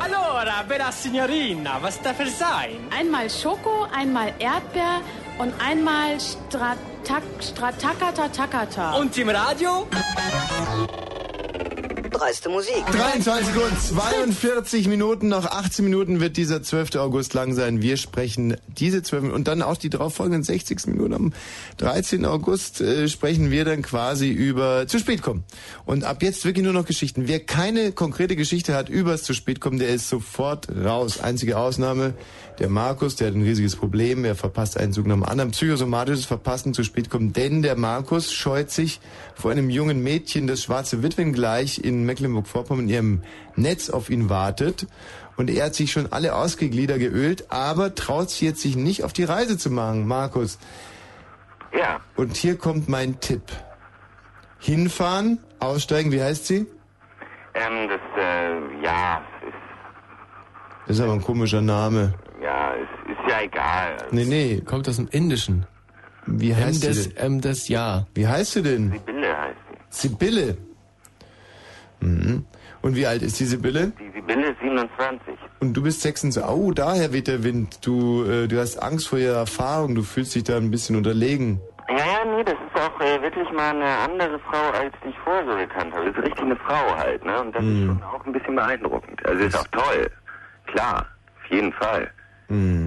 Allora, bella signorina, was darf es sein? Einmal Schoko, einmal Erdbeer und einmal Stratak, Stratakata Takata. Und im Radio? Dreiste Musik. 23 und 42 Minuten, noch 18 Minuten wird dieser 12. August lang sein. Wir sprechen diese 12 Minuten und dann auch die darauffolgenden 60 Minuten. Am 13. August äh, sprechen wir dann quasi über zu spät kommen. Und ab jetzt wirklich nur noch Geschichten. Wer keine konkrete Geschichte hat übers zu spät kommen, der ist sofort raus. Einzige Ausnahme, der Markus, der hat ein riesiges Problem. Er verpasst einen Zug nach dem anderen. Psychosomatisches Verpassen zu spät kommen, denn der Markus scheut sich vor einem jungen Mädchen, das schwarze Witwen gleich in Mecklenburg-Vorpommern in ihrem Netz auf ihn wartet. Und er hat sich schon alle Ausgeglieder geölt, aber traut sich jetzt sich nicht auf die Reise zu machen, Markus. Ja. Und hier kommt mein Tipp. Hinfahren, aussteigen, wie heißt sie? Ähm, das, äh, ja, ist, Das ist aber ein komischer Name. Ja, ist, ist ja egal. Nee, nee. Kommt aus dem Indischen. Wie heißt sie das, denn? M das Ja. Wie heißt sie denn? Sibylle heißt Sibylle. Mhm. Und wie alt ist die Sibylle? sie. Sibylle ist 27. Und du bist 26. Oh, daher weht der Wind. Du, äh, du hast Angst vor ihrer Erfahrung. Du fühlst dich da ein bisschen unterlegen. Ja, ja, nee, das ist auch äh, wirklich mal eine andere Frau, als die ich vorher so gekannt habe. Das ist richtig eine Frau halt, ne? Und das ist schon auch ein bisschen beeindruckend. Also ist auch toll. Klar, auf jeden Fall.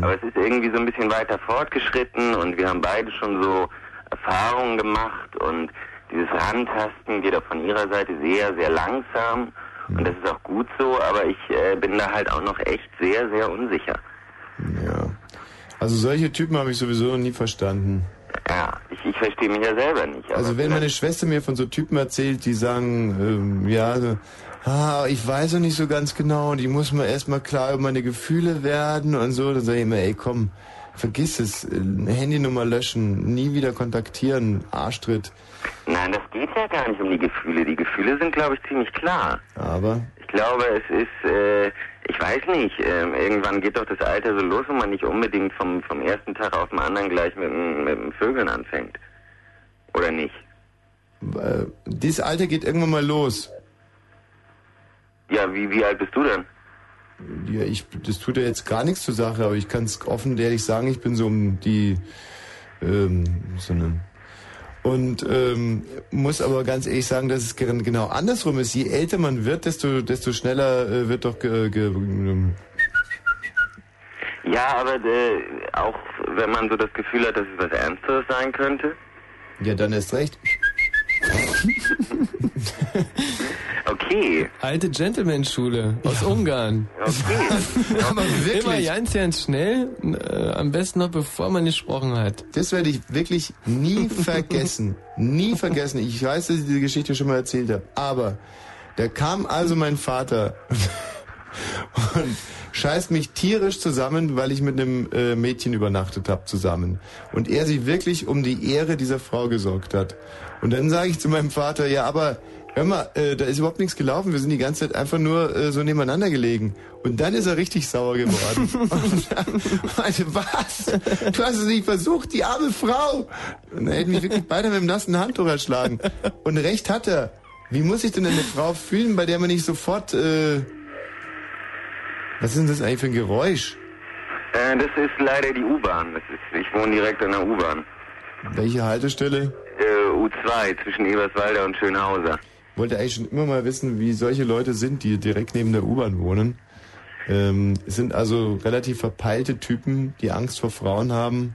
Aber es ist irgendwie so ein bisschen weiter fortgeschritten und wir haben beide schon so Erfahrungen gemacht und dieses Rantasten geht auch von ihrer Seite sehr, sehr langsam und das ist auch gut so, aber ich äh, bin da halt auch noch echt sehr, sehr unsicher. Also solche Typen habe ich sowieso noch nie verstanden. Ja, ich, ich verstehe mich ja selber nicht. Also wenn meine Schwester mir von so Typen erzählt, die sagen, ähm, ja, ah, ich weiß noch nicht so ganz genau und ich muss mir erstmal klar über meine Gefühle werden und so, dann sage ich immer, ey komm, vergiss es, äh, Handynummer löschen, nie wieder kontaktieren, Arschtritt. Nein, das geht ja gar nicht um die Gefühle. Die Gefühle sind, glaube ich, ziemlich klar. Aber? Ich glaube, es ist, äh, ich weiß nicht, ähm, irgendwann geht doch das Alter so los, wo man nicht unbedingt vom, vom ersten Tag auf den anderen gleich mit, dem- mit dem Vögeln anfängt. Oder nicht? Äh, dieses Alter geht irgendwann mal los. Ja, wie, wie alt bist du denn? Ja, ich, das tut ja jetzt gar nichts zur Sache, aber ich kann es offen und ehrlich sagen, ich bin so um die, ähm, so eine, und ähm, muss aber ganz ehrlich sagen, dass es gen- genau andersrum ist. Je älter man wird, desto, desto schneller äh, wird doch ge, ge, Ja, aber äh, auch wenn man so das Gefühl hat, dass es was Ernsteres sein könnte. ja dann erst recht. Okay. Alte Gentleman-Schule aus Ungarn. Okay. Aber wirklich. Immer ganz, ganz schnell, äh, am besten noch bevor man gesprochen hat. Das werde ich wirklich nie vergessen. nie vergessen. Ich weiß, dass ich diese Geschichte schon mal erzählt habe. Aber da kam also mein Vater und scheißt mich tierisch zusammen, weil ich mit einem äh, Mädchen übernachtet habe zusammen. Und er sich wirklich um die Ehre dieser Frau gesorgt hat. Und dann sage ich zu meinem Vater, ja, aber hör mal, äh, da ist überhaupt nichts gelaufen. Wir sind die ganze Zeit einfach nur äh, so nebeneinander gelegen. Und dann ist er richtig sauer geworden. und dann meinte, was? Du hast es nicht versucht, die arme Frau. Und er hätte mich wirklich beinahe mit dem nassen Handtuch erschlagen. Und recht hat er. Wie muss sich denn eine Frau fühlen, bei der man nicht sofort... Äh, was ist denn das eigentlich für ein Geräusch? Äh, das ist leider die U-Bahn. Ich wohne direkt an der U-Bahn. Welche Haltestelle? Äh, U2 zwischen Eberswalder und Schönhauser. Wollte eigentlich schon immer mal wissen, wie solche Leute sind, die direkt neben der U-Bahn wohnen. Ähm, es sind also relativ verpeilte Typen, die Angst vor Frauen haben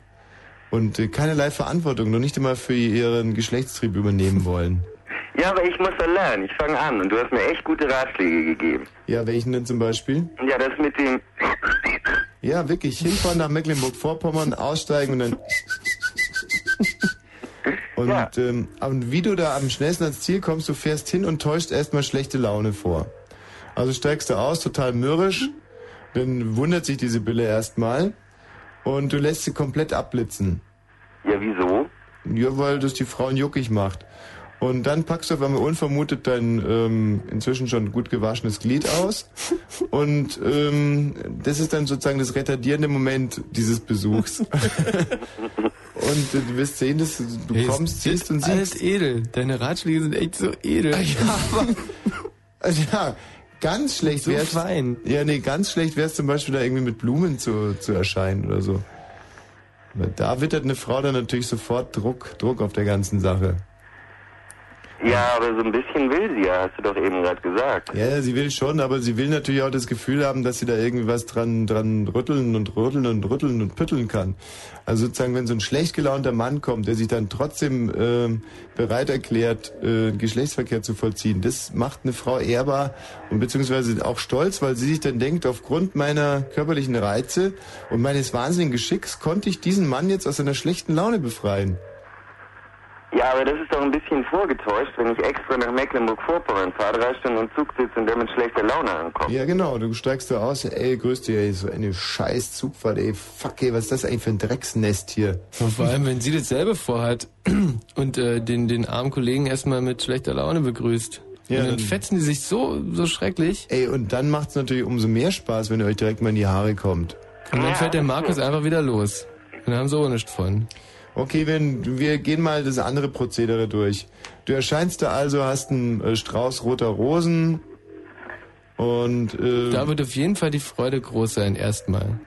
und äh, keinerlei Verantwortung, noch nicht einmal für ihren Geschlechtstrieb übernehmen wollen. Ja, aber ich muss da lernen. Ich fange an und du hast mir echt gute Ratschläge gegeben. Ja, welchen denn zum Beispiel? Ja, das mit dem... Ja, wirklich, hinfahren nach Mecklenburg-Vorpommern, aussteigen und dann... Und, ähm, und wie du da am schnellsten ans Ziel kommst, du fährst hin und täuscht erstmal schlechte Laune vor. Also steigst du aus, total mürrisch, dann wundert sich diese Bille erstmal und du lässt sie komplett abblitzen. Ja, wieso? Ja, weil das die Frauen juckig macht. Und dann packst du auf einmal unvermutet dein ähm, inzwischen schon gut gewaschenes Glied aus. Und ähm, das ist dann sozusagen das retardierende Moment dieses Besuchs. und du wirst sehen, dass du Hey, kommst, siehst und alles siehst. edel. Deine Ratschläge sind echt so edel. Ja, aber, also ja, ganz schlecht So wär's. fein. Ja, nee, ganz schlecht wär's zum Beispiel da irgendwie mit Blumen zu, zu erscheinen oder so. Da wittert eine Frau dann natürlich sofort Druck, Druck auf der ganzen Sache. Ja, aber so ein bisschen will sie ja, hast du doch eben gerade gesagt. Ja, sie will schon, aber sie will natürlich auch das Gefühl haben, dass sie da irgendwie was dran, dran rütteln und rütteln und rütteln und pütteln kann. Also sozusagen, wenn so ein schlecht gelaunter Mann kommt, der sich dann trotzdem ähm, bereit erklärt, äh, Geschlechtsverkehr zu vollziehen, das macht eine Frau ehrbar und beziehungsweise auch stolz, weil sie sich dann denkt, aufgrund meiner körperlichen Reize und meines wahnsinnigen Geschicks konnte ich diesen Mann jetzt aus seiner schlechten Laune befreien. Ja, aber das ist doch ein bisschen vorgetäuscht, wenn ich extra nach Mecklenburg-Vorpommern fahre, drei Stunden im Zug sitze und der mit schlechter Laune ankommt. Ja, genau. Du steigst da aus, ey, grüß dich, ey, so eine scheiß Zugfahrt, ey, fuck, ey, was ist das eigentlich für ein Drecksnest hier? Und vor allem, wenn sie dasselbe vorhat und äh, den, den armen Kollegen erstmal mit schlechter Laune begrüßt. Ja, und dann dann- fetzen die sich so, so schrecklich. Ey, und dann macht's natürlich umso mehr Spaß, wenn ihr euch direkt mal in die Haare kommt. Und dann fällt der Markus einfach wieder los. Und dann haben sie auch nichts von. Okay, wenn, wir gehen mal das andere Prozedere durch. Du erscheinst da also, hast einen äh, Strauß roter Rosen und... Äh, Da wird auf jeden Fall die Freude groß sein, erstmal.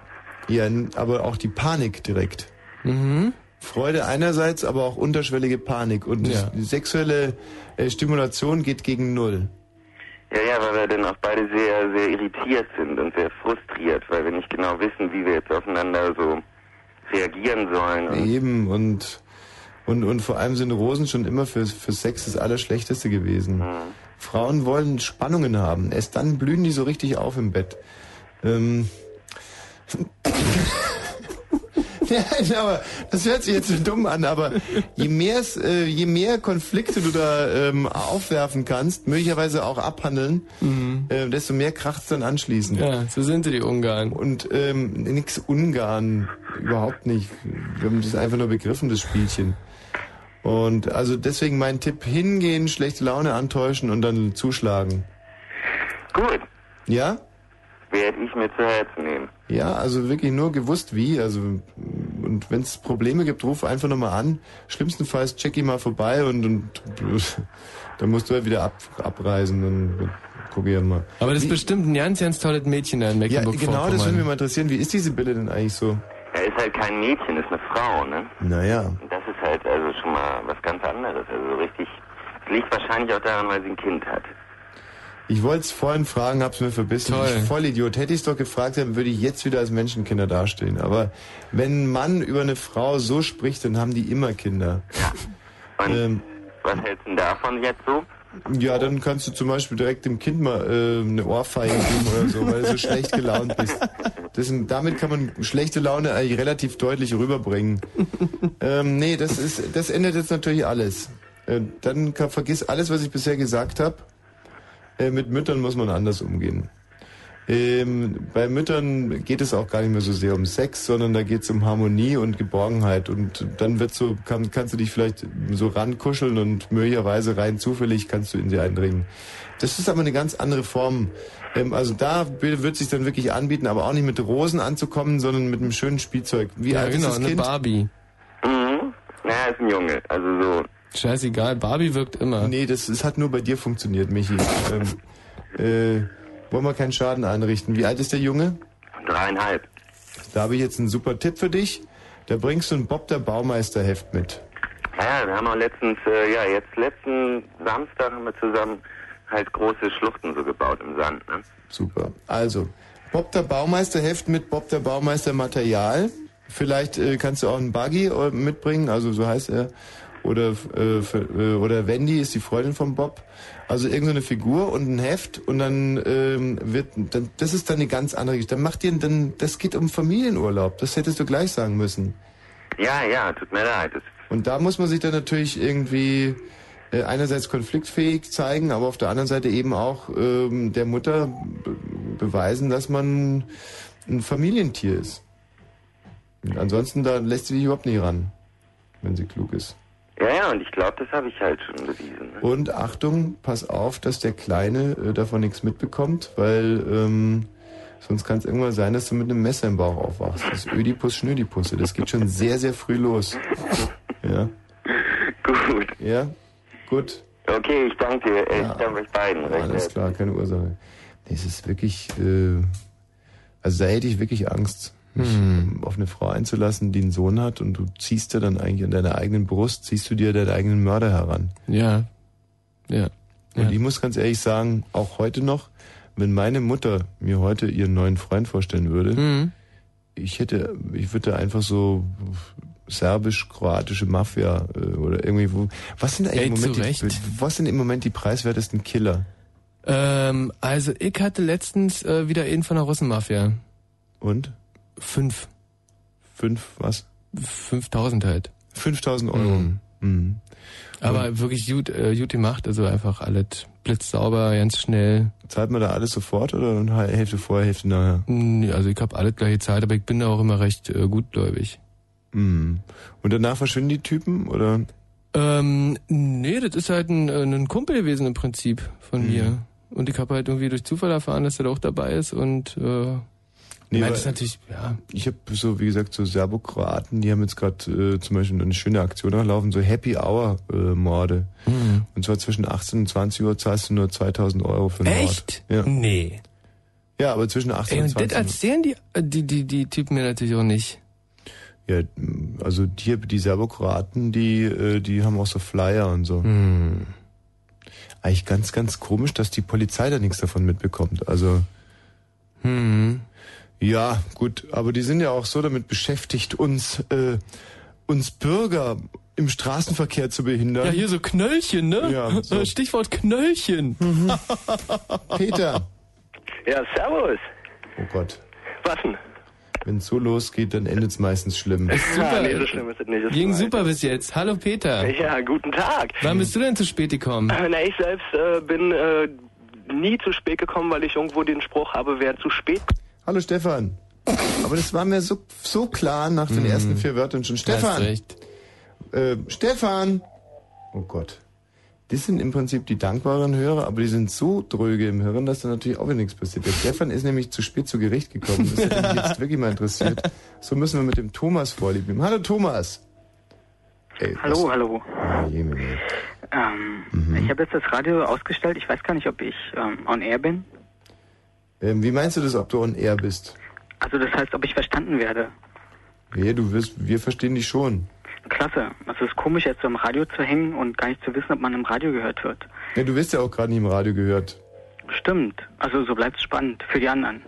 Ja, aber auch die Panik direkt. Mhm. Freude einerseits, aber auch unterschwellige Panik. Und Ja. die sexuelle äh, Stimulation geht gegen Null. Ja, ja, weil wir dann auch beide sehr, sehr irritiert sind und sehr frustriert, weil wir nicht genau wissen, wie wir jetzt aufeinander so reagieren sollen. Eben und und und vor allem sind Rosen schon immer für für Sex das Allerschlechteste gewesen. Frauen wollen Spannungen haben. Erst dann blühen die so richtig auf im Bett. Ähm. Nein, aber das hört sich jetzt so dumm an, aber je mehr äh, je mehr Konflikte du da ähm, aufwerfen kannst, möglicherweise auch abhandeln, äh, desto mehr kracht's dann anschließend. Ja, so sind sie die Ungarn. Und ähm, nix Ungarn, überhaupt nicht. Wir haben das einfach nur begriffen, das Spielchen. Und also deswegen mein Tipp, hingehen, schlechte Laune antäuschen und dann zuschlagen. Gut. Ja? werde ich mir zu Herzen nehmen. Ja, also wirklich nur gewusst wie. Also und wenn es Probleme gibt, ruf einfach nochmal an. Schlimmstenfalls check ich mal vorbei und, und dann musst du ja wieder ab, abreisen. Dann gucke ich mal. Aber das ist bestimmt ein ganz, ganz tolles Mädchen da in Ja, genau, das würde mich mal interessieren. Wie ist diese Bille denn eigentlich so? Er ist halt kein Mädchen, ist eine Frau, ne? Naja. Und das ist halt also schon mal was ganz anderes. Also so richtig, es liegt wahrscheinlich auch daran, weil sie ein Kind hat. Ich wollte es vorhin fragen, hab's mir verbissen. Toll. Ich Vollidiot. Hätte ich es doch gefragt, dann würde ich jetzt wieder als Menschenkinder dastehen. Aber wenn ein Mann über eine Frau so spricht, dann haben die immer Kinder. Und Ähm, was hältst du denn davon jetzt so? ja, dann kannst du zum Beispiel direkt dem Kind mal äh, eine Ohrfeige geben oder so, weil du so schlecht gelaunt bist. Das, damit kann man schlechte Laune eigentlich relativ deutlich rüberbringen. ähm, nee, das ist, das ändert jetzt natürlich alles. Äh, dann kann, vergiss alles, was ich bisher gesagt habe. Äh, mit Müttern muss man anders umgehen. Ähm, bei Müttern geht es auch gar nicht mehr so sehr um Sex, sondern da geht es um Harmonie und Geborgenheit. Und dann wird so, kann, kannst du dich vielleicht so rankuscheln und möglicherweise rein zufällig kannst du in sie eindringen. Das ist aber eine ganz andere Form. Ähm, also da wird sich dann wirklich anbieten, aber auch nicht mit Rosen anzukommen, sondern mit einem schönen Spielzeug. Wie ja, alt genau, ist das eine Kind? Barbie. Mhm. Na, ist ein Junge, also so. Scheißegal, Barbie wirkt immer. Nee, das, das hat nur bei dir funktioniert, Michi. ähm, äh, wollen wir keinen Schaden anrichten. Wie alt ist der Junge? Dreieinhalb. Da habe ich jetzt einen super Tipp für dich. Da bringst du ein Bob der Baumeister Heft mit. Ja, wir haben auch letztens, äh, ja, jetzt letzten Samstag haben wir zusammen halt große Schluchten so gebaut im Sand, ne? Super. Also, Bob der Baumeister Heft mit Bob der Baumeister Material. Vielleicht äh, kannst du auch einen Buggy äh, mitbringen, also so heißt er. Oder äh, für, äh, oder Wendy ist die Freundin von Bob. Also irgendeine Figur und ein Heft und dann ähm, wird dann das ist dann eine ganz andere Geschichte. Dann macht ihr dann das geht um Familienurlaub. Das hättest du gleich sagen müssen. Ja, ja, tut mir leid. Und da muss man sich dann natürlich irgendwie äh, einerseits konfliktfähig zeigen, aber auf der anderen Seite eben auch ähm, der Mutter be beweisen, dass man ein Familientier ist. Und ansonsten da lässt sie dich überhaupt nicht ran, wenn sie klug ist. Ja, ja, und ich glaube, das habe ich halt schon bewiesen. Ne? Und Achtung, pass auf, dass der Kleine äh, davon nichts mitbekommt, weil ähm, sonst kann es irgendwann sein, dass du mit einem Messer im Bauch aufwachst. Das ist Ödipus Schnödipusse. Das geht schon sehr, sehr früh los. Ja. Gut. Ja? Gut. Okay, ich danke dir. Ich danke euch beiden. recht Alles herzlich. klar, keine Ursache. Nee, es ist wirklich, äh, also da hätte ich wirklich Angst, Hm. auf eine Frau einzulassen, die einen Sohn hat und du ziehst dir dann eigentlich an deiner eigenen Brust, ziehst du dir deinen eigenen Mörder heran. Ja. Ja. Und ich muss ganz ehrlich sagen, auch heute noch, wenn meine Mutter mir heute ihren neuen Freund vorstellen würde, Mhm. ich hätte, ich würde einfach so serbisch-kroatische Mafia äh, oder irgendwie wo. Was sind eigentlich Ey, im Moment die, was sind im Moment die preiswertesten Killer? Ähm, also ich hatte letztens äh, wieder einen von der Russenmafia. Und? Fünf. Fünf, was? 5000 halt. 5000 Euro. Mhm. Mhm. Aber wirklich gut, äh, gut gemacht, also einfach alles blitzsauber, ganz schnell. Zahlt man da alles sofort oder Hälfte vorher, Hälfte nachher? Nee, also ich habe alles gleich gezahlt, aber ich bin da auch immer recht äh, gutgläubig. Mhm. Und danach verschwinden die Typen oder? Ähm, nee, das ist halt ein, äh, ein Kumpel gewesen im Prinzip von Mhm. mir. Und ich habe halt irgendwie durch Zufall erfahren, dass er da auch dabei ist und äh, Nee, weil das natürlich, ja. Ich habe so, wie gesagt, so Serbokroaten, die haben jetzt gerade äh, zum Beispiel eine schöne Aktion nachlaufen, so Happy Hour äh, Morde. Mhm. Und zwar zwischen 18 und 20 Uhr zahlst du nur 2000 Euro für einen Echt? Mord. Ja. Nee. Ja, aber zwischen 18 Ey, und und das 20 Uhr. erzählen die, äh, die, die, die Typen mir natürlich auch nicht. Ja, also die, die Serbokroaten, die, äh, die haben auch so Flyer und so. Hm. Eigentlich ganz, ganz komisch, dass die Polizei da nichts davon mitbekommt. Also. Hm. Ja, gut, aber die sind ja auch so damit beschäftigt, uns, äh, uns Bürger im Straßenverkehr zu behindern. Ja, hier so Knöllchen, ne? Ja, so. Stichwort Knöllchen. Peter. Ja, servus. Oh Gott. Was denn? Wenn es so losgeht, dann endet es meistens schlimm. Ja, nee, so schlimm ist es nicht. Das Ging ist super bis jetzt. Hallo Peter. Ja, guten Tag. Wann bist du denn zu spät gekommen? Äh, Na, ich selbst äh, bin äh, nie zu spät gekommen, weil ich irgendwo den Spruch habe, wer zu spät. Hallo Stefan. Aber das war mir so, so klar nach den Mhm. ersten vier Wörtern schon. Stefan! recht. Äh, Stefan! Oh Gott. Das sind im Prinzip die dankbaren Hörer, aber die sind so dröge im Hören, dass da natürlich auch wieder nichts passiert. Der Stefan ist nämlich zu spät zu Gericht gekommen. Das hätte mich jetzt wirklich mal interessiert. So müssen wir mit dem Thomas vorlieb nehmen. Hallo Thomas! Ey, Hallo, hallo. Ah, Jemine. Ähm, Mhm. Ich habe jetzt das Radio ausgestellt. Ich weiß gar nicht, ob ich ähm, on air bin. Ähm, wie meinst du das, ob du on air bist? Also das heißt, ob ich verstanden werde. Ja, du wirst, wir verstehen dich schon. Klasse. Also es ist komisch, jetzt so im Radio zu hängen und gar nicht zu wissen, ob man im Radio gehört wird. Ja, du wirst ja auch gerade nicht im Radio gehört. Stimmt. Also so bleibt es spannend für die anderen.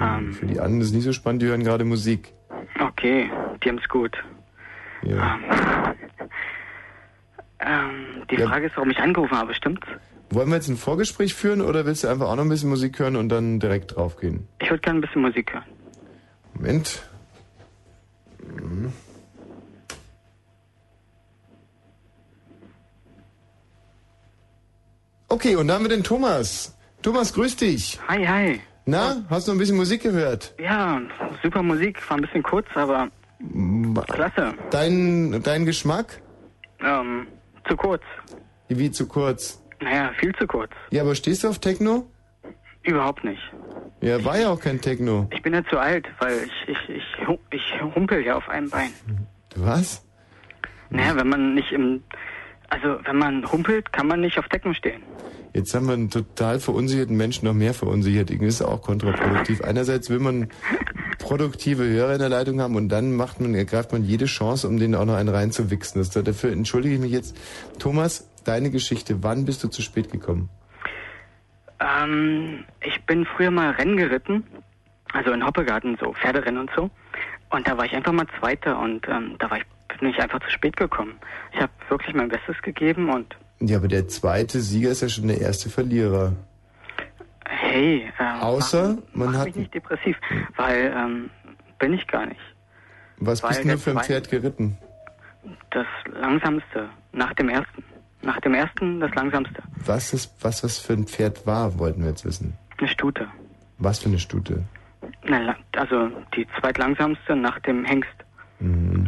Ähm, Für die anderen ist es nicht so spannend, die hören gerade Musik. okay, die haben es gut. Ja. Ähm, die Ja. Frage ist, warum ich angerufen habe, stimmt's? Wollen wir jetzt ein Vorgespräch führen oder willst du einfach auch noch ein bisschen Musik hören und dann direkt draufgehen? Ich würde gerne ein bisschen Musik hören. Moment. Mhm. Okay, und dann haben wir den Thomas. Thomas, grüß dich. Hi, hi. Na, hast du ein bisschen Musik gehört? Ja, super Musik. War ein bisschen kurz, aber klasse. Dein, dein Geschmack? Ähm, zu kurz. Wie zu kurz? Naja, viel zu kurz. Ja, aber stehst du auf Techno? Überhaupt nicht. Ja, war ja auch kein Techno. Ich bin ja zu alt, weil ich, ich, ich, hu- ich humpel ja auf einem Bein. Was? Naja, wenn man nicht im... Also, wenn man humpelt, kann man nicht auf Decken stehen. Jetzt haben wir einen total verunsicherten Menschen noch mehr verunsichert. Irgendwie ist auch kontraproduktiv. Einerseits will man produktive Hörer in der Leitung haben und dann macht man, ergreift man jede Chance, um denen auch noch einen reinzuwichsen. Das, dafür entschuldige ich mich jetzt. Thomas, deine Geschichte. Wann bist du zu spät gekommen? Ähm, ich bin früher mal Rennen geritten. Also in Hoppegarten, so Pferderennen und so. Und da war ich einfach mal Zweiter und ähm, da war ich bin ich einfach zu spät gekommen. Ich habe wirklich mein Bestes gegeben und Ja, aber der zweite Sieger ist ja schon der erste Verlierer. hey, ähm, Außer man mach hat. mich nicht depressiv, weil ähm, bin ich gar nicht. Was weil bist du der nur für ein Pferd geritten? Das langsamste nach dem ersten. Nach dem ersten das langsamste. Was das, was das für ein Pferd war, wollten wir jetzt wissen. Eine Stute. Was für eine Stute? Na, la- also die zweitlangsamste nach dem Hengst. Mhm.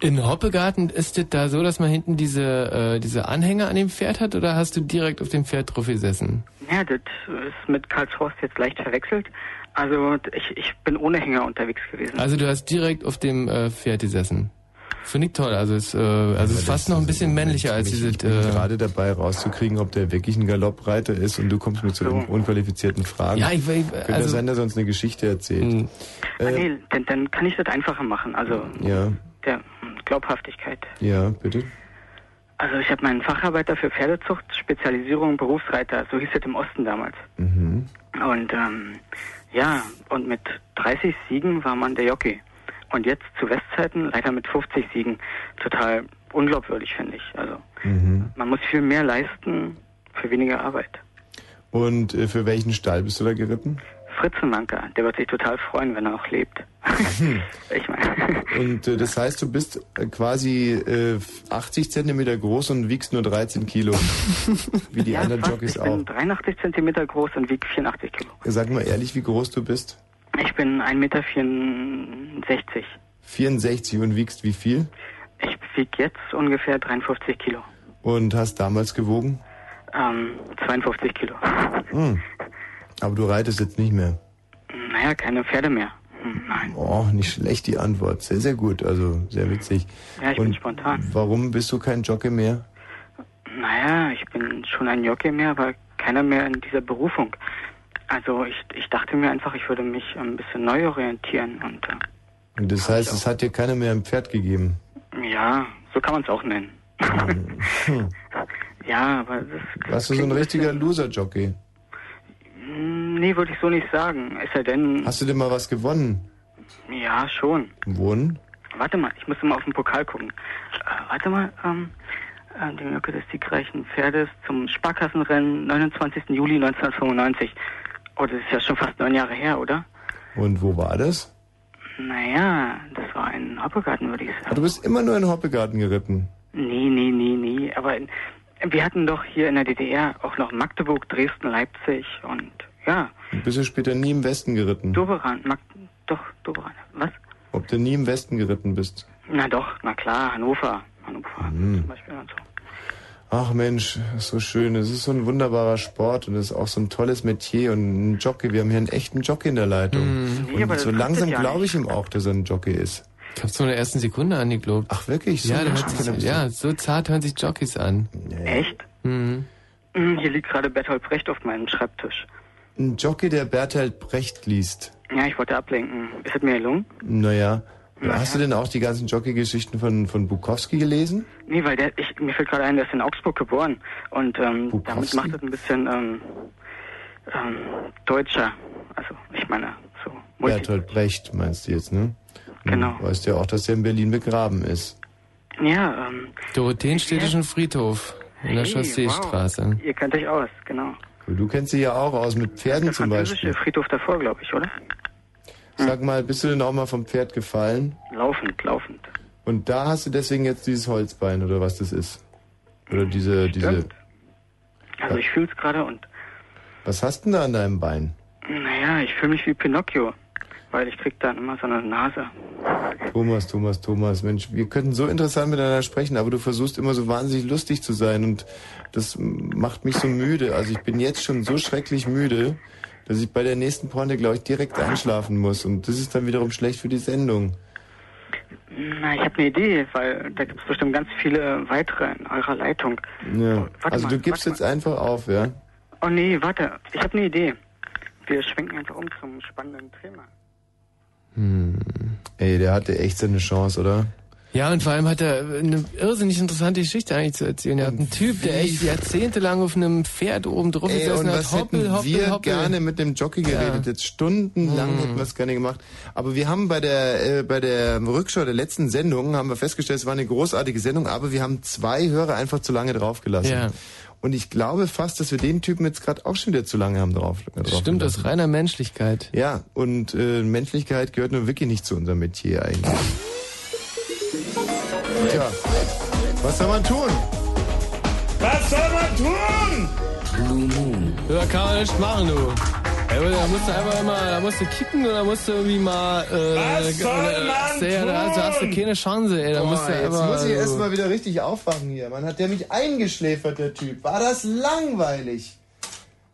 In Hoppegarten ist es da so, dass man hinten diese, äh, diese Anhänger an dem Pferd hat oder hast du direkt auf dem Pferd drauf gesessen? Ja, das ist mit Karlshorst jetzt leicht verwechselt. Also ich, ich bin ohne Hänger unterwegs gewesen. Also du hast direkt auf dem äh, Pferd gesessen. Finde ich toll. Also es, äh, also es ist fast noch ein bisschen männlicher als Ich dieses. bin Äh, gerade dabei rauszukriegen, ob der wirklich ein Galoppreiter ist und du kommst mit so unqualifizierten Fragen. Ja, ich- ich- Könnte also- sein, dass er uns eine Geschichte erzählt. Ah, nee, dann, dann kann ich das einfacher machen. Also Ja, der hm, Glaubhaftigkeit. ja, bitte. Also ich habe meinen Facharbeiter für Pferdezucht, Spezialisierung Berufsreiter, so hieß es im Osten damals. Mhm. Und ähm, ja, und mit 30 Siegen war man der Jockey. Und jetzt zu Westzeiten leider mit 50 Siegen. Total unglaubwürdig, finde ich. Also Mhm. man muss viel mehr leisten für weniger Arbeit. Und äh, für welchen Stall bist du da geritten? Fritzenmanker, der wird sich total freuen, wenn er noch lebt. ich meine, Und äh, das heißt, du bist äh, quasi äh, 80 Zentimeter groß und wiegst nur 13 Kilo. Wie die ja, anderen fast. Jockeys ich auch. bin 83 Zentimeter groß und wiege 84 Kilo. Sag mal ehrlich, wie groß du bist? Ich bin 1,64 Meter. 64 und wiegst wie viel? Ich wiege jetzt ungefähr 53 Kilo. Und hast damals gewogen? Ähm, 52 Kilo. Hm. Aber du reitest jetzt nicht mehr. Naja, keine Pferde mehr. Hm, Nein. Oh, nicht schlecht die Antwort. Sehr, sehr gut. Also sehr witzig. Ja, ich Und bin spontan. Warum bist du kein Jockey mehr? Naja, ich bin schon ein Jockey mehr, aber keiner mehr in dieser Berufung. Also ich, ich dachte mir einfach, ich würde mich ein bisschen neu orientieren und äh, das heißt, es hat dir keiner mehr ein Pferd gegeben. ja, so kann man es auch nennen. Hm. Ja, aber das Warst du so ein richtiger Loser-Jockey? Hm, Nee, würde ich so nicht sagen. Es sei denn, Hast du denn mal was gewonnen? ja, schon. Gewonnen? Warte mal, ich muss mal auf den Pokal gucken. Äh, warte mal, ähm, äh, die Mücke des siegreichen Pferdes zum Sparkassenrennen 29. Juli 1995. Oh, das ist ja schon fast neun Jahre her, oder? Und wo war das? Naja, das war ein Hoppegarten, würde ich Ah, sagen. Du bist immer nur in Hoppegarten geritten. Nee, nee, nee, nee. Aber in, wir hatten doch hier in der DDR auch noch Magdeburg, Dresden, Leipzig und ja, Und bist du später nie im Westen geritten? Doberan. Mag, doch, Doberan. Was? Ob du nie im Westen geritten bist? Na doch, na klar, Hannover. Hannover Hm. zum Beispiel und so. Ach Mensch, ist so schön. Es ist so ein wunderbarer Sport und es ist auch so ein tolles Metier und ein Jockey. Wir haben hier einen echten Jockey in der Leitung. Aber Und so langsam ja glaube ich ihm auch, dass er ein Jockey ist. Ich hab's von der ersten Sekunde angeglaubt. Ach wirklich? So ja, sich, ja, so zart hören sich Jockeys an. Echt? Mhm. Hm, Hier liegt gerade Bertolt Brecht auf meinem Schreibtisch. Ein Jockey, der Bertolt Brecht liest. Ja, ich wollte ablenken. Ist es mir gelungen? Naja. Hast du denn auch die ganzen Jockey-Geschichten von, von Bukowski gelesen? Nee, weil der, ich, mir fällt gerade ein, der ist in Augsburg geboren. Und ähm, damit macht es ein bisschen ähm, ähm, deutscher. Also, ich meine, so. Bertolt Brecht meinst du jetzt, ne? Genau. Du weißt ja auch, dass er in Berlin begraben ist. Ja, ähm, Dorotheenstädtischen Friedhof in der hey, Chausseestraße. Wow. Ihr kennt euch aus, genau. Du kennst dich ja auch aus mit Pferden der zum französische Beispiel. Friedhof davor, glaube ich, oder? Sag mal, bist du denn auch mal vom Pferd gefallen? Laufend, laufend. Und da hast du deswegen jetzt dieses Holzbein oder was das ist? Oder diese, diese. Stimmt. Also ich fühle es gerade und Was hast denn da an deinem Bein? naja, ich fühle mich wie Pinocchio, weil ich krieg dann immer so eine Nase. Thomas, Thomas, Thomas, Mensch, wir könnten so interessant miteinander sprechen, aber du versuchst immer so wahnsinnig lustig zu sein und das macht mich so müde. Also ich bin jetzt schon so schrecklich müde, dass ich bei der nächsten Pointe, glaube ich, direkt einschlafen muss und das ist dann wiederum schlecht für die Sendung. Na, ich habe eine Idee, weil da gibt es bestimmt ganz viele weitere in eurer Leitung. Ja. warte Also mal, du gibst jetzt einfach auf, ja? Oh nee, warte, ich habe eine Idee. Wir schwenken einfach um zum spannenden Thema. Hm. Ey, der hatte echt seine Chance, oder? Ja, und vor allem hat er eine irrsinnig interessante Geschichte eigentlich zu erzählen. Er hat einen Typ, der echt jahrzehntelang auf einem Pferd oben drauf Ey, gesessen und hat. was Hoppel, hätten hoppel, wir hoppel. gerne mit dem Jockey geredet. Jetzt stundenlang Hm. hätten wir es gerne gemacht. Aber wir haben bei der, äh, bei der Rückschau der letzten Sendung, haben wir festgestellt, es war eine großartige Sendung, aber wir haben zwei Hörer einfach zu lange draufgelassen. Ja. Und ich glaube fast, dass wir den Typen jetzt gerade auch schon wieder zu lange haben drauf. drauf Stimmt, aus reiner Menschlichkeit. Ja, und äh, Menschlichkeit gehört nun wirklich nicht zu unserem Metier eigentlich. Tja, was soll man tun? Was soll man tun? Blue Moon. Ja, kann man nicht machen, du. Ja, da musst du einfach immer, da musst du kicken oder musst du irgendwie mal, äh, Was soll äh, man sehr, da, hast- da hast du keine Chance, ey. Da Boah, musst du jetzt muss ich erstmal wieder richtig aufwachen hier. Man hat der mich eingeschläfert, der Typ. War das langweilig?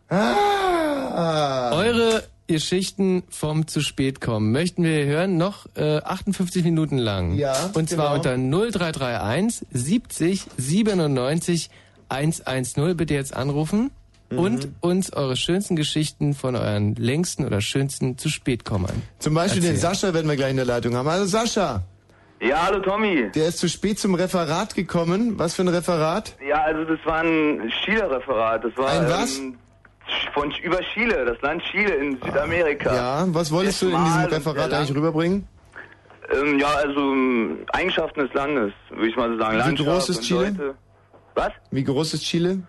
Ah. Eure Geschichten vom zu spät kommen möchten wir hören noch äh, 58 Minuten lang. Ja, Und zwar genau. unter 0331 70 97 110 bitte jetzt anrufen Mhm. und uns eure schönsten Geschichten von euren längsten oder schönsten zu spät kommen. Zum Beispiel den Erzählen. Sascha werden wir gleich in der Leitung haben. Also Sascha. Ja, hallo Tommy. Der ist zu spät zum Referat gekommen. Was für ein Referat? Ja, also das war ein Chile-Referat. Das war Ein was? Ähm, von über Chile, das Land Chile in Südamerika. Ja, was wolltest du in diesem Referat eigentlich rüberbringen? Ähm, ja, also ähm, Eigenschaften des Landes, würde ich mal so sagen. Wie Landschaft groß ist Chile? Leute. Was? Wie groß ist Chile?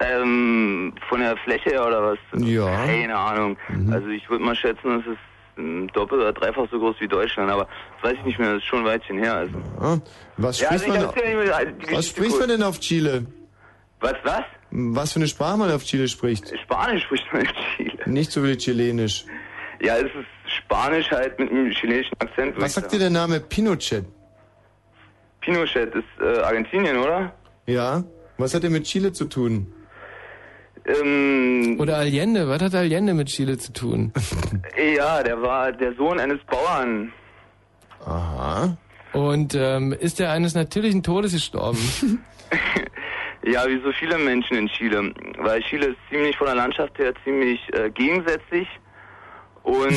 Ähm, von der Fläche her oder was? Ja. Mhm. Keine Ahnung. Also ich würde mal schätzen, es ist ähm, doppelt oder dreifach so groß wie Deutschland, aber das weiß ich nicht mehr, das ist schon ein Weitchen her. Also. Ah, was Ja, spricht also man? erzähl Ihnen die Was spricht man denn auf Chile? Was, was? Was für eine Sprache man auf Chile spricht? Spanisch spricht man in Chile. Nicht so wie Chilenisch. Ja, es ist Spanisch halt mit einem chilenischen Akzent. Was sagt dir der Name Pinochet? Pinochet ist äh, Argentinien, oder? Ja. Was hat er mit Chile zu tun? Ähm, Oder Allende, was hat Allende mit Chile zu tun? ja, der war der Sohn eines Bauern. Aha. Und ähm, ist er eines natürlichen Todes gestorben? Ja, wie so viele Menschen in Chile. Weil Chile ist ziemlich von der Landschaft her ziemlich äh, gegensätzlich. Und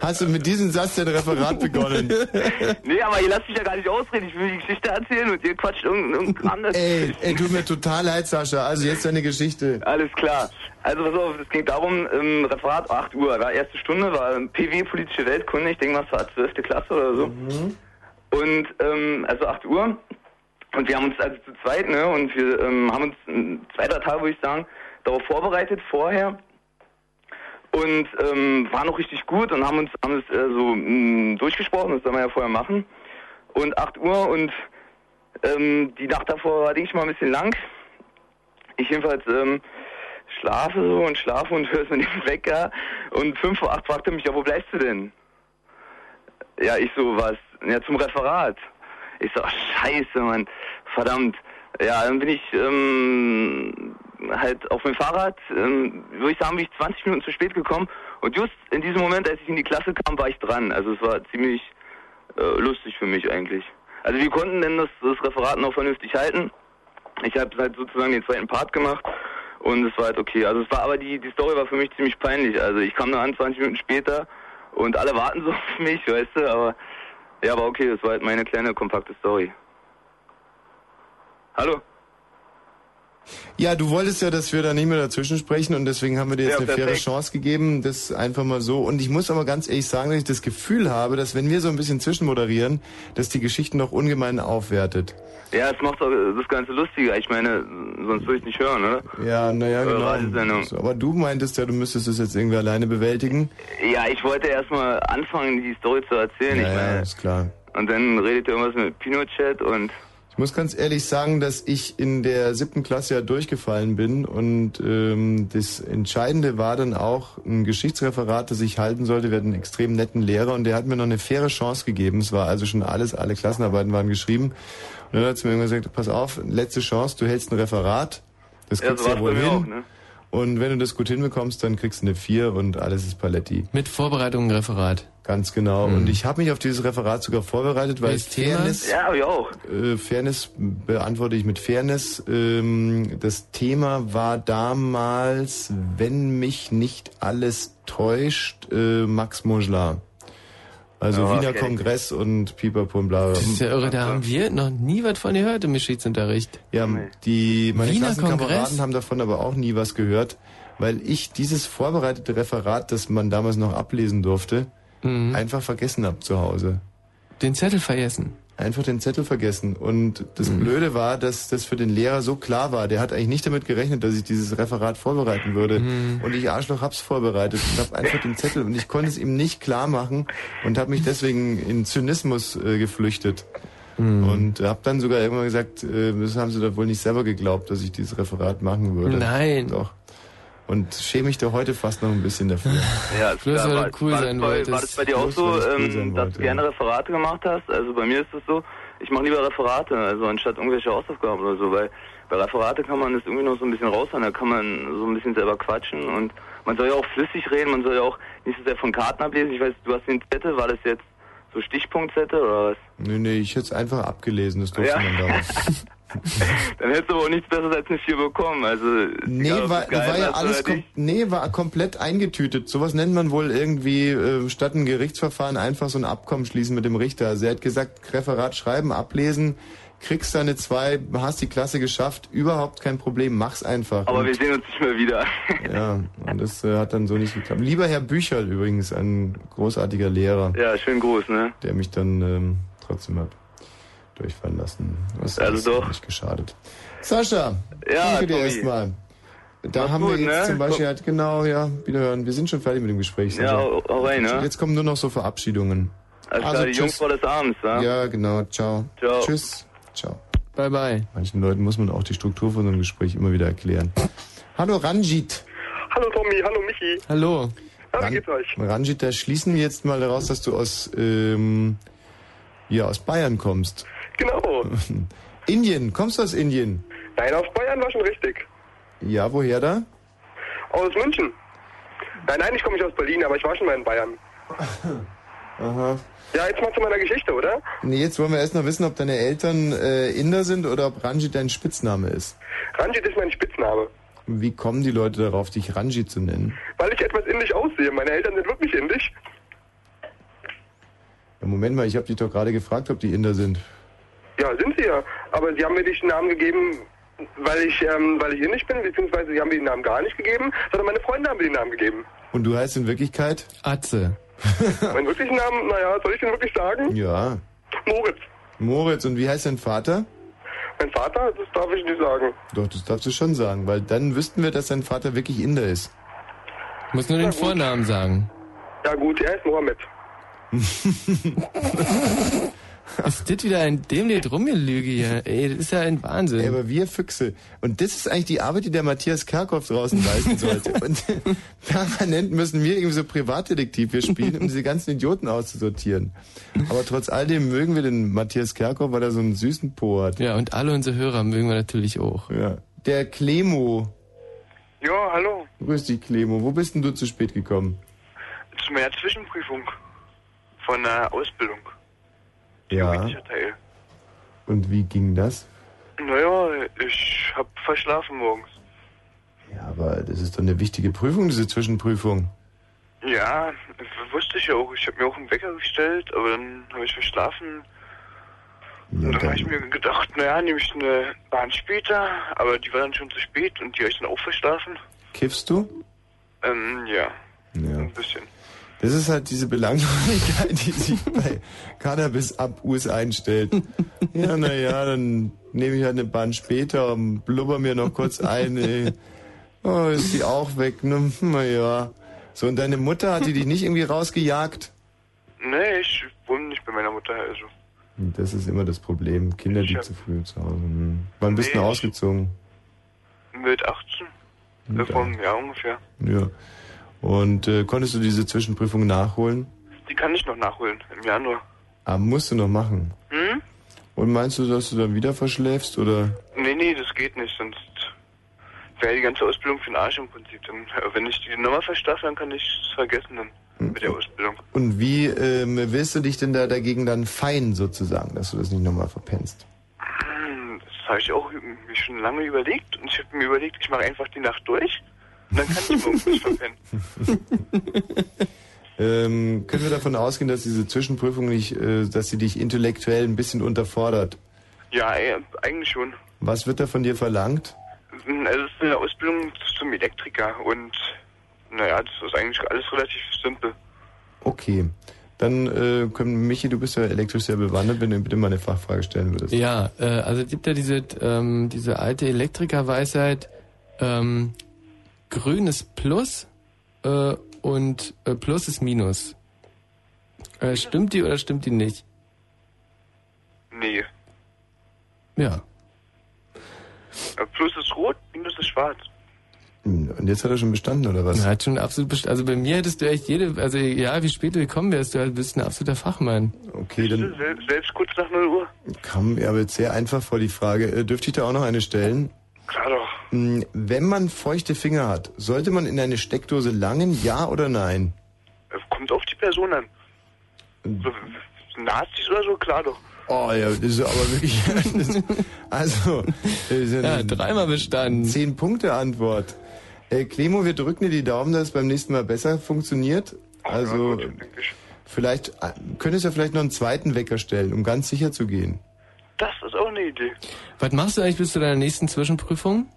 Hast du mit diesem Satz dein Referat begonnen? nee, aber ihr lasst mich ja gar nicht ausreden. Ich will die Geschichte erzählen und ihr quatscht irgendein irgendein Kram das ey, ey, tut mir total leid, Sascha. Also jetzt deine Geschichte. Alles klar. Also pass auf, es ging darum, ähm, Referat 8 Uhr, war erste Stunde, war PW, politische Weltkunde, ich denke mal, es war 12. Klasse oder so. Und ähm, also 8 Uhr. Und wir haben uns also zu zweit, ne, und wir ähm, haben uns ein zweiter Tag, würde ich sagen, darauf vorbereitet vorher. Und ähm, war noch richtig gut und haben uns haben es äh, so mh, durchgesprochen, das soll man ja vorher machen. Und 8 Uhr und ähm, die Nacht davor war, denke ich mal, ein bisschen lang. Ich jedenfalls ähm, schlafe so und schlafe und höre so den Wecker. Und 5 vor 8 fragte mich, ja, wo bleibst du denn? Ja, ich so, was? Ja, zum Referat. Ich so, ach, scheiße, Mann, verdammt. Ja, dann bin ich ähm, halt auf dem Fahrrad, ähm, würde ich sagen, bin ich 20 Minuten zu spät gekommen. Und just in diesem Moment, als ich in die Klasse kam, war ich dran. Also es war ziemlich äh, lustig für mich eigentlich. Also wir konnten denn das, das Referat noch vernünftig halten. Ich habe halt sozusagen den zweiten Part gemacht und es war halt okay. Also es war aber die, die Story war für mich ziemlich peinlich. Also ich kam nur an 20 Minuten später und alle warten so auf mich, weißt du, aber ja, aber okay, das war halt meine kleine kompakte Story. Hallo? Ja, du wolltest ja, dass wir da nicht mehr dazwischen sprechen und deswegen haben wir dir jetzt Ja, eine faire perfekt. Chance gegeben, das einfach mal so. Und ich muss aber ganz ehrlich sagen, dass ich das Gefühl habe, dass wenn wir so ein bisschen zwischenmoderieren, dass die Geschichten noch ungemein aufwertet. Ja, es macht doch das Ganze lustiger. Ich meine, sonst würde ich nicht hören, oder? Ja, naja, genau. Aber du meintest ja, du müsstest es jetzt irgendwie alleine bewältigen. Ja, ich wollte erstmal anfangen, die Story zu erzählen. Ja, ja, ist klar. und dann redet ihr irgendwas mit Pinochet und Ich muss ganz ehrlich sagen, dass ich in der siebten Klasse ja durchgefallen bin und ähm, das Entscheidende war dann auch ein Geschichtsreferat, das ich halten sollte. Wir hatten einen extrem netten Lehrer und der hat mir noch eine faire Chance gegeben. Es war also schon alles, alle Klassenarbeiten waren geschrieben. Und dann hat sie mir irgendwann gesagt, pass auf, letzte Chance, du hältst ein Referat. Das Ja, kriegst so du ja wohl mir hin. auch, ne? Und wenn du das gut hinbekommst, dann kriegst du eine vier und alles ist Paletti. Mit Vorbereitung ein Referat. Ganz genau. Und ich habe mich auf dieses Referat sogar vorbereitet, weil Welches Thema? Fairness, Ja, ich auch. äh, Fairness beantworte ich mit Fairness. Ähm, das Thema war damals, wenn mich nicht alles täuscht, äh, Max Montgelat. Also Ja, Wiener Kongress und Pipapo und bla. bla. Das ist ja irre, da haben wir noch nie was von gehört im Geschichtsunterricht. Ja, die meine Wiener Klassenkameraden Kongress? haben davon aber auch nie was gehört, weil ich dieses vorbereitete Referat, das man damals noch ablesen durfte, einfach vergessen hab zu Hause. Den Zettel vergessen? Einfach den Zettel vergessen. Und das Blöde war, dass das für den Lehrer so klar war. Der hat eigentlich nicht damit gerechnet, dass ich dieses Referat vorbereiten würde. Und ich Arschloch hab's vorbereitet und hab einfach den Zettel und ich konnte es ihm nicht klar machen und habe mich deswegen in Zynismus äh, geflüchtet. Und hab dann sogar irgendwann gesagt, äh, das haben sie doch wohl nicht selber geglaubt, dass ich dieses Referat machen würde. Nein. Doch. Und schäme mich da heute fast noch ein bisschen dafür. Ja, Bloß, klar, weil du war, cool war, sein das bei, wolltest. war das bei dir auch so, ich ähm, dass wollte, du gerne Referate gemacht hast? Also bei mir ist es so, ich mache lieber Referate, also anstatt irgendwelche Hausaufgaben oder so, weil bei Referate kann man das irgendwie noch so ein bisschen raushauen, da kann man so ein bisschen selber quatschen und man soll ja auch flüssig reden, man soll ja auch nicht so sehr von Karten ablesen. Ich weiß, du hast den Zettel, war das jetzt so Stichpunktzettel oder was? Nee, nee, ich hätte es einfach abgelesen, das durfte Ja. man damals. Dann hättest du aber auch nichts Besseres als eine 4 bekommen, also... Nee, egal, war, war ja alles kom nee, war komplett eingetütet. Sowas nennt man wohl irgendwie äh, statt ein Gerichtsverfahren einfach so ein Abkommen schließen mit dem Richter. Also er hat gesagt, Referat schreiben, ablesen, kriegst deine zwei, hast die Klasse geschafft, überhaupt kein Problem, mach's einfach. Aber Und- wir sehen uns nicht mehr wieder. ja, und das äh, hat dann so nicht geklappt. Lieber Herr Bücherl übrigens, ein großartiger Lehrer. Ja, schönen Gruß, ne? Der mich dann ähm, trotzdem hat durchfallen lassen. Was Also das doch. nicht geschadet. Sascha, Ja, danke dir erstmal. Da Mach's haben gut, wir jetzt ne? zum Beispiel halt, genau, ja, wiederhören. Wir sind schon fertig mit dem Gespräch. Ja, hau- hau rein, ne? Jetzt kommen nur noch so Verabschiedungen. Alles klar, die Jungfrau des Abends, ja? Ja, genau, ciao. Ciao. Tschüss. Ciao. Bye, bye. Manchen Leuten muss man auch die Struktur von so einem Gespräch immer wieder erklären. Hallo Ranjit. Hallo Tommy, hallo Michi. Hallo. Ja, wie geht's euch? Ranjit, da schließen wir jetzt mal daraus, dass du aus, ähm, ja, aus Bayern kommst. Genau. Indien, kommst du aus Indien? Nein, aus Bayern war schon richtig. Ja, woher da? Aus München. Nein, nein, ich komme nicht aus Berlin, aber ich war schon mal in Bayern. Aha. Ja, jetzt mal zu meiner Geschichte, oder? Nee, jetzt wollen wir erst noch wissen, ob deine Eltern äh, Inder sind oder ob Ranjit dein Spitzname ist. Ranjit ist mein Spitzname. Wie kommen die Leute darauf, dich Ranjit zu nennen? Weil ich etwas indisch aussehe. Meine Eltern sind wirklich indisch. Ja, Moment mal, ich habe dich doch gerade gefragt, ob die Inder sind. Ja, sind sie ja. Aber sie haben mir den Namen gegeben, weil ich, ähm, weil ich indisch bin, beziehungsweise sie haben mir den Namen gar nicht gegeben, sondern meine Freunde haben mir den Namen gegeben. Und du heißt in Wirklichkeit? Atze. Meinen wirklichen Namen, naja, soll ich den wirklich sagen? Ja. Moritz. Moritz, und wie heißt dein Vater? Mein Vater, das darf ich nicht sagen. Doch, das darfst du schon sagen, weil dann wüssten wir, dass dein Vater wirklich Inder ist. Muss nur den Vornamen sagen. Ja gut, er ist Mohammed. Ist das wieder ein dämlich Rumgelüge hier? Ey, das ist ja ein Wahnsinn. Ey, aber wir Füchse. Und das ist eigentlich die Arbeit, die der Matthias Kerkhoff draußen leisten sollte. Und permanent müssen wir irgendwie so Privatdetektiv hier spielen, um diese ganzen Idioten auszusortieren. Aber trotz all dem mögen wir den Matthias Kerkhoff, weil er so einen süßen Po hat. Ja, und alle unsere Hörer mögen wir natürlich auch. Ja. Der Clemo. Ja, hallo. Grüß dich, Clemo. Wo bist denn du zu spät gekommen? Zu meiner Zwischenprüfung von der Ausbildung. Ja. Teil. Und wie ging das? Naja, ich hab verschlafen morgens. Ja, aber das ist doch eine wichtige Prüfung, diese Zwischenprüfung. Ja, das wusste ich ja auch. Ich habe mir auch einen Wecker gestellt, aber dann habe ich verschlafen. Ja, und dann habe dann, ich mir gedacht, naja, nehme ich eine Bahn später, aber die war dann schon zu spät und die habe ich dann auch verschlafen. kiffst du? Ähm, ja, Ja. ein bisschen. Das ist halt diese Belanglosigkeit, die sich bei Cannabis-Abus einstellt. Ja, naja, dann nehme ich halt eine Bahn später und blubber mir noch kurz ein. Ey. Oh, ist die auch weg? Ne? Naja. So, und deine Mutter, hat die dich nicht irgendwie rausgejagt? Nee, ich wohne nicht bei meiner Mutter, also. Das ist immer das Problem. Kinder, die zu früh zu Hause. Hm. Wann bist du Nee, denn ich- ausgezogen? Mit 18. Mit Vor einem Jahr ungefähr. Ja. Und äh, konntest du diese Zwischenprüfung nachholen? Die kann ich noch nachholen, im Januar. Ah, musst du noch machen. Hm? Und meinst du, dass du dann wieder verschläfst oder? Nee, nee, das geht nicht, sonst wäre die ganze Ausbildung für den Arsch im Prinzip. Dann, äh, wenn ich die nochmal verstaffe, dann kann ich es vergessen dann mit der Ausbildung. Und wie ähm, willst du dich denn da dagegen dann fein sozusagen, dass du das nicht nochmal verpennst? Hm, Das habe ich auch mir schon lange überlegt und ich habe mir überlegt, ich mache einfach die Nacht durch und dann kann ich morgens nicht verpennen. Ähm, können wir davon ausgehen, dass diese Zwischenprüfung nicht, äh, dass sie dich intellektuell ein bisschen unterfordert? Ja, äh, eigentlich schon. Was wird da von dir verlangt? Also es ist eine Ausbildung zum Elektriker und naja, das ist eigentlich alles relativ simpel. Okay. Dann äh, können Michi, du bist ja elektrisch sehr bewandert, wenn du bitte mal eine Fachfrage stellen würdest. Ja, äh, also es gibt ja diese, ähm, diese alte Elektrikerweisheit, ähm, grün ist Plus äh, und äh, Plus ist Minus. Äh, stimmt die oder stimmt die nicht? Nee. Ja. Äh, Plus ist rot, Minus ist schwarz. Und jetzt hat er schon bestanden, oder was? Er hat schon absolut best Also bei mir hättest du echt jede, also ja, wie spät du gekommen wärst, du bist ein absoluter Fachmann. Okay, dann Sel selbst kurz nach 0 Uhr. kam mir aber jetzt sehr einfach vor die Frage, äh, dürfte ich da auch noch eine stellen? Klar doch. Hm, Wenn man feuchte Finger hat, sollte man in eine Steckdose langen, ja oder nein? Äh, Kommt auf die Person an. So, Nazis oder so, klar doch. Oh ja, das ist aber wirklich. Das, also, das Ja, dreimal bestanden. Zehn Punkte Antwort. Äh, Clemo, wir drücken dir die Daumen, dass es beim nächsten Mal besser funktioniert. Also, vielleicht äh, könntest du ja vielleicht noch einen zweiten Wecker stellen, um ganz sicher zu gehen. Das ist auch eine Idee. Was machst du eigentlich bis zu deiner nächsten Zwischenprüfung?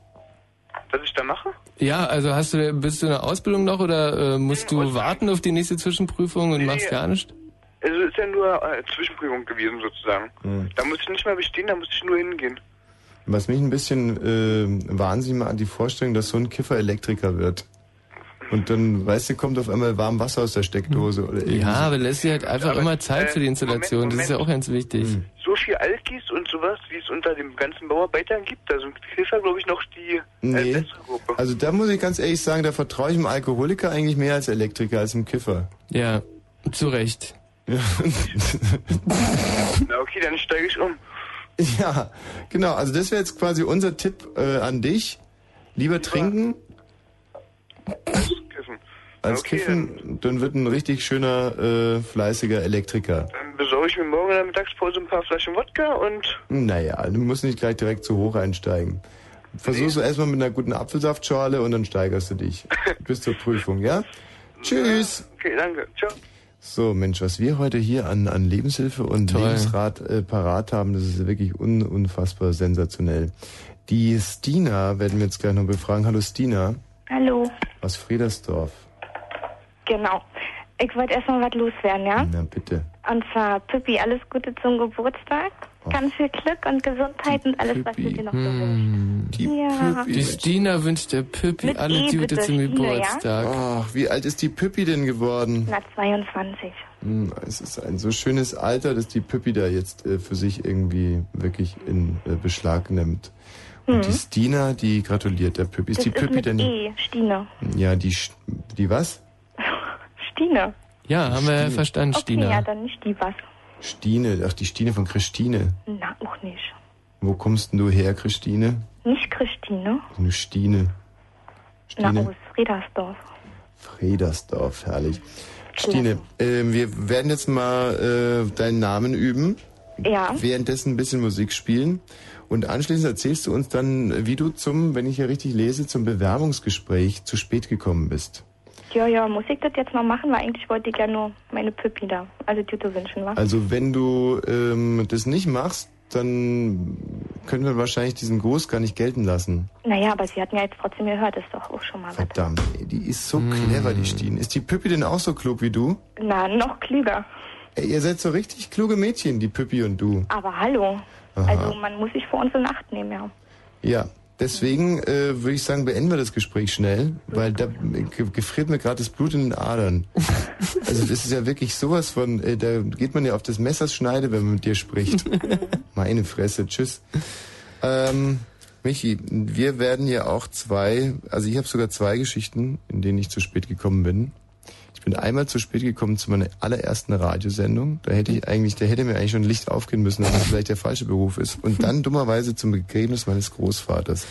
Was ich da mache? Ja, also hast du, bist du in der Ausbildung noch oder äh, musst du warten auf die nächste Zwischenprüfung und Nee, machst nee. gar nichts? Also es ist ja nur äh, Zwischenprüfung gewesen sozusagen. Hm. Da muss ich nicht mal bestehen, da muss ich nur hingehen. Was mich ein bisschen äh, wahnsinnig macht, die Vorstellung, dass so ein Kiffer Elektriker wird. Und dann, weißt du, kommt auf einmal warm Wasser aus der Steckdose oder irgendwie Ja, aber lässt dir halt einfach Aber, immer Zeit äh, für die Installation. das ist ja auch ganz wichtig. Hm. So viel Alkis und sowas, wie es unter den ganzen Bauarbeitern gibt, da sind Hilfer, glaube ich, noch die äh, Nee. bessere Gruppe. Also da muss ich ganz ehrlich sagen, da vertraue ich dem Alkoholiker eigentlich mehr als Elektriker, als dem Kiffer. Ja, zu Recht. Na okay, dann steige ich um. Ja, genau. Also das wäre jetzt quasi unser Tipp äh, an dich. Lieber trinken Kiffen. als Okay, kiffen, dann wird ein richtig schöner, äh, fleißiger Elektriker. Dann besorge ich mir morgen in der Mittagspause ein paar Flaschen Wodka und Naja, du musst nicht gleich direkt zu hoch einsteigen. Versuchst du erstmal mit einer guten Apfelsaftschorle und dann steigerst du dich. Bis zur Prüfung, ja? Tschüss! okay, danke. Ciao. So, Mensch, was wir heute hier an, an Lebenshilfe und Toll. Lebensrat äh, parat haben, das ist wirklich un, unfassbar sensationell. Die Stina werden wir jetzt gleich noch befragen. Hallo Stina Hallo, aus Friedersdorf. genau. Ich wollte erstmal was loswerden, ja? Na bitte. Und zwar, Pippi, alles Gute zum Geburtstag. Ganz viel Glück und Gesundheit und alles, was du dir noch so wünschst. Die Ja. Die Stina wünscht der Püppi Mit alle E Gute bitte, zum Stine, Geburtstag. Ach, wie alt ist die Püppi denn geworden? Na, 22. Hm, Es ist ein so schönes Alter, dass die Püppi da jetzt äh, für sich irgendwie wirklich in äh, Beschlag nimmt. Und Hm. die Stina, die gratuliert der Püppi. Ist das die ist Püppi denn? E, Stine. Ja, die Sch- die was? Stine. Ja, haben wir ja Stine. verstanden, Okay, Stina. ja, dann nicht die was. Stine, ach die Stine von Christine. Na, auch nicht. Wo kommst denn du her, Christine? Nicht Christine. Eine Stine. Na, Stine. aus Friedersdorf. Fredersdorf, herrlich. Stine, äh, wir werden jetzt mal äh, deinen Namen üben. Ja. Währenddessen ein bisschen Musik spielen. Und anschließend erzählst du uns dann, wie du zum, wenn ich hier richtig lese, zum Bewerbungsgespräch zu spät gekommen bist. Ja, ja, muss ich das jetzt mal machen, weil eigentlich wollte ich ja nur meine Pippi da, also Tüte wünschen, wa? Also wenn du ähm, das nicht machst, dann können wir wahrscheinlich diesen Gruß gar nicht gelten lassen. Naja, aber sie hatten ja jetzt trotzdem gehört, ist doch auch schon mal was. Verdammt, ey, die ist so clever, die Stine. Ist die Püppi denn auch so klug wie du? Na, noch klüger. Ey, ihr seid so richtig kluge Mädchen, die Püppi und du. Aber hallo. Aha. Also man muss sich vor uns in Acht nehmen, ja. Ja, deswegen äh, würde ich sagen, beenden wir das Gespräch schnell, weil da ge gefriert mir gerade das Blut in den Adern. Also das ist ja wirklich sowas von, äh, da geht man ja auf das Messerschneide, wenn man mit dir spricht. Meine Fresse, tschüss. Ähm, Michi, wir werden ja auch zwei, also ich habe sogar zwei Geschichten, in denen ich zu spät gekommen bin. Ich bin einmal zu spät gekommen zu meiner allerersten Radiosendung. Da hätte ich eigentlich, da hätte mir eigentlich schon Licht aufgehen müssen, dass das vielleicht der falsche Beruf ist. Und dann dummerweise zum Begräbnis meines Großvaters.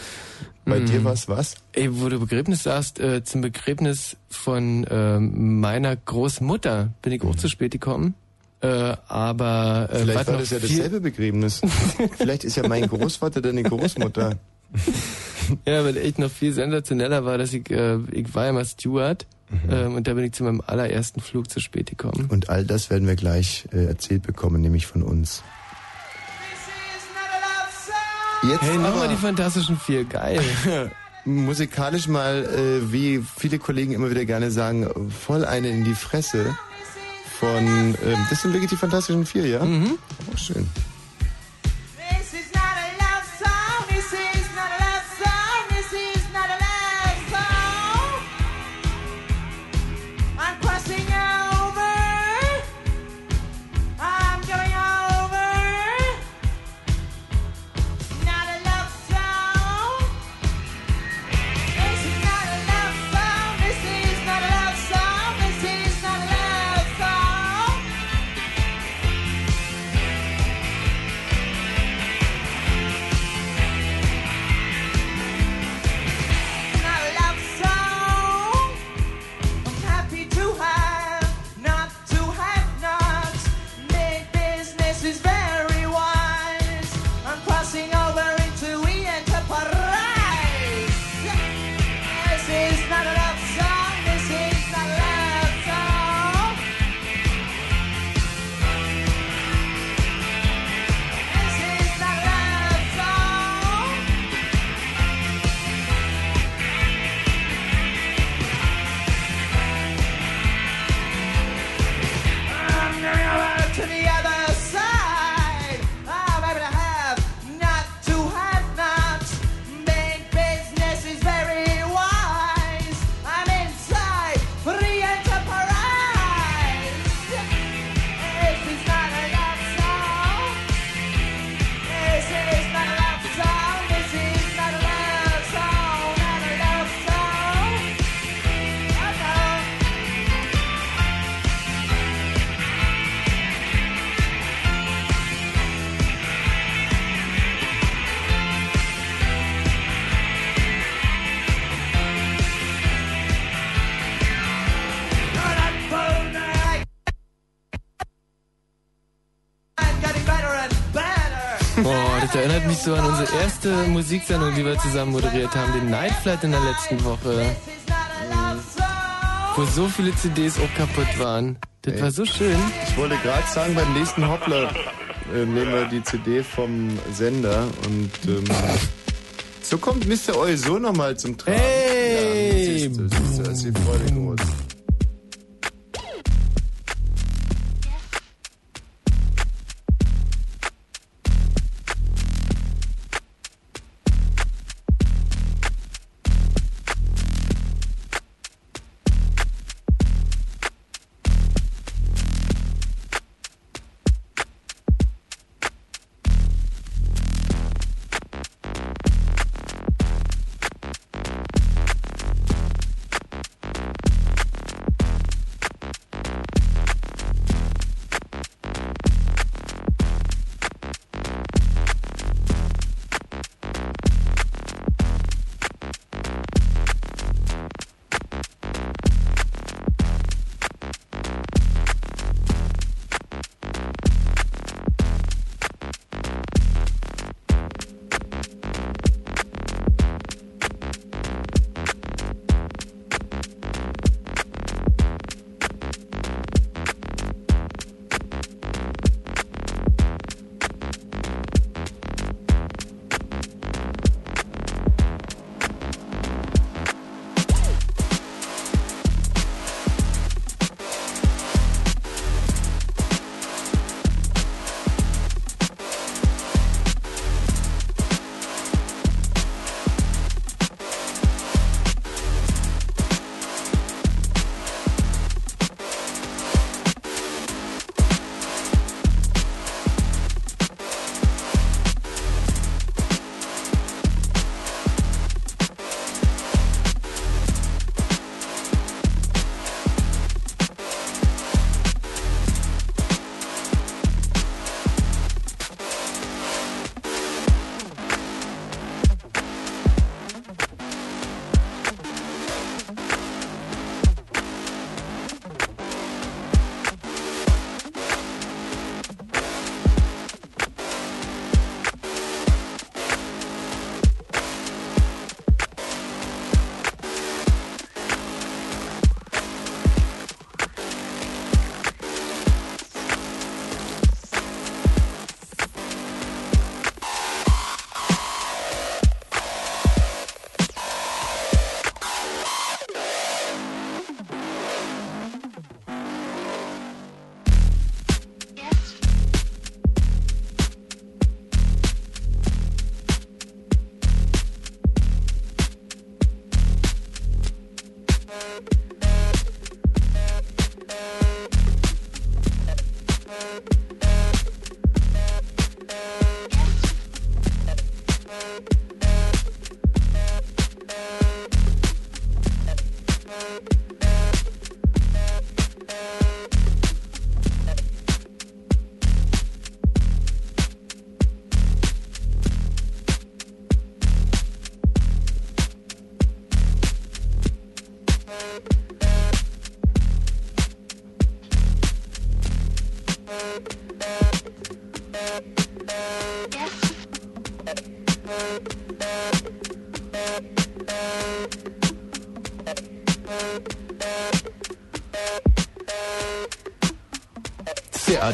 Bei Mhm. dir war's was? Ey, wo du Begräbnis sagst, äh, zum Begräbnis von ähm, meiner Großmutter bin ich auch zu spät gekommen. Äh, aber äh, Vielleicht war das ja dasselbe Begräbnis. Vielleicht ist ja mein Großvater deine Großmutter. Ja, weil echt noch viel sensationeller war, dass ich, äh, ich war ja mal Steward Ähm, und da bin ich zu meinem allerersten Flug zu spät gekommen. Und all das werden wir gleich äh, erzählt bekommen, nämlich von uns. Jetzt hey, nochmal die Fantastischen Vier, geil. Musikalisch mal, äh, wie viele Kollegen immer wieder gerne sagen, voll eine in die Fresse von, ähm, das sind wirklich die Fantastischen Vier, ja? Mhm. Oh, schön. Boah, das erinnert mich so an unsere erste Musiksendung, die wir zusammen moderiert haben, den Night Flight in der letzten Woche. Wo so viele CDs auch kaputt waren. Das war so schön. Ich wollte gerade sagen, beim nächsten Hoppler äh, nehmen wir die CD vom Sender und ähm, so kommt Mr. Oil so nochmal zum Tragen. Hey! Ja, siehst du, siehst du, da ist die Freude groß.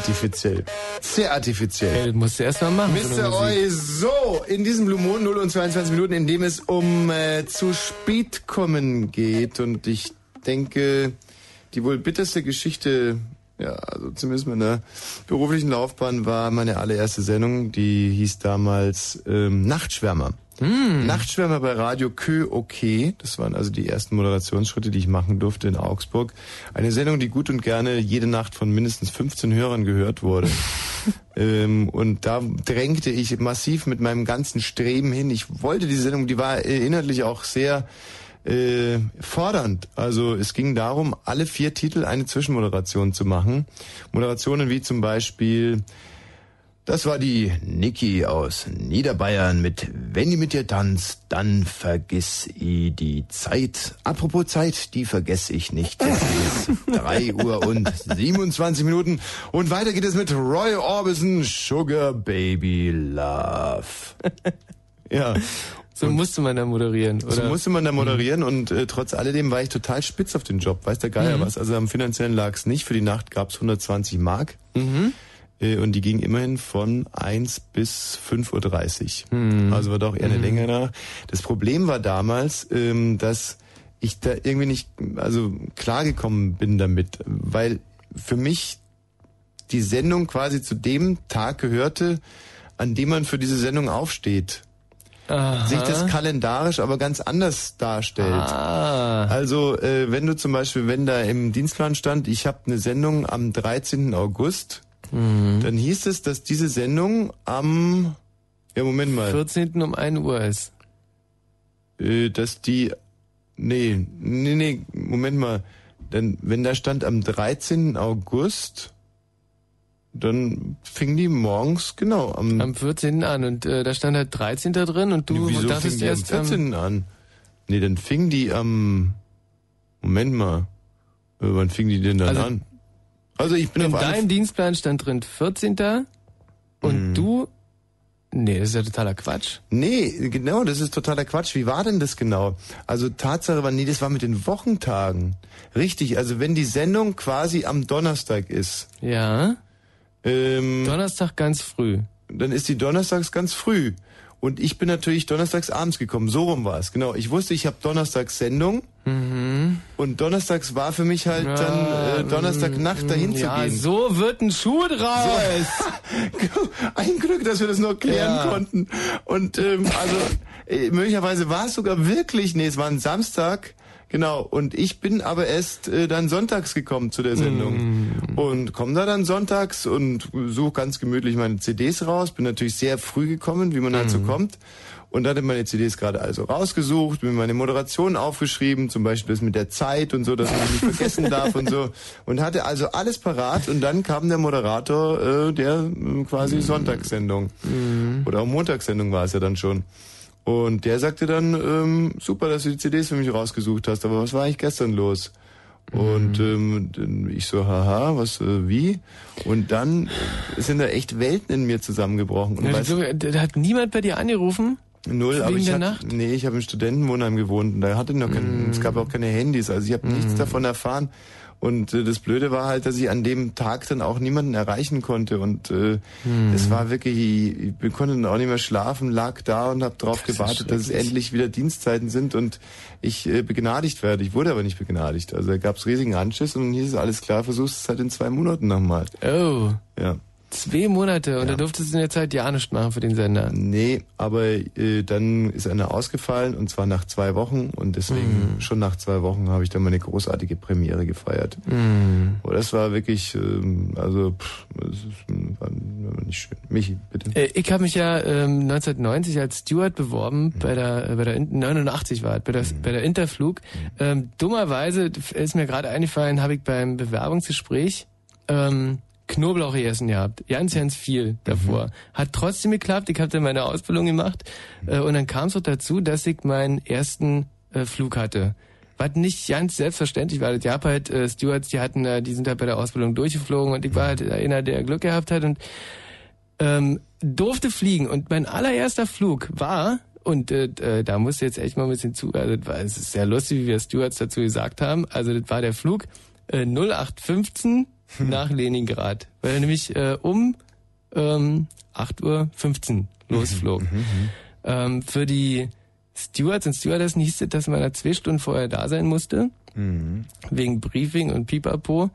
Artifiziell. Sehr artifiziell. Ja, das musst du erst mal machen. Mr. Oi, so, in diesem Blue Moon 0 und 22 Minuten, in dem es um äh, zu spät kommen geht und ich denke, die wohl bitterste Geschichte, ja, also zumindest meiner beruflichen Laufbahn war meine allererste Sendung, die hieß damals ähm, Nachtschwärmer. Nachtschwärmer bei Radio Kö okay. Das waren also die ersten Moderationsschritte, die ich machen durfte in Augsburg. Eine Sendung, die gut und gerne jede Nacht von mindestens 15 Hörern gehört wurde. ähm, und da drängte ich massiv mit meinem ganzen Streben hin. Ich wollte die Sendung, die war äh, inhaltlich auch sehr äh, fordernd. Also es ging darum, alle vier Titel eine Zwischenmoderation zu machen. Moderationen wie zum Beispiel das war die Niki aus Niederbayern mit Wenn die mit dir tanzt, dann vergiss i die Zeit. Apropos Zeit, die vergesse ich nicht. Es ist 3 Uhr und 27 Minuten. Und weiter geht es mit Roy Orbison, Sugar Baby Love. ja. So musste man da moderieren, oder? So musste man da moderieren und äh, trotz alledem war ich total spitz auf den Job. Weiß der Geier Mhm. was. Also am finanziellen lag's nicht. Für die Nacht gab's 120 Mark. Mhm. Äh, Und die ging immerhin von 1 bis 5.30 Uhr. Mhm. Also war doch eher eine Mhm. längere. Das Problem war damals, ähm, dass ich da irgendwie nicht also klargekommen bin damit, weil für mich die Sendung quasi zu dem Tag gehörte, an dem man für diese Sendung aufsteht. Aha. Sich das kalendarisch aber ganz anders darstellt. Ah. Also äh, wenn du zum Beispiel, wenn da im Dienstplan stand, ich habe eine Sendung am 13. August, Mhm. dann hieß es, dass diese Sendung am ja Moment mal, 14. um 1 Uhr ist. äh, dass die nee, nee, nee, Moment mal, denn wenn da stand am 13. August, dann fing die morgens genau am Am 14. an und äh, da stand halt 13. drin und du Wieso fing dachtest die am erst ähm, 14. an? Nee, dann fing die am Moment mal. Äh, Wann fing die denn dann Also, an? Also ich bin in deinem Dienstplan stand drin 14. und Mhm. du Nee, das ist ja totaler Quatsch. Nee, genau, das ist totaler Quatsch. Wie war denn das genau? Also Tatsache war, nee, das war mit den Wochentagen. Richtig, also wenn die Sendung quasi am Donnerstag ist. Ja. Ähm, Donnerstag ganz früh. Dann ist die donnerstags ganz früh. Und ich bin natürlich donnerstags abends gekommen. So rum war es. Genau. Ich wusste, ich habe donnerstags Sendung. Mhm. Und donnerstags war für mich halt dann äh, Donnerstagnacht dahin mm, zu ja, gehen. so wird ein Schuh draus. Ein Glück, dass wir das noch klären Ja. konnten. Und ähm, also äh, möglicherweise war es sogar wirklich, nee, es war ein Samstag, genau. Und ich bin aber erst äh, dann sonntags gekommen zu der Sendung. Und komme da dann sonntags und suche ganz gemütlich meine CDs raus. Bin natürlich sehr früh gekommen, wie man halt so kommt. Und hatte meine CDs gerade also rausgesucht, mir meine Moderation aufgeschrieben, zum Beispiel das mit der Zeit und so, dass man nicht vergessen darf und so. Und hatte also alles parat und dann kam der Moderator äh, der äh, quasi Sonntagssendung. Oder auch Montagssendung war es ja dann schon. Und der sagte dann, ähm, super, dass du die CDs für mich rausgesucht hast, aber was war eigentlich gestern los? Und ähm, dann ich so, haha, was, äh, wie? Und dann sind da echt Welten in mir zusammengebrochen. Und Ja, weißt, so, da hat niemand bei dir angerufen? Null, Wegen aber ich der hab, Nacht? nee, ich habe im Studentenwohnheim gewohnt und da hatte ich noch kein, es gab auch keine Handys, also ich habe nichts davon erfahren. Und äh, das Blöde war halt, dass ich an dem Tag dann auch niemanden erreichen konnte und äh, es war wirklich, ich, ich konnte dann auch nicht mehr schlafen, lag da und habe darauf Das gewartet, dass es endlich wieder Dienstzeiten sind und ich äh, begnadigt werde. Ich wurde aber nicht begnadigt. Also da gab es riesigen Anschiss und dann hieß es, alles klar, versuchst es halt in zwei Monaten nochmal. Oh. Ja. Zwei Monate und da durftest du in der Zeit ja nichts machen für den Sender. Nee, aber äh, dann ist einer ausgefallen und zwar nach zwei Wochen und deswegen schon nach zwei Wochen habe ich dann meine großartige Premiere gefeiert. Mhm. Oh, das war wirklich, ähm, also pff, das ist, war, nicht schön. Michi, bitte. Äh, ich habe mich ja ähm, 1990 als Steward beworben bei der äh, bei der In 89 war es, bei der bei der Interflug. Ähm, dummerweise ist mir gerade eingefallen, habe ich beim Bewerbungsgespräch ähm, Knoblauch gegessen gehabt. Ganz, ganz viel davor. Hat trotzdem geklappt. Ich habe dann meine Ausbildung gemacht äh, und dann kam es auch dazu, dass ich meinen ersten äh, Flug hatte. Was nicht ganz selbstverständlich war. Es gab halt äh, Stewards, die hatten, äh, die sind halt bei der Ausbildung durchgeflogen und ich war halt einer, der Glück gehabt hat und ähm, durfte fliegen und mein allererster Flug war und äh, äh, da musst du jetzt echt mal ein bisschen zu, also das war, es ist sehr lustig, wie wir Stewards dazu gesagt haben. Also das war der Flug äh, 0815 nach Leningrad, weil er nämlich äh, um ähm, 8.15 Uhr losflog. Ähm, für die Stewards und Stewardessen hieß es, dass man da zwei Stunden vorher da sein musste, Mhm. wegen Briefing und Pipapo.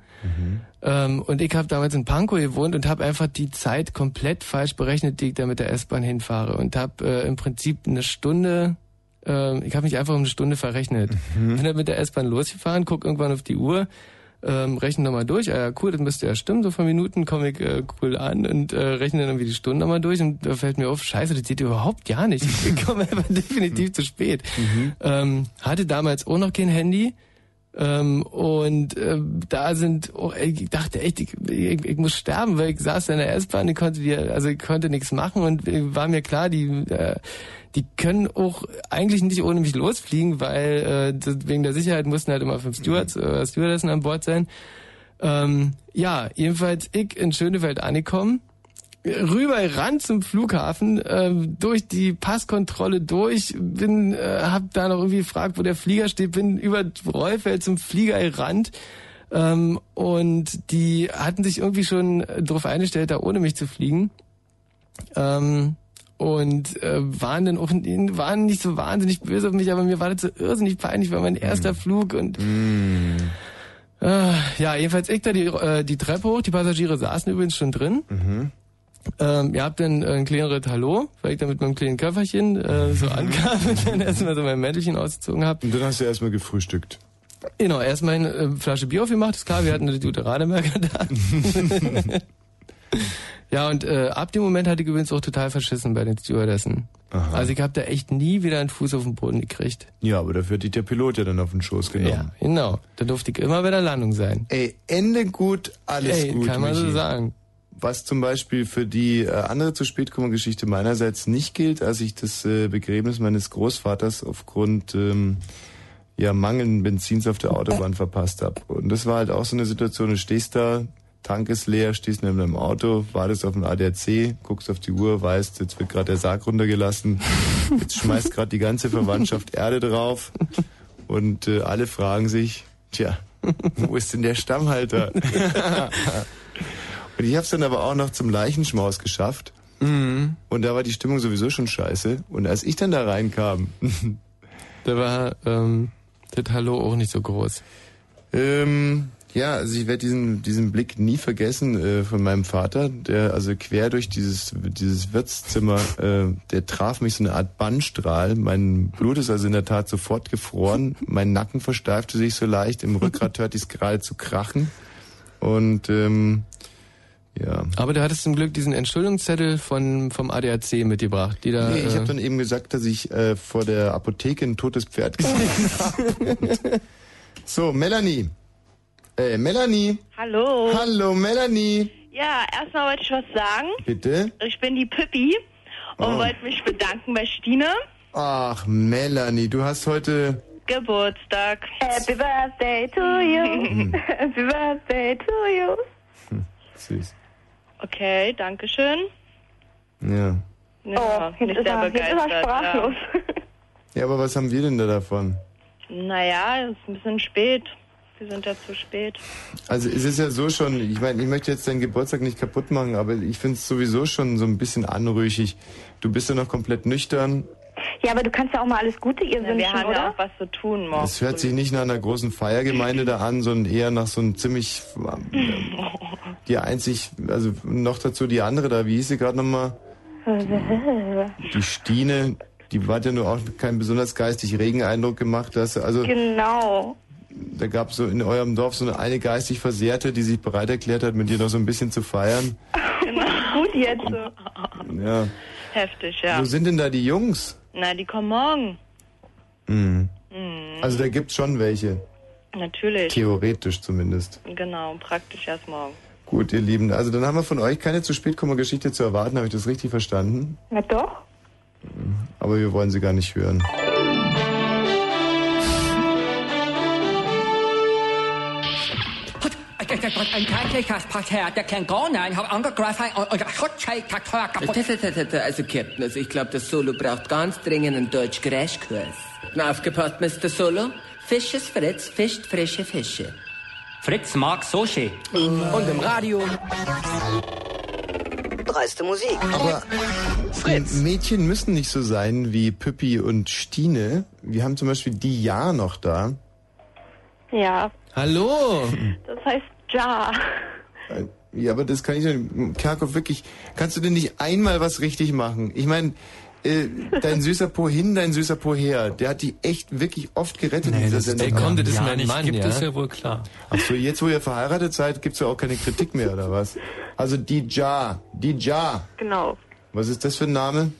Ähm, und ich habe damals in Pankow gewohnt und habe einfach die Zeit komplett falsch berechnet, die ich da mit der S-Bahn hinfahre. Und habe äh, im Prinzip eine Stunde, äh, ich habe mich einfach um eine Stunde verrechnet. Bin dann mit der S-Bahn losgefahren, guck irgendwann auf die Uhr, ähm, rechne nochmal durch. Ah ja, cool, das müsste ja stimmen, so von Minuten komme ich äh, cool an und äh, rechne dann irgendwie die Stunden nochmal durch und da fällt mir auf, scheiße, das geht überhaupt gar nicht. Ich komme einfach definitiv zu spät. Ähm, hatte damals auch noch kein Handy. Ähm, und äh, da sind, oh, ich dachte echt, ich, ich, ich muss sterben, weil ich saß in der S-Bahn, ich konnte die, also ich konnte nichts machen und äh, war mir klar, die, äh, die können auch eigentlich nicht ohne mich losfliegen, weil äh, wegen der Sicherheit mussten halt immer fünf Stewards, äh, Stewardessen an Bord sein. Ähm, ja, jedenfalls ich in Schönefeld angekommen, rüber ran zum Flughafen, ähm, durch die Passkontrolle durch, bin, äh, hab da noch irgendwie gefragt, wo der Flieger steht, bin über Rollfeld zum Flieger gerannt. Ähm, und die hatten sich irgendwie schon darauf eingestellt, da ohne mich zu fliegen. Ähm, und äh, waren dann auch waren nicht so wahnsinnig böse auf mich, aber mir war das so irrsinnig peinlich, war mein erster Flug und äh, ja, jedenfalls ich da die, äh, die Treppe hoch, die Passagiere saßen übrigens schon drin. Ähm, ihr habt dann äh, ein kleineres Hallo, weil ich da mit meinem kleinen Köfferchen äh, so ankam und dann erstmal so mein Mäntelchen ausgezogen habe. Und dann hast du erstmal gefrühstückt. Genau, erstmal eine äh, Flasche Bier aufgemacht, ist klar, wir hatten eine gute Rademerker da. ja, und äh, ab dem Moment hatte ich übrigens auch total verschissen bei den Stewardessen. Also ich habe da echt nie wieder einen Fuß auf den Boden gekriegt. Ja, aber dafür hat dich der Pilot ja dann auf den Schoß genommen. Ja, genau. Da durfte ich immer bei der Landung sein. Ey, Ende gut, alles Ey, gut. kann man so Michi. sagen. Was zum Beispiel für die äh, andere zu spät kommende Geschichte meinerseits nicht gilt, als ich das äh, Begräbnis meines Großvaters aufgrund ähm, ja, mangelnden Benzins auf der Autobahn verpasst habe. Und das war halt auch so eine Situation, du stehst da, Tank ist leer, stehst neben deinem Auto, wartest auf den ADAC, guckst auf die Uhr, weißt, jetzt wird gerade der Sarg runtergelassen, jetzt schmeißt gerade die ganze Verwandtschaft Erde drauf und äh, alle fragen sich, tja, wo ist denn der Stammhalter? Und ich habe es dann aber auch noch zum Leichenschmaus geschafft. Mhm. Und da war die Stimmung sowieso schon scheiße. Und als ich dann da reinkam, da war ähm, das Hallo auch nicht so groß. Ähm, ja, also ich werde diesen diesen Blick nie vergessen äh, von meinem Vater, der also quer durch dieses dieses Wirtszimmer, äh, der traf mich so eine Art Bannstrahl. Mein Blut ist also in der Tat sofort gefroren. Mein Nacken versteifte sich so leicht. Im Rückgrat hörte ich es gerade zu krachen. Und ähm, ja. Aber du hattest zum Glück diesen Entschuldigungszettel von, vom ADAC mitgebracht, die da. Nee, ich äh, habe dann eben gesagt, dass ich äh, vor der Apotheke ein totes Pferd gesehen habe. so, Melanie. Äh, Melanie. Hallo. Hallo, Melanie. Ja, erstmal wollte ich was sagen. Bitte? Ich bin die Pippi und Oh. wollte mich bedanken bei Stine. Ach, Melanie, du hast heute... Geburtstag. Happy Birthday to you. Happy Birthday to you. Süß. Okay, danke schön. Ja. Ja, jetzt nicht ist sehr er- jetzt ist er sprachlos. Ja, aber was haben wir denn da davon? Ja. Naja, es ist ein bisschen spät. Wir sind ja zu spät. Also es ist ja so schon, ich meine, ich möchte jetzt deinen Geburtstag nicht kaputt machen, aber ich finde es sowieso schon so ein bisschen anrüchig. Du bist ja noch komplett nüchtern. Ja, aber du kannst ja auch mal alles Gute ihr Ja, wünschen, wir haben oder? ja auch was zu tun morgen. Es hört sich nicht nach einer großen Feiergemeinde da an, sondern eher nach so einem ziemlich, äh, die einzig, also noch dazu die andere da, wie hieß sie gerade nochmal? Die Stine, die hat ja nur auch keinen besonders geistig regen Eindruck gemacht. Dass, also genau. Da gab es so in eurem Dorf so eine, eine geistig Versehrte, die sich bereit erklärt hat, mit dir noch so ein bisschen zu feiern. Gut jetzt. so. Ja. Heftig, ja. Wo sind denn da die Jungs? Na, die kommen morgen. Mhm. Mhm. Also da gibt's schon welche. Natürlich. Theoretisch zumindest. Genau, praktisch erst morgen. Gut, ihr Lieben. Also dann haben wir von euch keine zu spät kommende Geschichte zu erwarten. Habe ich das richtig verstanden? Na doch. Aber wir wollen sie gar nicht hören. Ein tägliches Parterre, der kein Gornein, hat angegriffen und und das Hochzeit-Taktor kaputt. Das, das, das, das, also, Captain, also ich glaube, das Solo braucht ganz dringend einen Deutsch-Crashkurs. Na, aufgepasst, Mr. Solo. Fisches Fritz fischt frische Fische. Fritz mag Sushi. Und im Radio. Dreiste Musik. Aber Fritz. Mädchen müssen nicht so sein wie Püppi und Stine. Wir haben zum Beispiel die Ja noch da. Ja, Hallo. das heißt Ja. Ja, aber das kann ich nicht. Kerkhoff, wirklich, kannst du denn nicht einmal was richtig machen? Ich meine, äh, dein süßer Po hin, dein süßer Po her, der hat die echt wirklich oft gerettet in dieser das der kommt, das ist Ja, mein nicht Mann, gibt ja. es ja wohl klar. Ach so, jetzt wo ihr verheiratet seid, gibt's ja auch keine Kritik mehr, oder was? Also die Ja, die Ja. Genau. Was ist das für ein Name?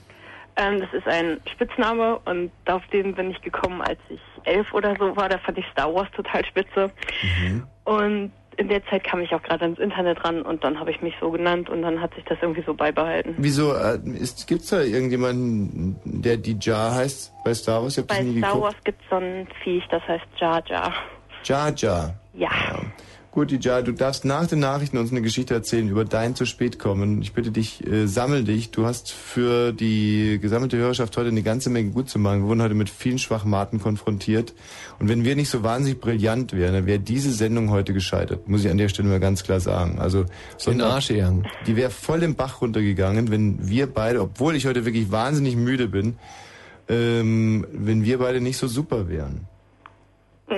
Ähm, das ist ein Spitzname und auf den bin ich gekommen, als ich elf oder so war. Da fand ich Star Wars total spitze. Und in der Zeit kam ich auch gerade ins Internet ran und dann habe ich mich so genannt und dann hat sich das irgendwie so beibehalten. Wieso, äh, ist, gibt's da irgendjemanden, der die Ja heißt bei Star Wars? Ich hab das Bei nie Star geguckt. Wars gibt es so ein Viech, das heißt Jar Jar. Ja, ja. Ja. Gut, Ija, du darfst nach den Nachrichten uns eine Geschichte erzählen über dein zu spät kommen. Ich bitte dich, äh, sammel dich. Du hast für die gesammelte Hörerschaft heute eine ganze Menge gut zu machen. Wir wurden heute mit vielen Schwachmaten konfrontiert. Und wenn wir nicht so wahnsinnig brillant wären, dann wäre diese Sendung heute gescheitert. Muss ich an der Stelle mal ganz klar sagen. Also, den Arsch gegangen. Die wäre voll den Bach runtergegangen, wenn wir beide, obwohl ich heute wirklich wahnsinnig müde bin, ähm, wenn wir beide nicht so super wären.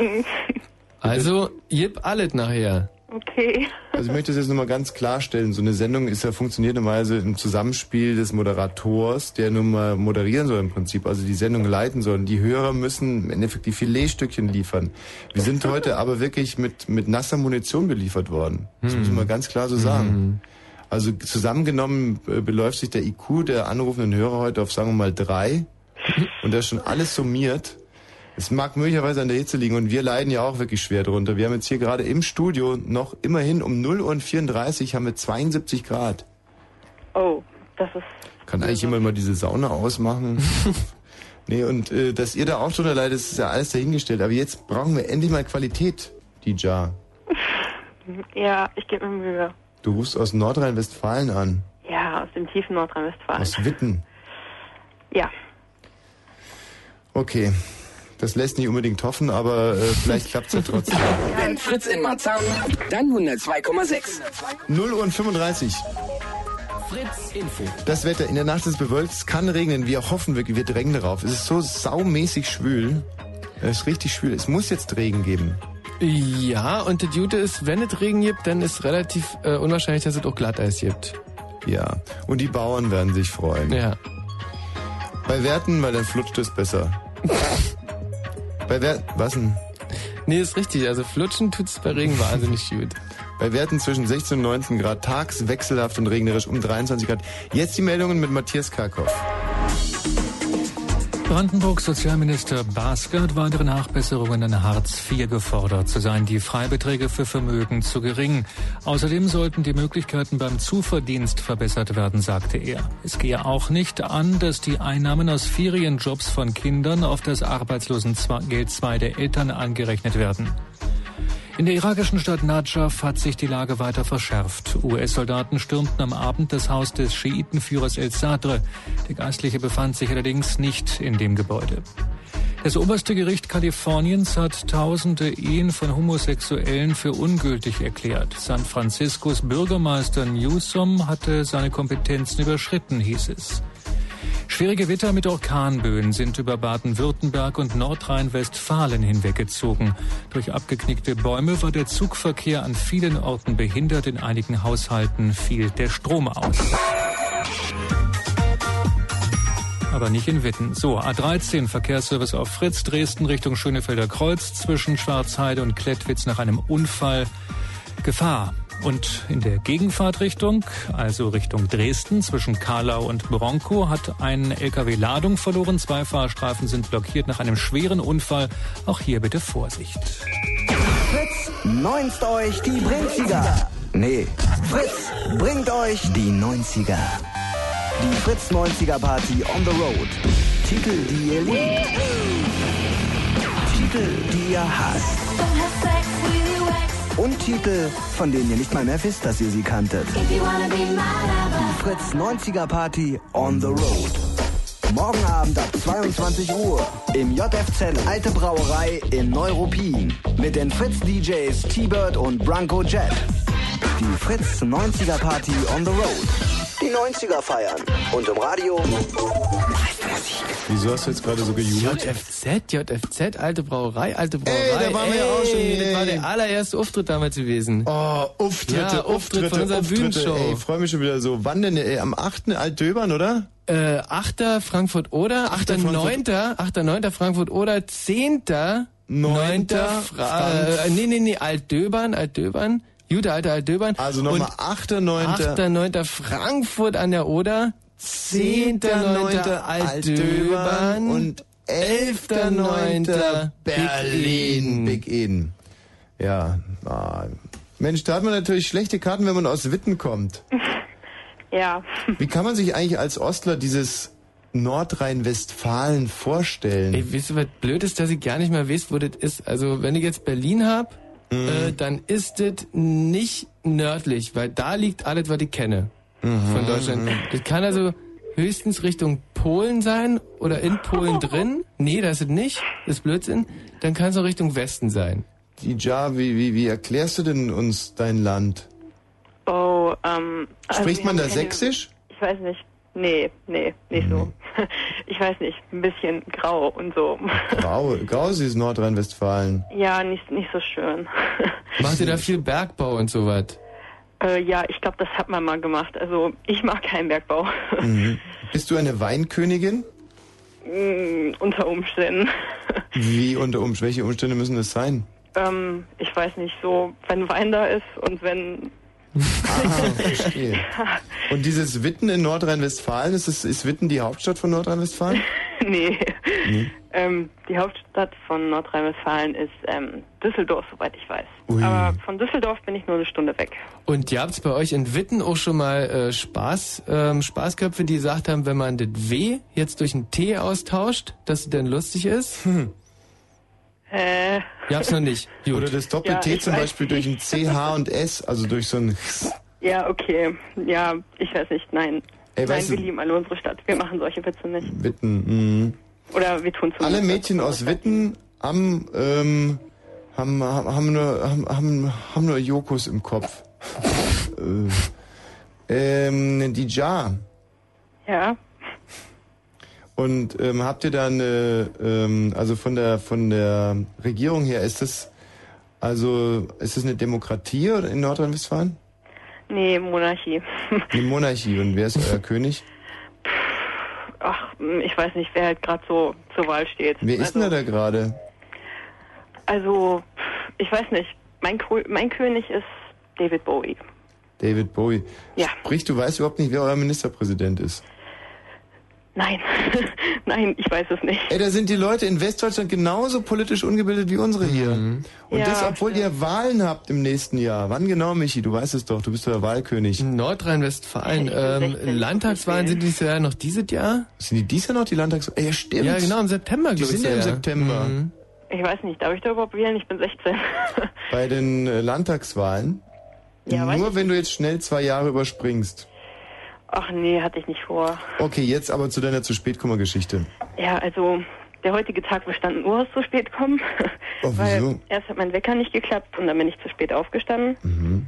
Also, jip alles nachher. Okay. Also ich möchte das jetzt nochmal ganz klarstellen. So eine Sendung ist ja funktioniert normalerweise im Zusammenspiel des Moderators, der nun mal moderieren soll im Prinzip, also die Sendung leiten soll. Und die Hörer müssen im Endeffekt die Filetstückchen liefern. Wir sind heute aber wirklich mit, mit nasser Munition beliefert worden. Das muss man ganz klar so sagen. Also zusammengenommen äh, beläuft sich der IQ der anrufenden Hörer heute auf, sagen wir mal, drei. Und das ist schon alles summiert. Es mag möglicherweise an der Hitze liegen und wir leiden ja auch wirklich schwer drunter. Wir haben jetzt hier gerade im Studio noch immerhin um 0 Uhr und 34 haben wir 72 Grad. Oh, das ist. Kann eigentlich jemand mal diese Sauna ausmachen? nee, und äh, dass ihr da auch drunter leidet, ist ja alles dahingestellt. Aber jetzt brauchen wir endlich mal Qualität, die Jar. Ja, ich gebe mir Mühe. Du rufst aus Nordrhein-Westfalen an. Ja, aus dem tiefen Nordrhein-Westfalen. Aus Witten. Ja. Okay. Das lässt nicht unbedingt hoffen, aber äh, vielleicht klappt's ja trotzdem. Wenn Fritz in Marzahn, dann 102,6. 0 Uhr und 35. Fritz Info. Das Wetter in der Nacht ist bewölkt, es kann regnen, wir hoffen wirklich, wir drängen darauf. Es ist so saumäßig schwül. Es ist richtig schwül. Es muss jetzt Regen geben. Ja, und das Gute ist, wenn es Regen gibt, dann ist relativ äh, unwahrscheinlich, dass es auch Glatteis gibt. Ja, und die Bauern werden sich freuen. Ja. Bei Werten, weil dann flutscht es besser. bei Werten, was denn? Nee, ist richtig. Also flutschen tut's bei Regen wahnsinnig gut. Bei Werten zwischen 16 und 19 Grad, tags wechselhaft und regnerisch um 23 Grad. Jetzt die Meldungen mit Matthias Karkow. Brandenburgs Sozialminister Baske hat weitere Nachbesserungen in Hartz IV gefordert. So seien die Freibeträge für Vermögen zu gering. Außerdem sollten die Möglichkeiten beim Zuverdienst verbessert werden, sagte er. Es gehe auch nicht an, dass die Einnahmen aus Ferienjobs von Kindern auf das Arbeitslosengeld II der Eltern angerechnet werden. In der irakischen Stadt Najaf hat sich die Lage weiter verschärft. US-Soldaten stürmten am Abend das Haus des Schiitenführers El Sadr. Der Geistliche befand sich allerdings nicht in dem Gebäude. Das oberste Gericht Kaliforniens hat tausende Ehen von Homosexuellen für ungültig erklärt. San Franciscos Bürgermeister Newsom hatte seine Kompetenzen überschritten, hieß es. Schwere Gewitter mit Orkanböen sind über Baden-Württemberg und Nordrhein-Westfalen hinweggezogen. Durch abgeknickte Bäume war der Zugverkehr an vielen Orten behindert. In einigen Haushalten fiel der Strom aus. Aber nicht in Witten. So, A13 Verkehrsservice auf Fritz, Dresden Richtung Schönefelder Kreuz zwischen Schwarzheide und Klettwitz nach einem Unfall. Gefahr. Und in der Gegenfahrtrichtung, also Richtung Dresden zwischen Karlau und Bronco, hat ein LKW Ladung verloren. Zwei Fahrstreifen sind blockiert nach einem schweren Unfall. Auch hier bitte Vorsicht. Fritz, neunst euch die Brinziger. Nee, Fritz bringt euch die 90er. Die Fritz 90er Party on the road. Titel, die ihr liebt. Titel, die ihr hasst. Und Titel, von denen ihr nicht mal mehr wisst, dass ihr sie kanntet. Die Fritz 90er Party on the road. Morgen Abend ab 22 Uhr im JFZ Alte Brauerei in Neuruppin mit den Fritz-DJs T-Bird und Branko Jet. Die Fritz 90er Party on the Road. Die 90er feiern. Und im Radio Wieso hast du jetzt gerade so gejubelt? JFZ, JFZ, alte Brauerei, alte Brauerei. da waren wir ja auch schon. Ey, Das war Ey. der allererste Auftritt damals gewesen. Oh, Auftritte, ja, Auftritt von unserer Bühnenshow. Ey, ich freue mich schon wieder so. Wann denn? Ey, am 8. Altdöbern, oder? Äh, 8. Frankfurt-Oder, 8. 9. 8. 9. Frankfurt-Oder, 10. 9. Fra Frank- äh, nee, nee, nee, Altdöbern, Altdöbern, Jude, alte Altdöbern. Also nochmal Und 8. 9. 8. 9. Frankfurt an der Oder, 10. 9. Altdöbern und 11. 9. Berlin. Big Eden. Ja, ah. Mensch, da hat man natürlich schlechte Karten, wenn man aus Witten kommt. Ja. Wie kann man sich eigentlich als Ostler dieses Nordrhein-Westfalen vorstellen? Ey, weißt du, was blöd ist, dass ich gar nicht mehr weiß, wo das ist? Also, wenn ich jetzt Berlin hab, Mhm. äh, dann ist das nicht nördlich, weil da liegt alles, was ich kenne Mhm. von Deutschland. Das kann also höchstens Richtung Polen sein oder in Polen drin. Nee, das ist es nicht. Das ist Blödsinn. Dann kann es auch Richtung Westen sein. Dija, wie, wie, wie erklärst du denn uns dein Land? Oh, ähm. also Spricht man da Sächsisch? Ich weiß nicht. Nee, nee, nicht so. Ich weiß nicht. Ein bisschen grau und so. Grau, grau ist Nordrhein-Westfalen. Ja, nicht, nicht so schön. Macht ihr da viel Bergbau und sowas? Äh, ja, ich glaube, das hat man mal gemacht. Also, ich mag keinen Bergbau. Mhm. Bist du eine Weinkönigin? Mm, unter Umständen. Wie unter Umständen? Welche Umstände müssen das sein? Ähm, ich weiß nicht, so, wenn Wein da ist und wenn. Ah, verstehe. Und dieses Witten in Nordrhein-Westfalen, ist, es- ist Witten die Hauptstadt von Nordrhein-Westfalen? nee. Nee. Ähm, die Hauptstadt von Nordrhein-Westfalen ist ähm, Düsseldorf, soweit ich weiß. Ui. Aber von Düsseldorf bin ich nur eine Stunde weg. Und ihr habt bei euch in Witten auch schon mal äh, Spaß, ähm, Spaßköpfe, die gesagt haben, wenn man das W jetzt durch ein T austauscht, dass es dann lustig ist? Äh, habt's noch nicht. Gut. Oder das Doppel-T Ja, zum Beispiel durch ein CH und S, also durch so ein... ja, okay. Ja, ich weiß nicht, nein. Ey, nein, wir du- lieben alle unsere Stadt. Wir machen solche Witze nicht. Witten, mh. Oder wir tun zumindest. Alle Mädchen aus Witten haben, ähm, haben, haben, haben, nur, haben, haben, haben nur Jokos im Kopf. äh, ähm, die Jar. Ja. Und ähm, habt ihr da eine, ähm, also von der von der Regierung her, ist das also ist das eine Demokratie in Nordrhein-Westfalen? Nee, Monarchie. Eine Monarchie. Und wer ist euer König? Ach, ich weiß nicht, wer halt gerade so zur Wahl steht. Wer ist denn da gerade? Also, ich weiß nicht. Mein, mein König ist David Bowie. David Bowie. Ja. Sprich, du weißt überhaupt nicht, wer euer Ministerpräsident ist. Nein, nein, ich weiß es nicht. Ey, da sind die Leute in Westdeutschland genauso politisch ungebildet wie unsere hier. Und Ja, das, obwohl ihr Wahlen habt im nächsten Jahr. Wann genau, Michi? Du weißt es doch, du bist doch der Wahlkönig. Nordrhein-Westfalen. Ähm, Landtagswahlen sind dieses Jahr noch dieses Jahr? Sind die dieses Jahr noch die Landtagswahlen? Ey, ja, stimmt. Ja, genau, im September, Die glaube ich. sind ja im. September. Mhm. Ich weiß nicht, darf ich da überhaupt wählen? Ich bin 16. Bei den äh, Landtagswahlen. Ja, Nur wenn du jetzt schnell zwei Jahre überspringst. Ach nee, hatte ich nicht vor. Okay, jetzt aber zu deiner zu spät Geschichte. Ja, also der heutige Tag wir standen Uhr zu spät kommen. Oh, weil wieso? erst hat mein Wecker nicht geklappt und dann bin ich zu spät aufgestanden. Mhm.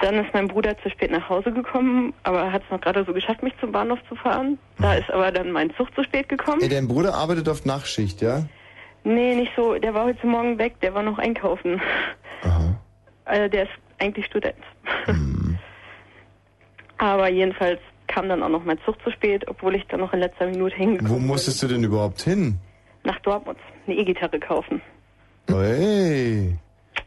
Dann ist mein Bruder zu spät nach Hause gekommen, aber er hat es noch gerade so geschafft, mich zum Bahnhof zu fahren. Da ist aber dann mein Zug zu spät gekommen. Ey, dein Bruder arbeitet auf Nachtschicht, ja? Nee, nicht so. Der war heute Morgen weg, der war noch einkaufen. Also der ist eigentlich Student. Mhm. Aber jedenfalls kam dann auch noch mein Zug zu spät, obwohl ich dann noch in letzter Minute hingekommen Wo musstest du denn überhaupt hin? nach Dortmund eine E-Gitarre kaufen. Hey.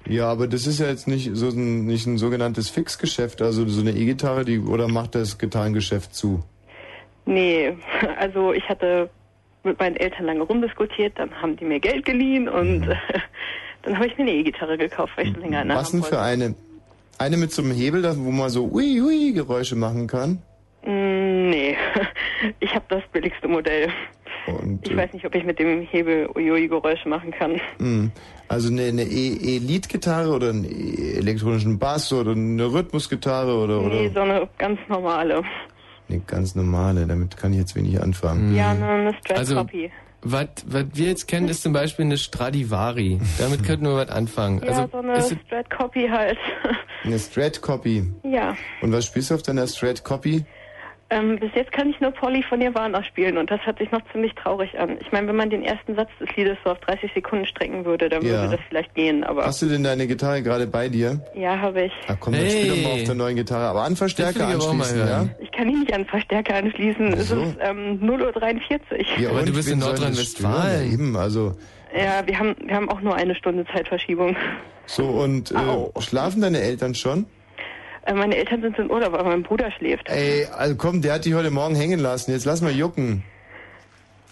Ja, aber das ist ja jetzt nicht so ein, nicht ein sogenanntes Fixgeschäft, also so eine E-Gitarre, die oder macht das Gitarrengeschäft zu? Nee, also ich hatte mit meinen Eltern lange rumdiskutiert, dann haben die mir Geld geliehen und dann habe ich mir eine E-Gitarre gekauft, weil ich länger Was denn für eine? Eine mit so einem Hebel, wo man so ui ui Geräusche machen kann? Mm, Nee, ich habe das billigste Modell. Und, Ich weiß nicht, ob ich mit dem Hebel Uiui-Geräusche machen kann. mh, also eine, eine E- E-Lead-Gitarre oder einen E- elektronischen Bass oder eine Rhythmusgitarre oder, Nee, oder so eine ganz normale. Eine ganz normale, damit kann ich jetzt wenig anfangen. Ja, eine, eine Straight Also, Copy. Was wir jetzt kennen, ist zum Beispiel eine Stradivari. Damit könnten wir was anfangen. Ja, also, so eine Straight Copy halt. Eine Strat Copy. ja. Und was spielst du auf deiner Strat Copy? Ähm, bis jetzt kann ich nur Polly von Nirvana spielen und das hört sich noch ziemlich traurig an. Ich meine, wenn man den ersten Satz des Liedes so auf 30 Sekunden strecken würde, dann Ja. würde das vielleicht gehen, aber Hast du denn deine Gitarre gerade bei dir? ja, habe ich. Ach komm, dann spiel doch mal auf der neuen Gitarre. Aber an Verstärker aber anschließen, ja? Ich kann ihn nicht an Verstärker anschließen. Es Wieso? ist ähm, 0.43 Uhr. Ja, und wen soll das stören? Ja, eben, also. Ja, wir haben, wir haben auch nur eine Stunde Zeitverschiebung. So, und äh, schlafen deine Eltern schon? Äh, meine Eltern sind in Urlaub, aber mein Bruder schläft. Ey, also komm, der hat dich heute Morgen hängen lassen. Jetzt lass mal jucken.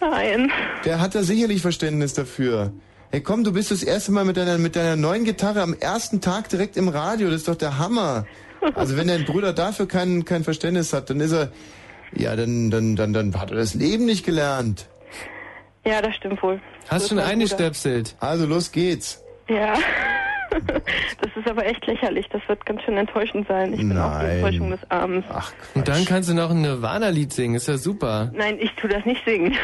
Nein. Der hat da sicherlich Verständnis dafür. Hey, komm, du bist das erste Mal mit deiner, mit deiner neuen Gitarre am ersten Tag direkt im Radio. Das ist doch der Hammer. Also wenn dein Bruder dafür kein, kein Verständnis hat, dann ist er, ja, dann, dann, dann, dann hat er das Leben nicht gelernt. Ja, das stimmt wohl. Hast schon eingestöpselt? Also los geht's. Ja. das ist aber echt lächerlich. Das wird ganz schön enttäuschend sein. Ich bin auch die Nein. Enttäuschung des Abends. Ach, Und dann kannst du noch ein Nirvana-Lied singen. Ist ja super. Nein, ich tu das nicht singen.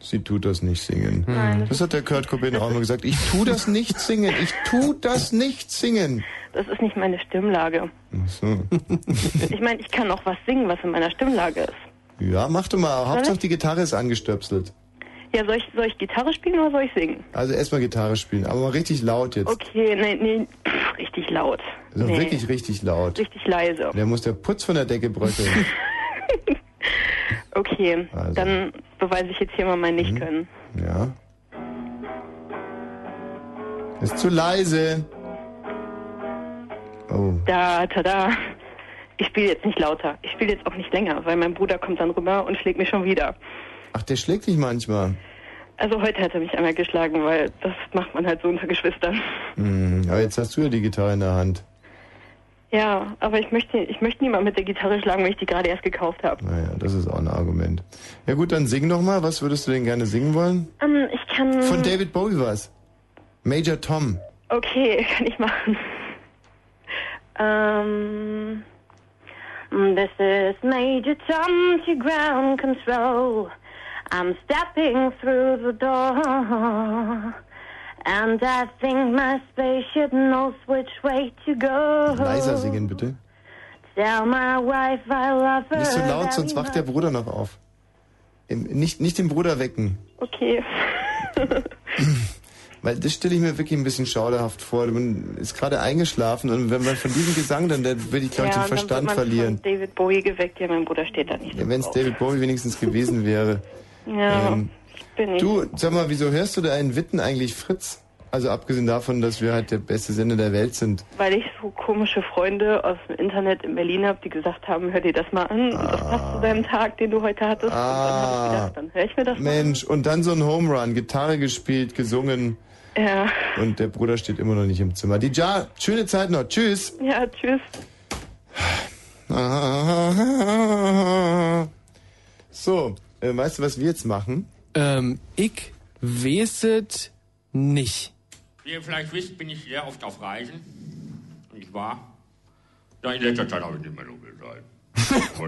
Sie tut das nicht singen. Nein, das hat der Kurt Cobain auch immer gesagt. Ich tu das nicht singen. Ich tu das nicht singen. Das ist nicht meine Stimmlage. Ach so. Ich meine, ich kann auch was singen, was in meiner Stimmlage ist. Ja, mach doch mal. Hauptsache die Gitarre ist angestöpselt. Ja, soll ich, soll ich Gitarre spielen oder soll ich singen? Also erstmal Gitarre spielen, aber mal richtig laut jetzt. Okay, nee, nee, pff, richtig laut. Also nee. wirklich richtig laut. Richtig leise. Der muss der Putz von der Decke bröckeln. Okay, Also. dann beweise ich jetzt hier mal mein Nicht-Können. ja. Ist zu leise. Oh. Da, tada. Ich spiele jetzt nicht lauter. Ich spiele jetzt auch nicht länger, weil mein Bruder kommt dann rüber und schlägt mich schon wieder. Ach, der schlägt dich manchmal. Also heute hat er mich einmal geschlagen, weil das macht man halt so unter Geschwistern. Hm, aber jetzt hast du ja die Gitarre in der Hand. Ja, aber ich möchte, ich möchte niemand mit der Gitarre schlagen, weil ich die gerade erst gekauft habe. Naja, das ist auch ein Argument. Ja gut, dann sing doch mal. Was würdest du denn gerne singen wollen? Ähm, ich kann... Von David Bowie was. Major Tom. Okay, kann ich machen. Um, this is Major Tom to ground control. I'm stepping through the door. And I think my spaceship knows which way to go. Leiser singen, bitte. Tell my wife I love her. Nicht so laut, sonst wacht der. Bruder noch auf. Im- Nicht, nicht den Bruder wecken. Okay. Weil das stelle ich mir wirklich ein bisschen schauderhaft vor. Man ist gerade eingeschlafen und wenn man von diesem Gesang, dann dann würde ich, glaube ich, ja, den und dann Verstand wird man verlieren. Von David Bowie geweckt, ja, mein Bruder steht da nicht. Ja, Wenn es David Bowie wenigstens gewesen wäre. Ja, Ähm, ich bin nicht. Du, sag mal, wieso hörst du da einen Witten eigentlich Fritz? Also abgesehen davon, dass wir halt der beste Sender der Welt sind. Weil ich so komische Freunde aus dem Internet in Berlin habe, die gesagt haben, hör dir das mal an. Und das passt zu deinem Tag, den du heute hattest. Und dann habe ich gedacht, dann höre ich mir das Mensch, und dann so ein Home Run, Gitarre gespielt, gesungen mal an. Ja. und der Bruder steht immer noch nicht im Zimmer. Die Ja, schöne Zeit noch. Tschüss. Ja, tschüss. So, äh, weißt du, was wir jetzt machen? Ähm, ich weiß es nicht. Wie ihr vielleicht wisst, bin ich sehr oft auf Reisen. Und ich war. Ja, in letzter Zeit habe ich nicht mehr so viel Zeit.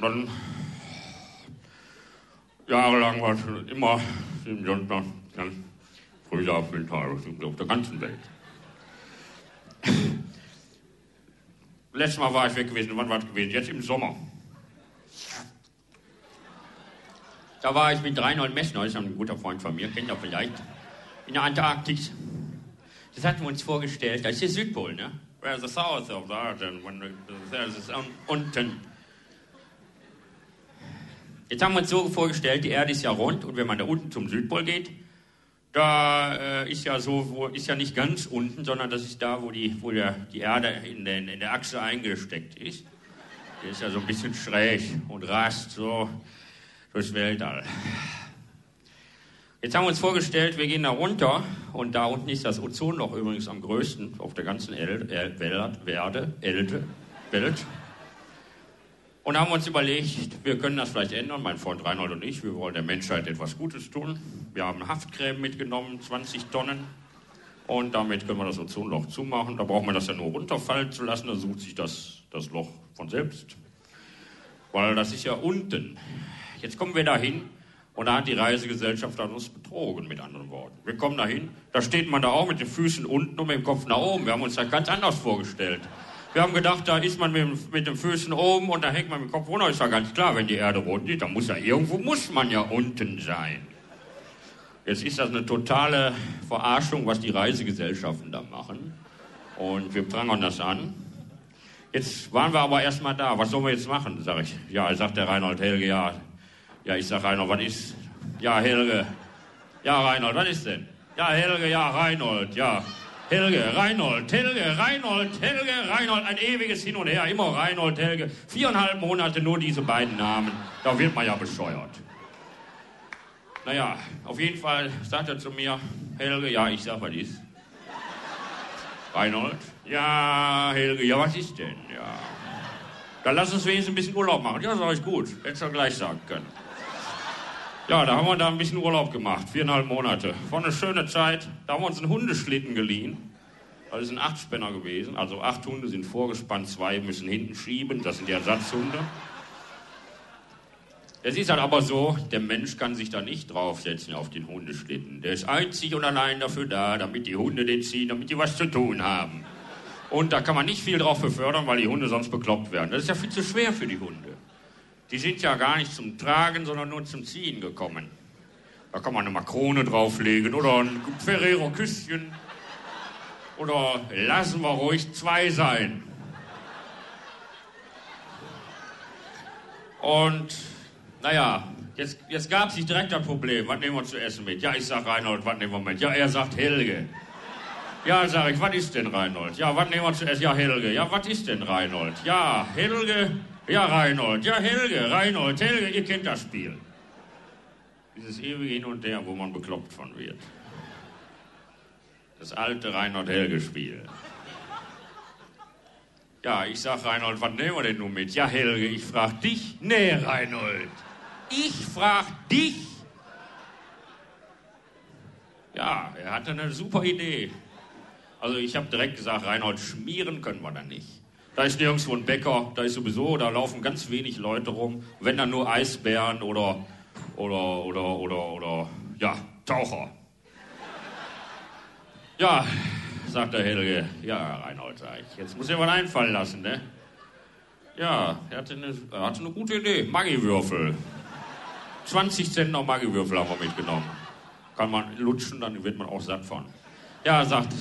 Dann. Jahrelang war es immer im Sonntag, dann Frühjahr, Winter, auf der ganzen Welt. Letztes Mal war ich weg gewesen. Wann war es gewesen? Jetzt im Sommer. Da war ich mit Reinhold Messner, das ist ein guter Freund von mir, kennt ihr vielleicht, in der Antarktis. Das hatten wir uns vorgestellt, das ist der Südpol, ne? Where the south of the and when the, there's the sun, unten. Jetzt haben wir uns so vorgestellt, die Erde ist ja rund und wenn man da unten zum Südpol geht, da äh, ist ja so, wo, ist ja nicht ganz unten, sondern das ist da, wo die, wo der, die Erde in, den, in der Achse eingesteckt ist. Der ist ja so ein bisschen schräg und rast so durchs Weltall. Jetzt haben wir uns vorgestellt, wir gehen da runter und da unten ist das Ozonloch übrigens am größten auf der ganzen El El Welt, Werde, Elde, Welt. Und haben uns überlegt, wir können das vielleicht ändern, mein Freund Reinhold und ich, wir wollen der Menschheit etwas Gutes tun. Wir haben Haftcreme mitgenommen, 20 Tonnen. Und damit können wir das Ozonloch zumachen. Da braucht man das ja nur runterfallen zu lassen, dann sucht sich das, das Loch von selbst. Weil das ist ja unten. Jetzt kommen wir dahin und da hat die Reisegesellschaft an uns betrogen, mit anderen Worten. Wir kommen dahin, da steht man da auch mit den Füßen unten und mit dem Kopf nach oben. Wir haben uns das ganz anders vorgestellt. Wir haben gedacht, da ist man mit, mit den Füßen oben und da hängt man mit dem Kopf runter. Ist ja ganz klar, wenn die Erde rund ist, dann muss ja irgendwo muss man ja unten sein. Jetzt ist das eine totale Verarschung, was die Reisegesellschaften da machen. Und wir prangern das an. Jetzt waren wir aber erstmal da. Was sollen wir jetzt machen? Sag ich. Ja, sagt der Reinhold Helge, ja. Ja, ich sag Reinhold, was ist? Ja, Helge. Ja, Reinhold, was ist denn? Ja, Helge, ja, Reinhold, ja. Helge, Reinhold, Helge, Reinhold, Helge, Reinhold, ein ewiges Hin und Her, immer Reinhold, Helge. Viereinhalb Monate nur diese beiden Namen. Da wird man ja bescheuert. Naja, auf jeden Fall sagt er zu mir, Helge, ja, ich sag, was ist? Reinhold, ja, Helge, ja, was ist denn? Ja. Dann lass uns wenigstens ein bisschen Urlaub machen. Ja, sag ich gut. Hättest du gleich sagen können. Ja, da haben wir da ein bisschen Urlaub gemacht, viereinhalb Monate. War eine schöne Zeit. Da haben wir uns einen Hundeschlitten geliehen. Das ist ein Achtspänner gewesen. Also acht Hunde sind vorgespannt, zwei müssen hinten schieben. Das sind die Ersatzhunde. Es ist halt aber so, der Mensch kann sich da nicht draufsetzen auf den Hundeschlitten. Der ist einzig und allein dafür da, damit die Hunde den ziehen, damit die was zu tun haben. Und da kann man nicht viel drauf befördern, weil die Hunde sonst bekloppt werden. Das ist ja viel zu schwer für die Hunde. Die sind ja gar nicht zum Tragen, sondern nur zum Ziehen gekommen. Da kann man eine Makrone drauflegen oder ein Ferrero-Küsschen. Oder lassen wir ruhig zwei sein. Und naja, jetzt, jetzt gab sich direkt ein Problem. Was nehmen wir zu essen mit? Ja, ich sag Reinhold, was nehmen wir mit? Ja, er sagt Helge. Ja, sag ich, was ist denn Reinhold? Ja, was nehmen wir zu essen? Ja, Helge. Ja, was ist denn Reinhold? Ja, Helge. Ja, Reinhold. Ja, Helge. Reinhold, Helge, ihr kennt das Spiel. Dieses ewige Hin und Her, wo man bekloppt von wird. Das alte Reinhold-Helge-Spiel. Ja, ich sag Reinhold, was nehmen wir denn nun mit? Ja, Helge, ich frag dich. Nee, Reinhold. Ich frag dich. Ja, er hatte eine super Idee. Also ich habe direkt gesagt, Reinhold, schmieren können wir da nicht. Da ist nirgendwo ein Bäcker, da ist sowieso, da laufen ganz wenig Leute rum. Wenn dann nur Eisbären oder, oder, oder, oder, oder, ja, Taucher. Ja, sagt der Helge. Ja, Reinhold, sag ich. Jetzt muss dir was einfallen lassen, ne? Ja, er hatte eine, er hatte eine gute Idee. Maggi-Würfel. 20 Zentner Maggi-Würfel haben wir mitgenommen. Kann man lutschen, dann wird man auch satt von. Ja, sagt,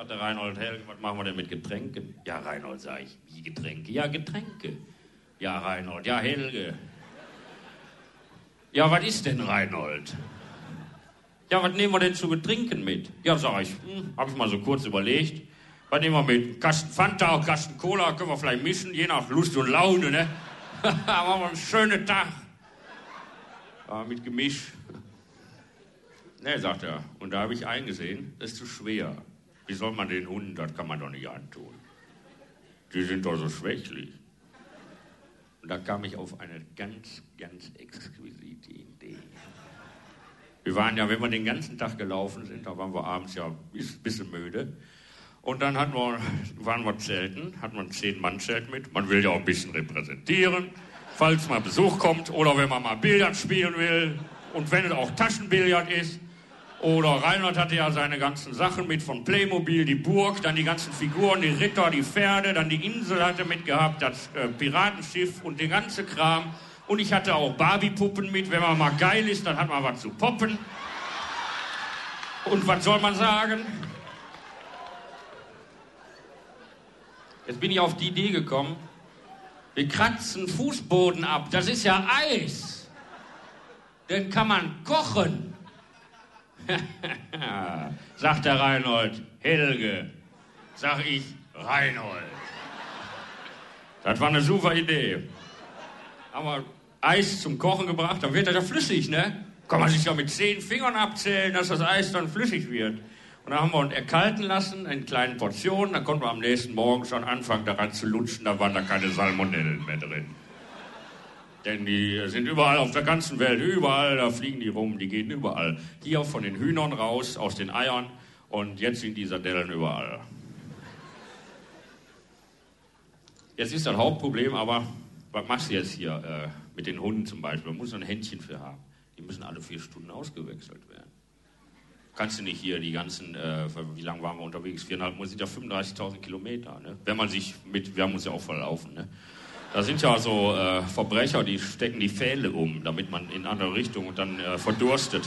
sagt der Reinhold, Helge, was machen wir denn mit Getränken? Ja, Reinhold, sag ich, wie Getränke? Ja, Getränke. Ja, Reinhold, ja, Helge. Ja, was ist denn Reinhold? Ja, was nehmen wir denn zu betrinken mit? Ja, sag ich, hm, hab ich mal so kurz überlegt. Was nehmen wir mit? Kasten Fanta, Kasten Cola, können wir vielleicht mischen, je nach Lust und Laune, ne? Machen wir einen schönen Tag. Ja, mit Gemisch. Ne, sagt er. Und da habe ich eingesehen, das ist zu schwer. Wie soll man den Hunden, das kann man doch nicht antun. Die sind doch so schwächlich. Und da kam ich auf eine ganz, ganz exquisite Idee. Wir waren ja, wenn wir den ganzen Tag gelaufen sind, da waren wir abends ja ein bisschen müde. Und dann hatten wir, waren wir zelten, hatten wir ein Zehn-Mann-Zelt mit. Man will ja auch ein bisschen repräsentieren, falls mal Besuch kommt oder wenn man mal Billard spielen will. Und wenn es auch Taschenbillard ist. Oder Reinhard hatte ja seine ganzen Sachen mit von Playmobil, die Burg, dann die ganzen Figuren, die Ritter, die Pferde, dann die Insel hatte mitgehabt, das äh, Piratenschiff und den ganze Kram. Und ich hatte auch Barbie-Puppen mit. Wenn man mal geil ist, dann hat man was zu poppen. Und was soll man sagen? Jetzt bin ich auf die Idee gekommen. Wir kratzen Fußboden ab. Das ist ja Eis. Den kann man kochen. Sagt der Reinhold. Helge. Sag ich Reinhold. Das war eine super Idee. Haben wir Eis zum Kochen gebracht, dann wird das ja flüssig, ne? Kann man sich ja mit zehn Fingern abzählen, dass das Eis dann flüssig wird. Und dann haben wir uns erkalten lassen in kleinen Portionen. Dann konnten wir am nächsten Morgen schon anfangen, daran zu lutschen. Da waren da keine Salmonellen mehr drin. Denn die sind überall auf der ganzen Welt, überall, da fliegen die rum, die gehen überall. Hier von den Hühnern raus, aus den Eiern und jetzt sind die Sardellen überall. Jetzt ist das Hauptproblem, aber was machst du jetzt hier äh, mit den Hunden zum Beispiel? Man muss ein Händchen für haben. Die müssen alle vier Stunden ausgewechselt werden. Kannst du nicht hier die ganzen, äh, wie lange waren wir unterwegs? Viereinhalb Monate sind ja 35.000 Kilometer. Ne? Wenn man sich mit, wir haben uns ja auch verlaufen. Ne? Da sind ja so äh, Verbrecher, die stecken die Pfähle um, damit man in andere Richtung und dann äh, verdurstet.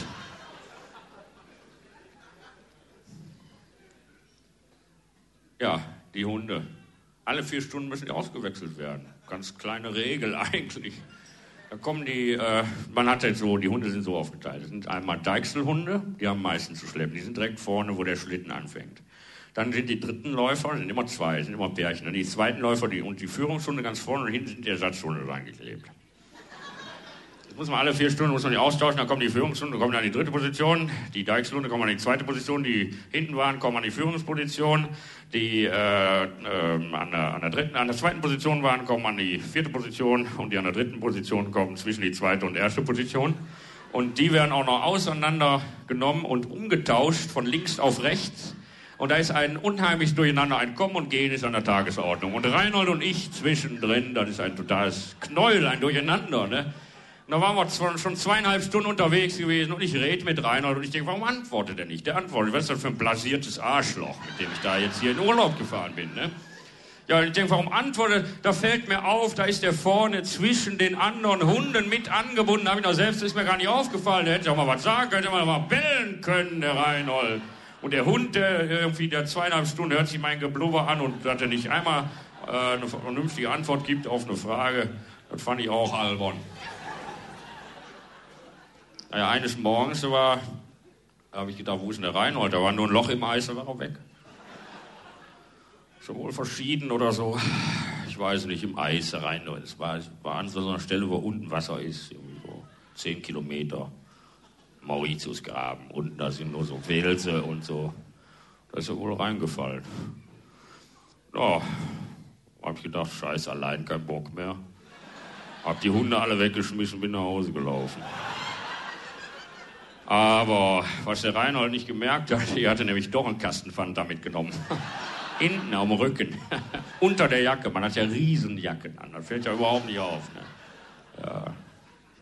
Ja, die Hunde. Alle vier Stunden müssen die ausgewechselt werden. Ganz kleine Regel eigentlich. Da kommen die, äh, man hat jetzt so, die Hunde sind so aufgeteilt. Das sind einmal Deichselhunde, die haben meistens zu schleppen. Die sind direkt vorne, wo der Schlitten anfängt. Dann sind die dritten Läufer, sind immer zwei, sind immer Pärchen. Dann die zweiten Läufer die, und die Führungshunde ganz vorne und hinten sind die Ersatzhunde reingeklebt. Das muss man alle vier Stunden muss man die austauschen, dann kommen die Führungshunde, kommen dann die dritte Position, die Deichselhunde kommen an die zweite Position, die hinten waren, kommen an die Führungsposition, die äh, äh, an, der, an, der dritten, an der zweiten Position waren, kommen an die vierte Position und die an der dritten Position kommen zwischen die zweite und erste Position. Und die werden auch noch auseinandergenommen und umgetauscht von links auf rechts. Und da ist ein unheimlich Durcheinander, ein Kommen und Gehen ist an der Tagesordnung. Und Reinhold und ich zwischendrin, das ist ein totales Knäuel, ein Durcheinander. Ne? Und da waren wir schon zweieinhalb Stunden unterwegs gewesen und ich rede mit Reinhold und ich denke, warum antwortet er nicht? Der antwortet, was ist das für ein blasiertes Arschloch, mit dem ich da jetzt hier in Urlaub gefahren bin, ne? Ja, ich denke, warum antwortet? Da fällt mir auf, da ist der vorne zwischen den anderen Hunden mit angebunden. Da habe ich noch selbst, ist mir gar nicht aufgefallen. Der hätte auch mal was sagen können, hätte mal bellen können, der Reinhold. Und der Hund, der irgendwie, der zweieinhalb Stunden hört sich mein Geblubber an und dass er nicht einmal äh, eine vernünftige Antwort gibt auf eine Frage, das fand ich auch albern. Naja, eines Morgens war, habe ich gedacht, wo ist denn der Reinhold? Da war nur ein Loch im Eis, da war er weg. So wohl verschieden oder so. Ich weiß nicht, im Eis der. Es war, war an so einer Stelle, wo unten Wasser ist, irgendwie so zehn Kilometer. Mauritiusgraben. Unten, da sind nur so Wälse und so. Da ist er wohl reingefallen. Ja, hab ich gedacht, scheiße, allein kein Bock mehr. Hab die Hunde alle weggeschmissen, bin nach Hause gelaufen. Aber was der Reinhold nicht gemerkt hat, er hatte nämlich doch einen Kasten Fanta mitgenommen. Hinten am Rücken, unter der Jacke. Man hat ja Riesenjacken an, das fällt ja überhaupt nicht auf. Ne? Ja,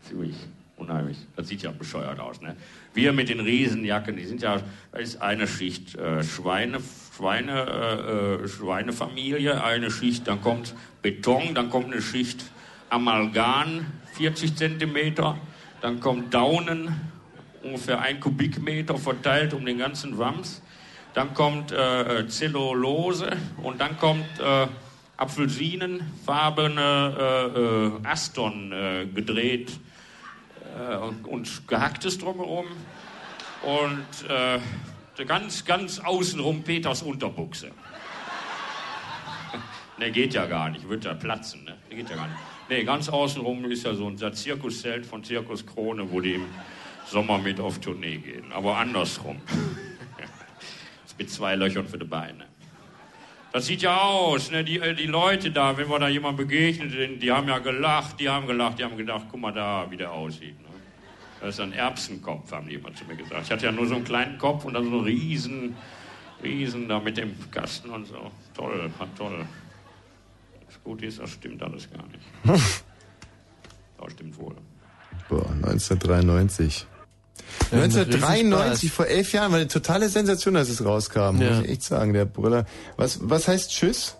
ziemlich unheimlich. Das sieht ja bescheuert aus. Ne? Wir mit den Riesenjacken, die sind ja, da ist eine Schicht äh, Schweine, Schweine, äh, äh Schweinefamilie, eine Schicht, dann kommt Beton, dann kommt eine Schicht Amalgam, 40 Zentimeter, dann kommt Daunen, ungefähr ein Kubikmeter verteilt um den ganzen Wams. Dann kommt äh, Zellulose und dann kommt äh, apfelsinenfarbene äh, äh Aston äh, gedreht äh, und, und gehacktes drumherum. Und ganz, ganz außenrum Peters Unterbuchse. ne, geht ja gar nicht, wird ja platzen, ne? Geht ja gar nicht. Ne, ganz außenrum ist ja so ein Zirkuszelt von Zirkus Krone, wo die im Sommer mit auf Tournee gehen. Aber andersrum. mit zwei Löchern für die Beine. Das sieht ja aus, ne? die, äh, die Leute da, wenn wir da jemand begegnet sind, die haben ja gelacht, die haben gelacht, die haben gedacht, guck mal da, wie der aussieht. Ne? Das ist ein Erbsenkopf, haben die immer zu mir gesagt. Ich hatte ja nur so einen kleinen Kopf und dann so einen riesen, riesen da mit dem Kasten und so. Toll, toll. Das Gute ist, das stimmt alles gar nicht. das stimmt wohl. Boah, 1993. 1993, vor elf Jahren, war eine totale Sensation, als es rauskam, ja. muss ich echt sagen, der Brüller. Was, was heißt Tschüss?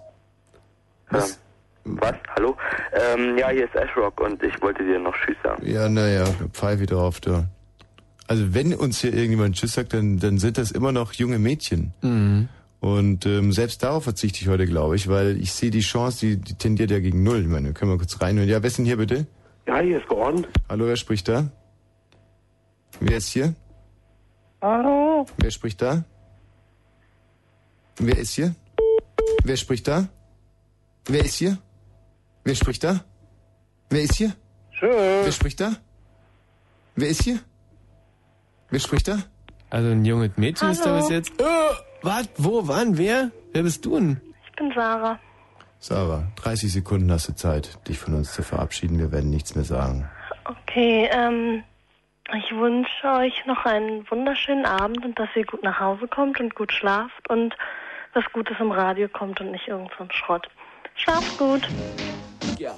Was? Ähm, was? Hallo? Ähm, ja, hier ist Ashrock und ich wollte dir noch Tschüss sagen. Ja, naja, pfeife drauf, du. Also wenn uns hier irgendjemand Tschüss sagt, dann, dann sind das immer noch junge Mädchen. Mhm. Und ähm, selbst darauf verzichte ich heute, glaube ich, weil ich sehe die Chance, die, die tendiert ja gegen null. Ich meine, können wir kurz reinhören. Ja, wer ist denn hier bitte? Ja, hier ist Gordon. Hallo, wer spricht da? Wer ist hier? Hallo? Wer spricht da? Wer ist hier? Wer spricht da? Wer ist hier? Wer spricht da? Wer ist hier? Schön. Wer spricht da? Wer ist hier? Wer spricht da? Also ein junges Mädchen Hallo. ist da bis jetzt. Oh, was? Wo? Wann? Wer? Wer bist du denn? Ich bin Sarah. Sarah, 30 Sekunden hast du Zeit, dich von uns zu verabschieden. Wir werden nichts mehr sagen. Okay, ähm, ich wünsche euch noch einen wunderschönen Abend und dass ihr gut nach Hause kommt und gut schlaft und was Gutes im Radio kommt und nicht irgend so Schrott. Schlaf gut. Ja.